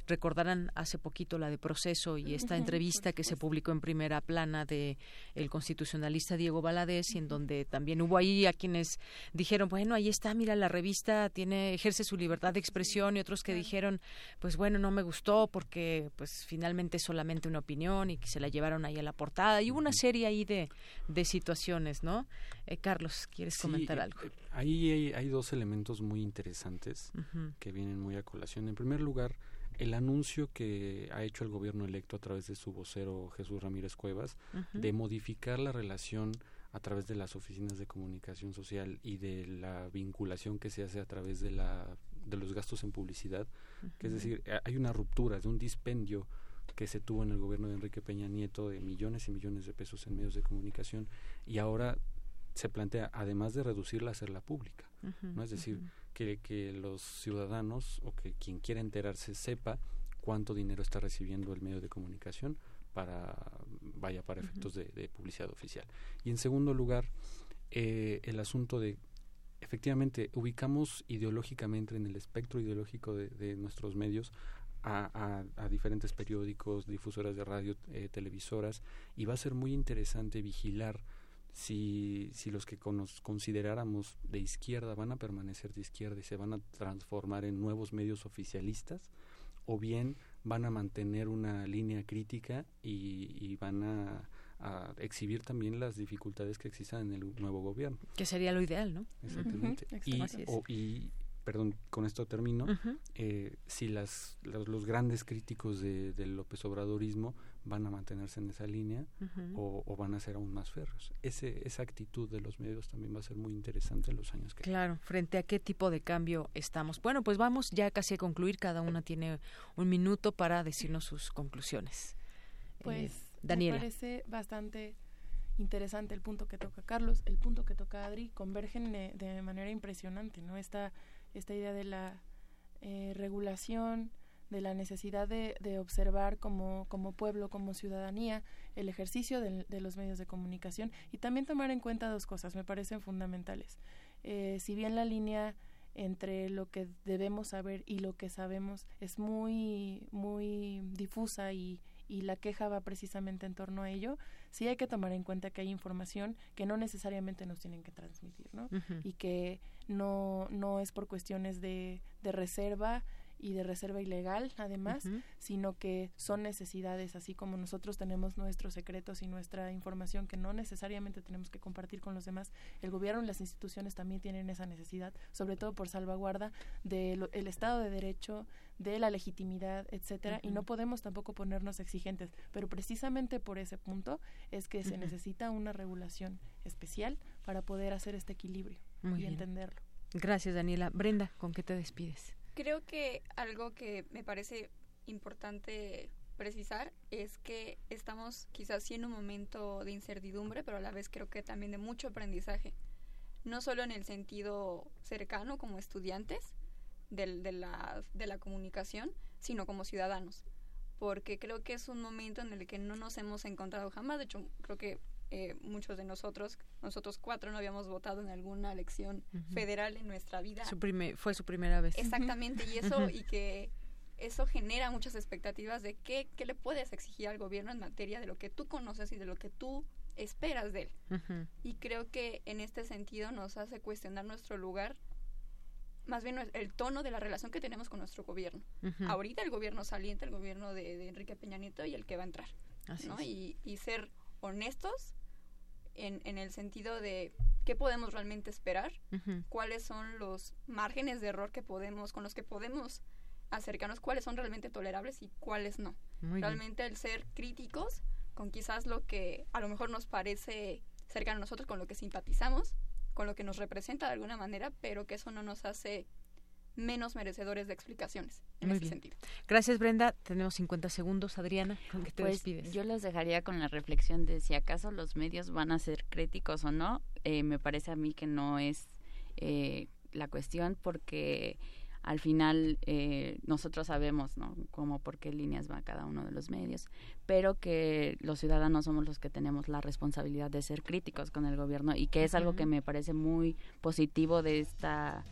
S1: recordarán hace poquito la de proceso y esta entrevista que se publicó en primera plana de el constitucionalista Diego Valadez y en donde también hubo ahí a quienes dijeron, bueno, ahí está, mira, la revista tiene ejerce su libertad de expresión y otros que dijeron, pues bueno, no me gustó porque pues finalmente es solamente una opinión y que se la llevaron ahí a la portada y hubo una serie ahí de, de situaciones, ¿no? Eh, Carlos, ¿quieres comentar
S30: eh,
S1: algo?
S30: Eh, ahí hay, dos elementos muy interesantes que vienen muy a colación. En primer lugar, el anuncio que ha hecho el gobierno electo a través de su vocero Jesús Ramírez Cuevas de modificar la relación a través de las oficinas de comunicación social y de la vinculación que se hace a través de la de los gastos en publicidad, que es decir, hay una ruptura de un dispendio que se tuvo en el gobierno de Enrique Peña Nieto de millones y millones de pesos en medios de comunicación y ahora se plantea, además de reducirla, hacerla pública. ¿no? Es decir, que, que los ciudadanos o que quien quiera enterarse sepa cuánto dinero está recibiendo el medio de comunicación para, vaya, para efectos de, publicidad oficial. Y en segundo lugar, eh, el asunto de efectivamente ubicamos ideológicamente en el espectro ideológico de, nuestros medios a, a, diferentes periódicos, difusoras de radio, eh, televisoras, y va a ser muy interesante vigilar si, si los que nos consideráramos de izquierda van a permanecer de izquierda y se van a transformar en nuevos medios oficialistas, o bien van a mantener una línea crítica y, van a, exhibir también las dificultades que existan en el nuevo gobierno.
S1: Que sería lo ideal, ¿no?
S30: Exactamente. y, perdón, con esto termino, eh, si las, los, grandes críticos de, del López Obradorismo van a mantenerse en esa línea o, van a ser aún más férreos. Ese, esa actitud de los medios también va a ser muy interesante en los años que
S1: Claro, frente a qué tipo de cambio estamos. Bueno, pues vamos ya casi a concluir, cada una tiene un minuto para decirnos sus conclusiones.
S29: Eh, pues Daniela. me parece bastante interesante el punto que toca Carlos, el punto que toca Adri, convergen de, manera impresionante, ¿no? Esta, esta idea de la eh, regulación, de la necesidad de, de observar como, como, pueblo, como ciudadanía, el ejercicio de, de, los medios de comunicación y también tomar en cuenta dos cosas, me parecen fundamentales. Eh, si bien la línea entre lo que debemos saber y lo que sabemos es muy, muy difusa y, y la queja va precisamente en torno a ello, sí hay que tomar en cuenta que hay información que no necesariamente nos tienen que transmitir, ¿no? Y que no, no es por cuestiones de, de reserva y de reserva ilegal, además, sino que son necesidades, así como nosotros tenemos nuestros secretos y nuestra información que no necesariamente tenemos que compartir con los demás, el gobierno y las instituciones también tienen esa necesidad, sobre todo por salvaguarda del Estado de Derecho, de la legitimidad, etcétera, y no podemos tampoco ponernos exigentes, pero precisamente por ese punto es que se necesita una regulación especial para poder hacer este equilibrio y entenderlo.
S1: Gracias, Daniela. Brenda, ¿con qué te despides?
S31: Creo que algo que me parece importante precisar es que estamos quizás sí en un momento de incertidumbre, pero a la vez creo que también de mucho aprendizaje, no solo en el sentido cercano como estudiantes del, de, la, de la comunicación, sino como ciudadanos, porque creo que es un momento en el que no nos hemos encontrado jamás, de hecho creo que eh, muchos de nosotros, nosotros cuatro no habíamos votado en alguna elección federal en nuestra vida.
S1: Su fue su primera vez.
S31: Exactamente, y eso, y que eso genera muchas expectativas de qué, qué le puedes exigir al gobierno en materia de lo que tú conoces y de lo que tú esperas de él. Y creo que en este sentido nos hace cuestionar nuestro lugar, más bien el tono de la relación que tenemos con nuestro gobierno. Ahorita el gobierno saliente, el gobierno de, Enrique Peña Nieto y el que va a entrar. Y, y ser honestos en, en el sentido de qué podemos realmente esperar, cuáles son los márgenes de error que podemos, con los que podemos acercarnos, cuáles son realmente tolerables y cuáles no. realmente el ser críticos con quizás lo que a lo mejor nos parece cercano a nosotros, con lo que simpatizamos, con lo que nos representa de alguna manera, pero que eso no nos hace menos merecedores de explicaciones en ese sentido.
S1: Gracias, Brenda. Tenemos 50 segundos. Adriana, ¿con qué te pues, despides?
S32: Yo los dejaría con la reflexión de si acaso los medios van a ser críticos o no. Eh, me parece a mí que no es eh, la cuestión porque al final eh, nosotros sabemos, ¿no? Cómo, por qué líneas va cada uno de los medios, pero que los ciudadanos somos los que tenemos la responsabilidad de ser críticos con el gobierno y que es algo que me parece muy positivo de esta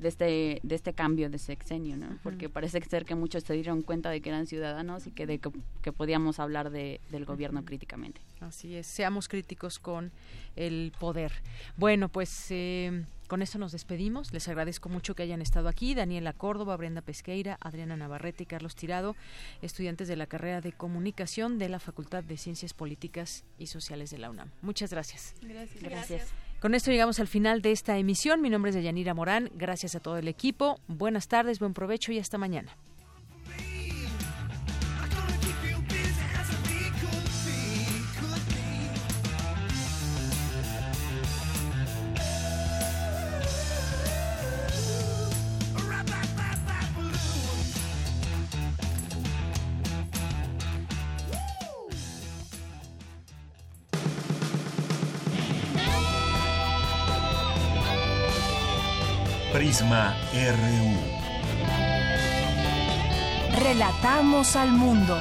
S32: de este, de este cambio de sexenio, ¿no? Porque parece ser que muchos se dieron cuenta de que eran ciudadanos y que, de, que, podíamos hablar de, del gobierno críticamente.
S1: Así es, seamos críticos con el poder. Bueno, pues eh, con esto nos despedimos. Les agradezco mucho que hayan estado aquí. Daniela Córdoba, Brenda Pesqueira, Adriana Navarrete y Carlos Tirado, estudiantes de la carrera de Comunicación de la Facultad de Ciencias Políticas y Sociales de la UNAM. Muchas gracias.
S29: Gracias. gracias.
S1: Con esto llegamos al final de esta emisión. Mi nombre es Deyanira Morán. Gracias a todo el equipo. Buenas tardes, buen provecho y hasta mañana.
S7: Prisma RU.
S13: Relatamos al mundo.